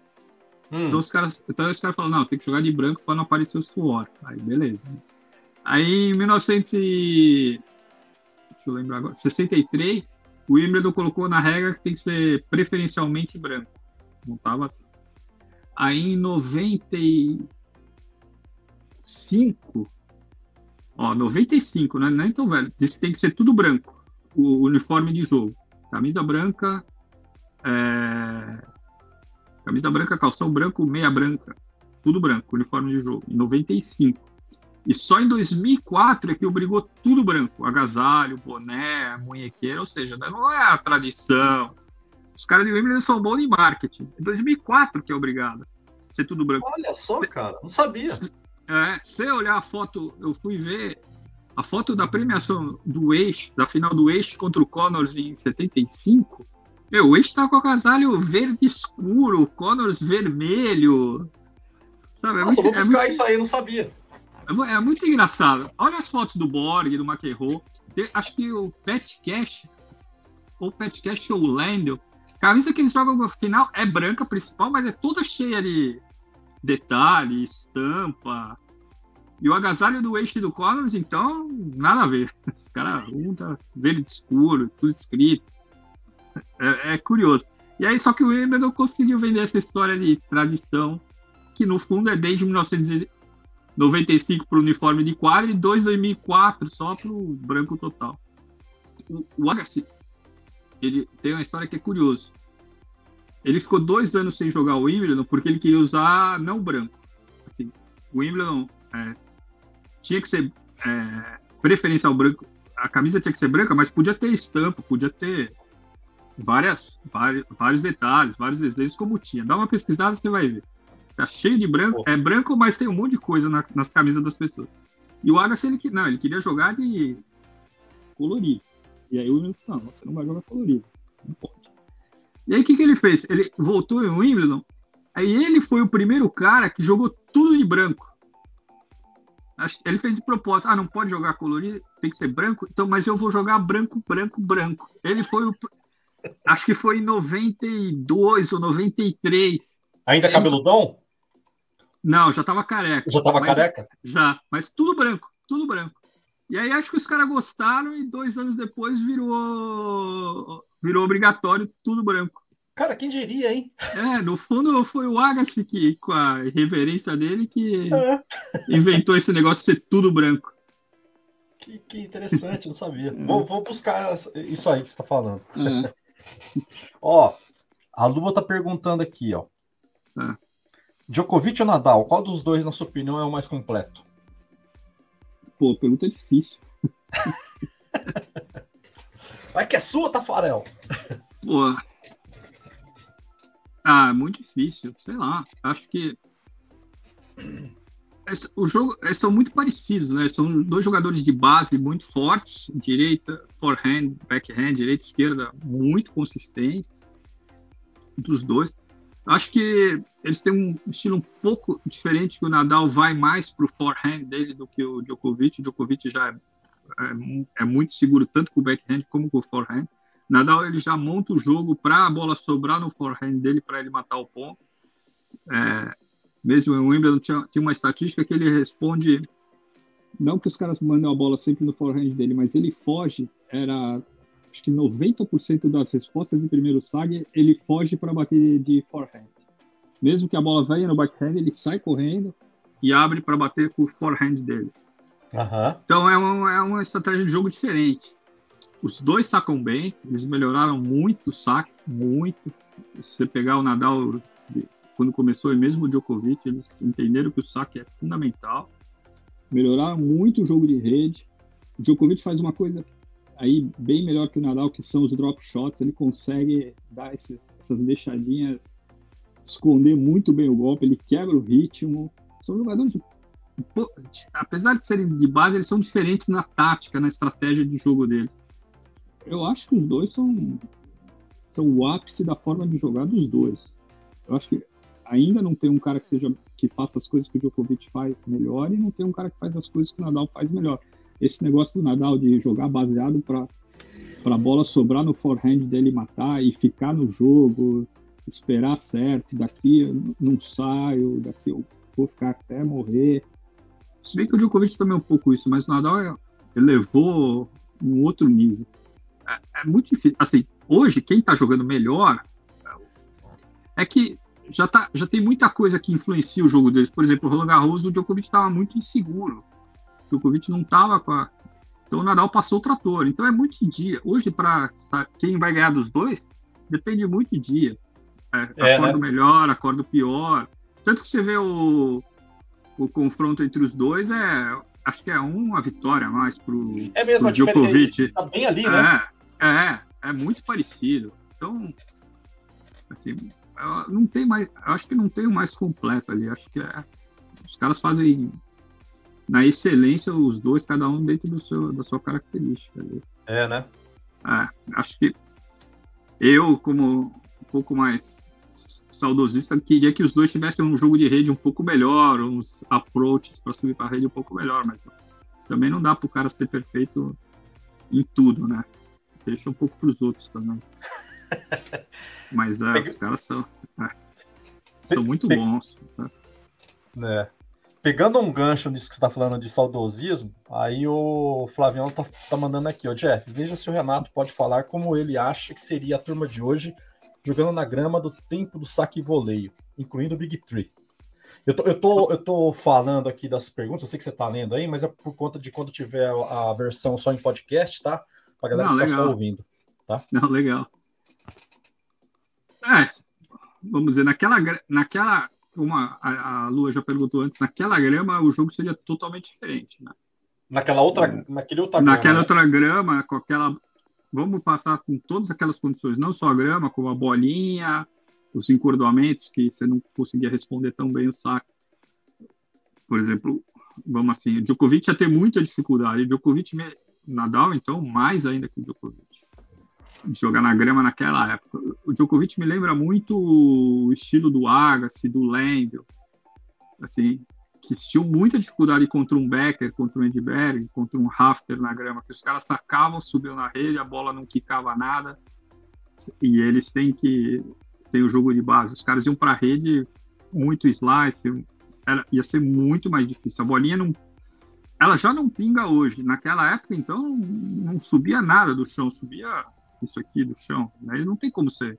[SPEAKER 4] Hum. Então os caras, então os caras falam, não, tem que jogar de branco para não aparecer o suor. Aí beleza. Aí em 1900 deixa eu lembrar agora, 63, o Wimbledon colocou na regra que tem que ser preferencialmente branco. Não estava assim. Aí em 95, ó, 95, né? Não é tão velho. Disse que tem que ser tudo branco, o uniforme de jogo. Camisa branca, é... camisa branca, calção branco, meia branca, tudo branco, uniforme de jogo. Em 95. E só em 2004 é que obrigou tudo branco. Agasalho, boné, munhequeira, ou seja, não é a tradição. Os caras de Wimbledon são bons em marketing. Em 2004 que é obrigado a ser tudo branco.
[SPEAKER 3] Olha só, cara, não sabia.
[SPEAKER 4] É, se olhar a foto, eu fui ver a foto da premiação do Eixo, da final do Eixo contra o Connors em 75. Meu, o Eixo tá com o agasalho verde escuro, o Connors vermelho.
[SPEAKER 3] Sabe? É Nossa, muito, vou buscar é muito... isso aí, não sabia.
[SPEAKER 4] É, é, muito engraçado. Olha as fotos do Borg, do McEnroe. Acho que o Pet Cash, ou Pet Cash ou o Landel, a camisa que eles jogam no final é branca principal, mas é toda cheia de detalhe, estampa. E o agasalho do Waste do Collins, então, nada a ver. Os caras, um tá verde escuro, tudo escrito. É, é, curioso. E aí, só que o Wimbledon conseguiu vender essa história de tradição, que no fundo é desde 1900 95 para o uniforme de quadra e 2 2004 só para o branco total. O, o Agassi, ele tem uma história que é curiosa. Ele ficou dois anos sem jogar o Wimbledon porque ele queria usar não branco. Assim, o Wimbledon é, tinha que ser é, preferencial branco. A camisa tinha que ser branca, mas podia ter estampa, podia ter várias, vários, vários detalhes, vários desenhos, como tinha. Dá uma pesquisada, você vai ver. Tá cheio de branco. É branco, mas tem um monte de coisa na, nas camisas das pessoas. E o Agassi, ele, não, ele queria jogar de colorido. E aí o Wimbledon falou, não, você não vai jogar colorido. Não pode. E aí o que, que ele fez? Ele voltou em Wimbledon, aí ele foi o primeiro cara que jogou tudo de branco. Ele fez de propósito, ah, não pode jogar colorido, tem que ser branco, então, mas eu vou jogar branco, branco, branco. Ele foi o. Acho que foi em 92 ou 93.
[SPEAKER 3] Ainda cabeludão?
[SPEAKER 4] Não, já tava careca.
[SPEAKER 3] Já tava
[SPEAKER 4] mas,
[SPEAKER 3] careca?
[SPEAKER 4] Já, mas tudo branco, tudo branco. E aí acho que os caras gostaram e dois anos depois virou virou obrigatório tudo branco.
[SPEAKER 3] Cara, quem diria, hein?
[SPEAKER 4] É, no fundo foi o Agassi que, com a reverência dele, que é. inventou esse negócio de ser tudo branco.
[SPEAKER 3] Que, que interessante, não sabia. É. Vou, vou buscar isso aí que você está falando. É. ó, a Lua tá perguntando aqui, ó. É. Djokovic ou Nadal, qual dos dois, na sua opinião, é o mais completo?
[SPEAKER 4] Pô, pergunta difícil.
[SPEAKER 3] Vai que é sua, Tafarel.
[SPEAKER 4] Pô. Ah, muito difícil. Sei lá. Acho que. o jogo, eles são muito parecidos, né? São dois jogadores de base muito fortes, direita, forehand, backhand, direita, esquerda, muito consistentes, dos dois. Acho que eles têm um estilo um pouco diferente, que o Nadal vai mais para o forehand dele do que o Djokovic. O Djokovic já é, é, é muito seguro tanto com o backhand como com o forehand. Nadal ele já monta o jogo para a bola sobrar no forehand dele para ele matar o ponto. É, mesmo em Wimbledon tinha, tinha uma estatística que ele responde não que os caras mandem a bola sempre no forehand dele, mas ele foge, era acho que 90% das respostas de primeiro sag, ele foge para bater de forehand. Mesmo que a bola venha no backhand, ele sai correndo e abre para bater com o forehand dele.
[SPEAKER 3] Uhum.
[SPEAKER 4] Então é é uma estratégia de jogo diferente. Os dois sacam bem, eles melhoraram muito o saque, muito. Se você pegar o Nadal quando começou, e mesmo o Djokovic, eles entenderam que o saque é fundamental. Melhoraram muito o jogo de rede. O Djokovic faz uma coisa aí bem melhor que o Nadal, que são os drop shots. Ele consegue dar esses, essas deixadinhas, esconder muito bem o golpe, ele quebra o ritmo. São jogadores, apesar de serem de base, eles são diferentes na tática, na estratégia de jogo deles. Eu acho que os dois são, são o ápice da forma de jogar dos dois. Eu acho que ainda não tem um cara que seja que faça as coisas que o Djokovic faz melhor e não tem um cara que faz as coisas que o Nadal faz melhor esse negócio do Nadal de jogar baseado para a bola sobrar no forehand dele matar e ficar no jogo, esperar certo, daqui eu não saio, daqui eu vou ficar até morrer. Se bem que o Djokovic também é um pouco isso, mas o Nadal elevou um outro nível. É, é muito difícil. Assim, hoje, quem está jogando melhor é que já, tá, já tem muita coisa que influencia o jogo deles. Por exemplo, o Roland Garros, o Djokovic estava muito inseguro. Djokovic não estava com a. Então o Nadal passou o trator. Então é muito de dia. Hoje, para quem vai ganhar dos dois, depende muito de dia. É, é, acordo né? melhor, acordo pior. Tanto que você vê o, o confronto entre os dois é acho que é uma vitória a mais pro,
[SPEAKER 3] é mesmo,
[SPEAKER 4] pro Djokovic.
[SPEAKER 3] Tá bem ali, né?
[SPEAKER 4] É, é, é muito parecido. Então, assim, não tem mais, acho que não tem o mais completo ali. Acho que é, os caras fazem na excelência os dois, cada um dentro do seu, da sua característica. Ali.
[SPEAKER 3] É, né?
[SPEAKER 4] É, acho que eu, como um pouco mais saudosista, queria que os dois tivessem um jogo de rede um pouco melhor, uns approaches para subir para a rede um pouco melhor, mas também não dá para o cara ser perfeito em tudo, né? Deixa um pouco para os outros também. mas é, os caras são, é, são muito bons.
[SPEAKER 3] Né? Pegando um gancho nisso que você está falando de saudosismo, aí o Flavião tá, tá mandando aqui, ó, Jeff, veja se o Renato pode falar como ele acha que seria a turma de hoje jogando na grama do tempo do saque e voleio, incluindo o Big Three. Eu tô, eu, tô, eu tô falando aqui das perguntas, eu sei que você tá lendo aí, mas é por conta de quando tiver a versão só em podcast, tá? Pra galera Não, que tá só ouvindo, tá?
[SPEAKER 4] Não, legal. É, vamos dizer, naquela, naquela como a, a Lua já perguntou antes, naquela grama o jogo seria totalmente diferente, né?
[SPEAKER 3] Naquela outra, é. naquele outra
[SPEAKER 4] grama. Naquela outra grama, com aquela. Vamos passar com todas aquelas condições, não só a grama, como a bolinha, os encordoamentos, que você não conseguia responder tão bem o saque. Por exemplo, vamos assim, o Djokovic ia ter muita dificuldade. O Djokovic, Nadal, então, mais ainda que o Djokovic jogar na grama naquela época. O Djokovic me lembra muito o estilo do Agassi, do Lendl, assim, que tinham muita dificuldade contra um Becker, contra um Edberg, contra um Rafter na grama, que os caras sacavam, subiam na rede, a bola não quicava nada, e eles têm que tem o jogo de base. Os caras iam para a rede muito slice, era, ia ser muito mais difícil. A bolinha não ela já não pinga hoje. Naquela época, então, não subia nada do chão, subia isso aqui do chão. Né? não tem como você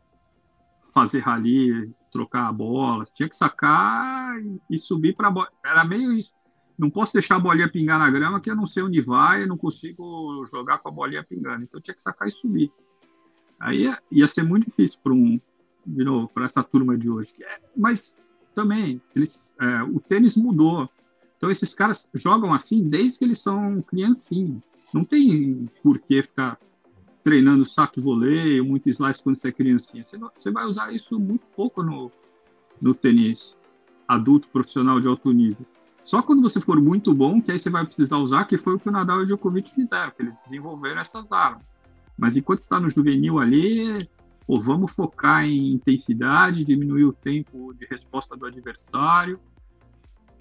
[SPEAKER 4] fazer rally, trocar a bola. Tinha que sacar e, subir para a bola. Era meio isso. Não posso deixar a bolinha pingar na grama, que eu não sei onde vai, eu não consigo jogar com a bolinha pingando. Então tinha que sacar e subir. Aí ia, ia ser muito difícil para um, de novo, para essa turma de hoje. É, mas também, eles, é, o tênis mudou. Então esses caras jogam assim desde que eles são criancinhos. Não tem por que ficar treinando saque voleio, muito slice quando você é criancinha. Você, vai usar isso muito pouco no, no tênis adulto profissional de alto nível. Só quando você for muito bom, que aí você vai precisar usar, que foi o que o Nadal e o Djokovic fizeram, que eles desenvolveram essas armas. Mas enquanto está no juvenil ali, pô, vamos focar em intensidade, diminuir o tempo de resposta do adversário.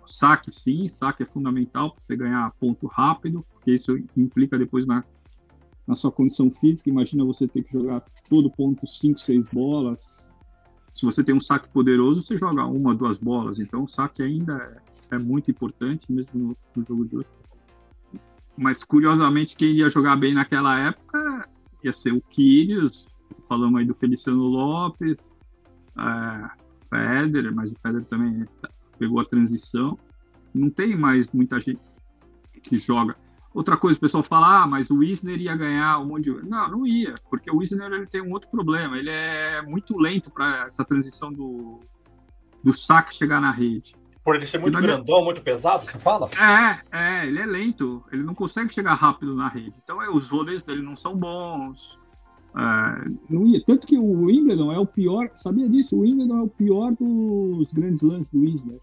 [SPEAKER 4] Saque sim, saque é fundamental para você ganhar ponto rápido, porque isso implica depois na na sua condição física. Imagina você ter que jogar todo ponto 5, 6 bolas. Se você tem um saque poderoso, você joga uma, duas bolas. Então o saque ainda é, é muito importante, mesmo no, no, jogo de hoje. Mas curiosamente, quem ia jogar bem naquela época ia ser o Kyrgios. Falamos aí do Feliciano Lopes, é, Federer, mas o Federer também pegou a transição. Não tem mais muita gente que joga. Outra coisa, o pessoal fala, ah, mas o Wisner ia ganhar um monte de. Não, não ia, porque o Wisner ele tem um outro problema. Ele é muito lento para essa transição do, do saque chegar na rede.
[SPEAKER 3] Por ele ser muito grandão, muito pesado, você fala?
[SPEAKER 4] É, é, ele é lento. Ele não consegue chegar rápido na rede. Então, é, os rolês dele não são bons. É, não ia. Tanto que o Wimbledon é o pior. Sabia disso? O Wimbledon é o pior dos grandes lances do Wisner.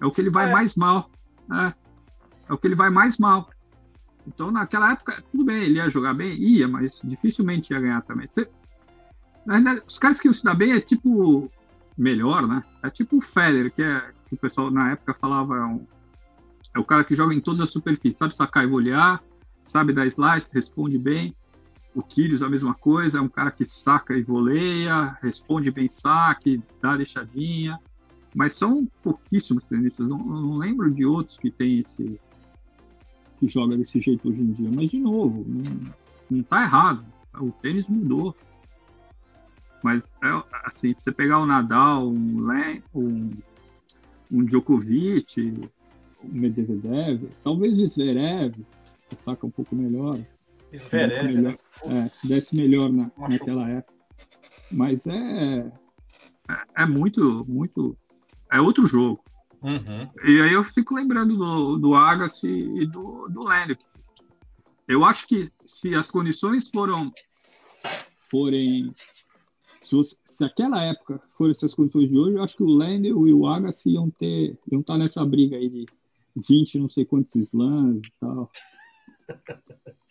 [SPEAKER 4] É o que ele vai é. mais mal. É, é o que ele vai mais mal. Então, naquela época, tudo bem, ele ia jogar bem? Ia, mas dificilmente ia ganhar também. Você, na verdade, os caras que iam se dar bem é tipo. Melhor, né? É tipo o Federer, que, é, que o pessoal na época falava. É, um, é o cara que joga em todas as superfícies, sabe sacar e volear, sabe dar slice, responde bem. O Kyrgios, a mesma coisa, é um cara que saca e voleia, responde bem saque, dá deixadinha. Mas são pouquíssimos tenistas. Não, não lembro de outros que tem esse, que joga desse jeito hoje em dia. Mas, de novo, não, não tá errado. O tênis mudou. Mas, é, assim, você pegar o Nadal, um, um, um Djokovic, um Medvedev, talvez o Zverev, que saca um pouco melhor.
[SPEAKER 3] Se desse melhor,
[SPEAKER 4] né? é, se desse melhor na, naquela época. Mas é, é, é muito, muito... É outro jogo. Uhum. E aí eu fico lembrando do, do Agassi e do, do Lênio. Eu acho que se as condições foram forem se, você, se aquela época foram essas condições de hoje, eu acho que o Lênio e o Agassi iam ter iam estar nessa briga aí de 20 não sei quantos slams e tal.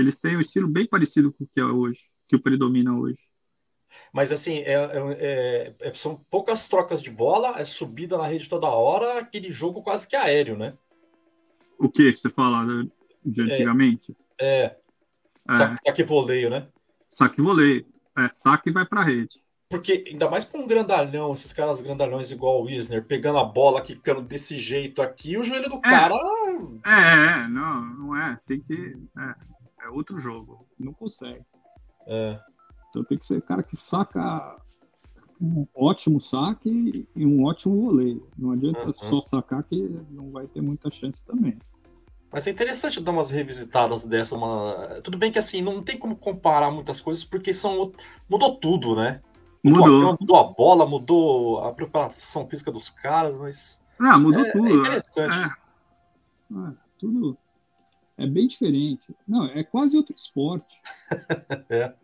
[SPEAKER 4] eles têm um estilo bem parecido com o que é hoje, que o predomina hoje.
[SPEAKER 3] Mas assim, é, é, é, são poucas trocas de bola, é subida na rede toda hora, aquele jogo quase que aéreo, né?
[SPEAKER 4] O que você fala né, de antigamente?
[SPEAKER 3] É. é. Saque, saque voleio, né?
[SPEAKER 4] Saque voleio. É, saque e vai pra rede.
[SPEAKER 3] Porque, ainda mais para um grandalhão, esses caras grandalhões igual o Wisner, pegando a bola, quicando desse jeito aqui, o joelho do é. cara.
[SPEAKER 4] É, é, não, não é. Tem que. É, é outro jogo. Não consegue.
[SPEAKER 3] É.
[SPEAKER 4] Então tem que ser cara que saca um ótimo saque e um ótimo voleio. Não adianta uhum. só sacar que não vai ter muita chance também.
[SPEAKER 3] Mas é interessante dar umas revisitadas dessa. Uma... Tudo bem que assim, não tem como comparar muitas coisas, porque são... mudou tudo, né? Mudou. Mudou. A, mudou a bola, mudou a preparação física dos caras, mas.
[SPEAKER 4] Ah, mudou é, tudo. É
[SPEAKER 3] interessante. É.
[SPEAKER 4] Ah, tudo. É bem diferente. Não, é quase outro esporte.
[SPEAKER 3] é.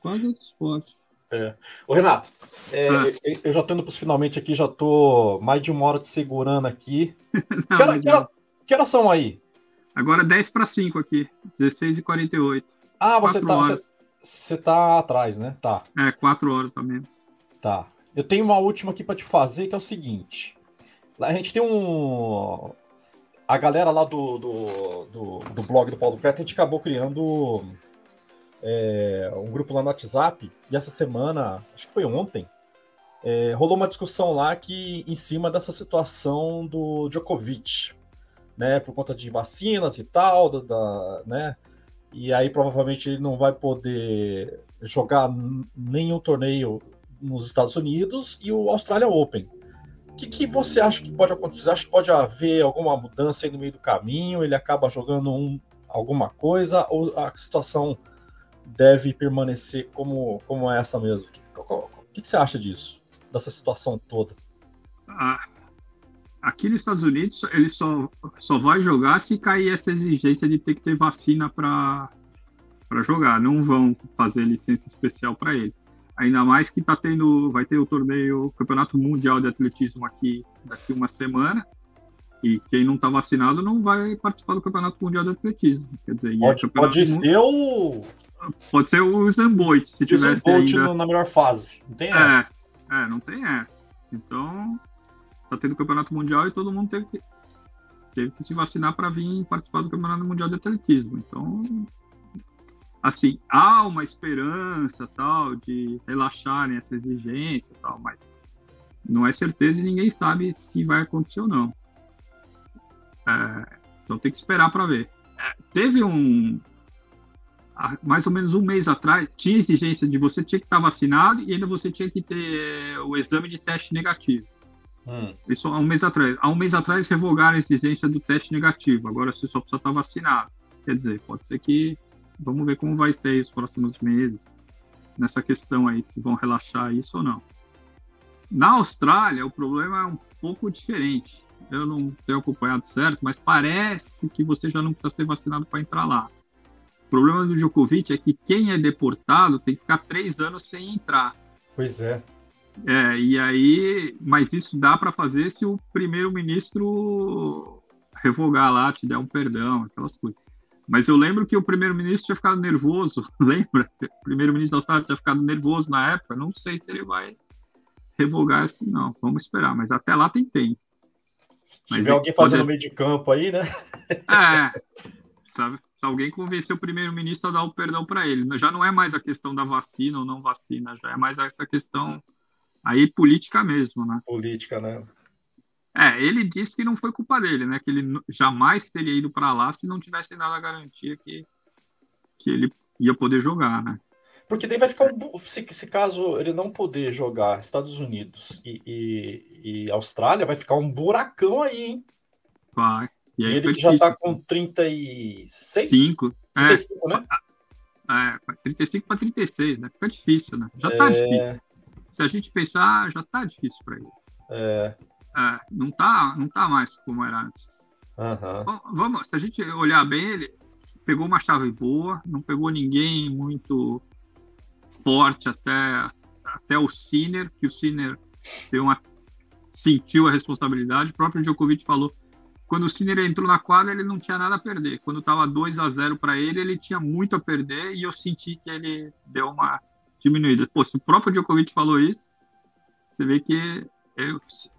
[SPEAKER 4] Quase outro esporte.
[SPEAKER 3] É. Ô, Renato, é, ah. eu já tô indo para os finalmente aqui, já tô mais de uma hora te segurando aqui. Não, que, hora, que, hora, que horas são aí?
[SPEAKER 4] Agora 10 para 5 aqui, 16 e 48.
[SPEAKER 3] Ah, você tá, você, você, tá atrás, né? Tá.
[SPEAKER 4] É, 4 horas também.
[SPEAKER 3] Tá. Eu tenho uma última aqui para te fazer, que é o seguinte. A gente tem um. A galera lá do, do, do, do blog do Paulo Preto, a gente acabou criando é, um grupo lá no WhatsApp, e essa semana, acho que foi ontem, é, rolou uma discussão lá que em cima dessa situação do Djokovic, né, por conta de vacinas e tal, da, da né, e aí provavelmente ele não vai poder jogar nenhum torneio nos Estados Unidos e o Australian Open. O que, que você acha que pode acontecer? Acha que pode haver alguma mudança aí no meio do caminho? Ele acaba jogando um, alguma coisa ou a situação deve permanecer como, como é essa mesmo? O que, que, você acha disso? Dessa situação toda?
[SPEAKER 4] Ah, aqui nos Estados Unidos, ele só, só vai jogar se cair essa exigência de ter que ter vacina para jogar. Não vão fazer licença especial para ele. Ainda mais que tá tendo, vai ter o torneio, o Campeonato Mundial de Atletismo aqui daqui uma semana. E quem não está vacinado não vai participar do Campeonato Mundial de Atletismo. Quer dizer,
[SPEAKER 3] pode, pode ser o
[SPEAKER 4] Pode ser o Zamboit, se tivesse Bolt ainda...
[SPEAKER 3] na melhor fase. Não tem
[SPEAKER 4] é, essa. É, não tem essa. Então, tá tendo campeonato mundial e todo mundo teve que, teve que se vacinar para vir participar do campeonato mundial de atletismo. Então, assim, há uma esperança tal de relaxarem essa exigência tal, mas não é certeza e ninguém sabe se vai acontecer ou não. É, então tem que esperar para ver. É, teve um, mais ou menos um mês atrás, tinha exigência de você tinha que estar vacinado e ainda você tinha que ter o exame de teste negativo. Hum. Isso há um mês atrás. Há um mês atrás revogaram a exigência do teste negativo. Agora você só precisa estar vacinado. Quer dizer, pode ser que. Vamos ver como vai ser os próximos meses nessa questão aí, se vão relaxar isso ou não. Na Austrália, o problema é um pouco diferente. Eu não tenho acompanhado certo, mas parece que você já não precisa ser vacinado para entrar lá. O problema do Djokovic é que quem é deportado tem que ficar três anos sem entrar.
[SPEAKER 3] Pois é.
[SPEAKER 4] É, e aí, mas isso dá para fazer se o primeiro-ministro revogar lá, te der um perdão, aquelas coisas. Mas eu lembro que o primeiro-ministro tinha ficado nervoso, lembra? O primeiro-ministro da Austrália tinha ficado nervoso na época. Não sei se ele vai revogar assim, não. Vamos esperar, mas até lá tem tempo.
[SPEAKER 3] Se tiver alguém fazendo pode... meio de campo aí, né?
[SPEAKER 4] É, sabe? se alguém convencer o primeiro-ministro a dar o perdão para ele. Já não é mais a questão da vacina ou não vacina, já é mais essa questão aí política mesmo, né?
[SPEAKER 3] Política, né?
[SPEAKER 4] É, ele disse que não foi culpa dele, né? Que ele jamais teria ido para lá se não tivesse dado a garantia que, que ele ia poder jogar, né?
[SPEAKER 3] Porque daí vai ficar um. Se, se caso ele não poder jogar Estados Unidos e, e, e Austrália, vai ficar um buracão aí, hein?
[SPEAKER 4] Vai.
[SPEAKER 3] E, e ele que já está com 36?
[SPEAKER 4] 5.
[SPEAKER 3] 35, é, né?
[SPEAKER 4] É, 35 para 36, né? Fica difícil, né? Já está é... difícil. Se a gente pensar, já está difícil para ele.
[SPEAKER 3] É.
[SPEAKER 4] É, não tá, não tá mais como era antes.
[SPEAKER 3] Uhum.
[SPEAKER 4] Vamos, se a gente olhar bem, ele pegou uma chave boa, não pegou ninguém muito forte até, até o Sinner, que o Sinner deu uma, sentiu a responsabilidade. O próprio Djokovic falou quando o Sinner entrou na quadra, ele não tinha nada a perder. Quando estava 2 a 0 para ele, ele tinha muito a perder e eu senti que ele deu uma diminuída. Pô, se o próprio Djokovic falou isso, você vê que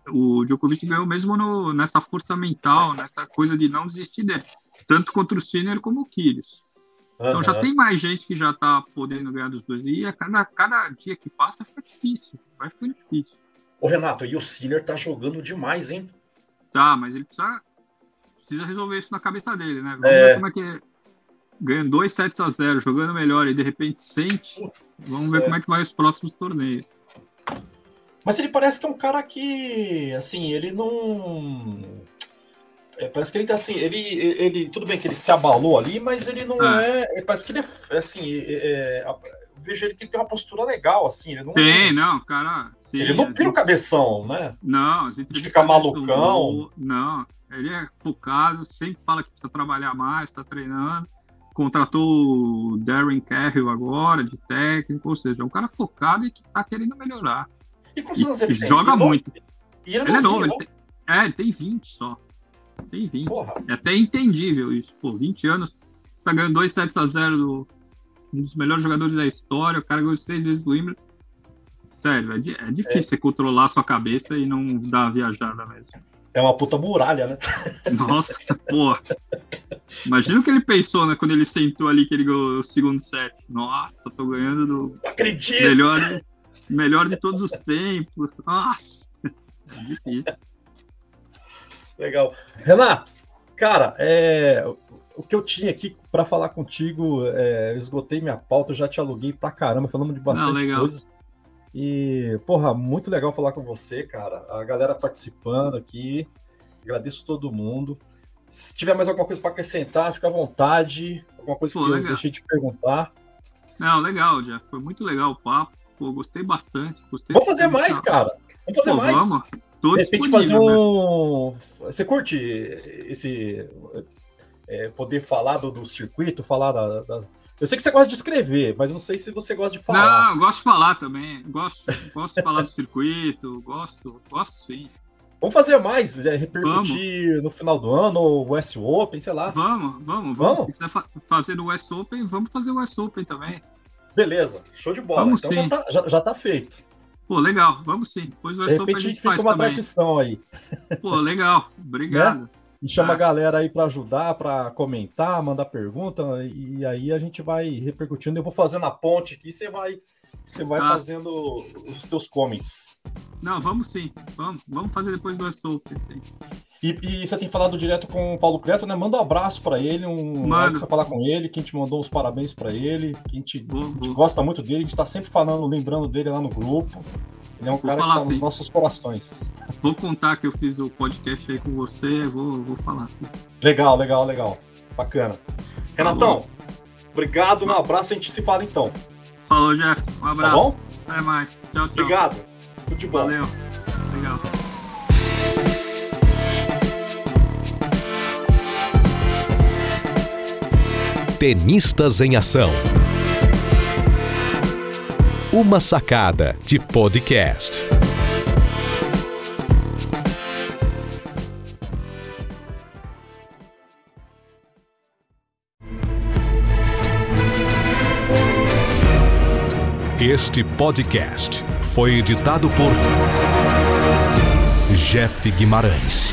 [SPEAKER 4] o Djokovic ganhou mesmo no, nessa força mental, nessa coisa de não desistir dele. Tanto contra o Sinner como o Kyrgios. Uhum. Então já tem mais gente que já tá podendo ganhar dos dois. E a cada, cada dia que passa fica difícil. Vai ficando difícil.
[SPEAKER 3] Ô Renato, e o Sinner tá jogando demais, hein?
[SPEAKER 4] Tá, mas ele precisa, precisa resolver isso na cabeça dele, né? Vamos é... ver como é que é. Ganhando 2 sets a 0, jogando melhor e de repente sente. Putz, Vamos ver é... como é que vai os próximos torneios.
[SPEAKER 3] Mas ele parece que é um cara que, assim, ele não. É, parece que ele tá assim, ele, ele. Tudo bem que ele se abalou ali, mas ele não ah. é. Parece que ele é. Assim, é, eu vejo ele que ele tem uma postura legal, assim. Ele não,
[SPEAKER 4] tem, não, cara.
[SPEAKER 3] Sim, ele não pira o cabeção, né?
[SPEAKER 4] Não,
[SPEAKER 3] de ficar malucão.
[SPEAKER 4] Não, ele é focado, sempre fala que precisa trabalhar mais, está treinando. Contratou o Darren Carroll agora, de técnico, ou seja, é um cara focado e que está querendo melhorar.
[SPEAKER 3] E quantos anos ele tem?
[SPEAKER 4] Joga
[SPEAKER 3] ele
[SPEAKER 4] muito. E ele, ele é novo, ele tem, é, ele tem 20 só. Tem 20. Porra. É até entendível isso. Pô, 20 anos, você tá ganhando 2 sets a 0 do um dos melhores jogadores da história, o cara ganhou seis vezes o Wimbledon. Sério, é, é difícil é. você controlar a sua cabeça e não dar a viajada mesmo.
[SPEAKER 3] É uma puta muralha, né?
[SPEAKER 4] Nossa, porra. Imagina o que ele pensou, né, quando ele sentou ali que ele ganhou o segundo set. Nossa, tô ganhando do.
[SPEAKER 3] Acredito!
[SPEAKER 4] Melhor, Melhor de todos os tempos. Nossa, é difícil.
[SPEAKER 3] Legal. Renato, cara, é, o que eu tinha aqui para falar contigo, é, eu esgotei minha pauta, já te aluguei pra caramba, falando de bastante Não, coisa. E, porra, muito legal falar com você, cara. A galera participando aqui. Agradeço todo mundo. Se tiver mais alguma coisa para acrescentar, fica à vontade. Alguma coisa Pô, que legal. eu deixei de perguntar.
[SPEAKER 4] Não, legal, já. Foi muito legal o papo. Pô, gostei bastante. Gostei
[SPEAKER 3] vamos fazer mais, cara. Vamos fazer Pô, mais. Vamos. Tô de repente fazer um. Né? Você curte esse. É, poder falar do, do, circuito, falar da, da, Eu sei que você gosta de escrever, mas não sei se você gosta de falar.
[SPEAKER 4] Não, eu gosto de falar também. Gosto, gosto de falar do circuito, gosto, gosto sim.
[SPEAKER 3] Vamos fazer mais, é, repercutir vamos. no final do ano, o US Open, sei lá.
[SPEAKER 4] Vamos, vamos, vamos. vamos? Se quiser fa fazer no US Open, vamos fazer o US Open também.
[SPEAKER 3] Beleza, show de bola. Vamos então sim. Já, tá, já, já tá feito.
[SPEAKER 4] Pô, legal, vamos sim. Depois
[SPEAKER 3] o De repente a gente fica uma também. tradição aí.
[SPEAKER 4] Pô, legal, obrigado. Né?
[SPEAKER 3] E chama a galera aí para ajudar, para comentar, mandar pergunta, e aí a gente vai repercutindo. Eu vou fazendo a ponte aqui, você vai você vai tá. fazendo os teus comments.
[SPEAKER 4] Não, vamos sim. Vamos, vamos fazer depois do Soap, sim.
[SPEAKER 3] E, e, você tem falado direto com o Paulo Cleto, né? Manda um abraço para ele, um Mano. você falar com ele, que a gente mandou os parabéns para ele, que a gente, vou, a gente gosta muito dele, a gente tá sempre falando, lembrando dele lá no grupo. Ele é um vou cara que tá assim. nos nossos corações.
[SPEAKER 4] Vou contar que eu fiz o podcast aí com você, vou, vou falar assim.
[SPEAKER 3] Legal, legal, legal. Bacana. Renatão, obrigado, um abraço, a gente se fala então.
[SPEAKER 4] Falou, Jeff. Um abraço. Tá bom? Até mais. Tchau, tchau.
[SPEAKER 3] Obrigado. Tudo de bom.
[SPEAKER 4] Valeu. Legal.
[SPEAKER 5] Tenistas em Ação. Uma sacada de podcast. Este podcast foi editado por Jeff Guimarães.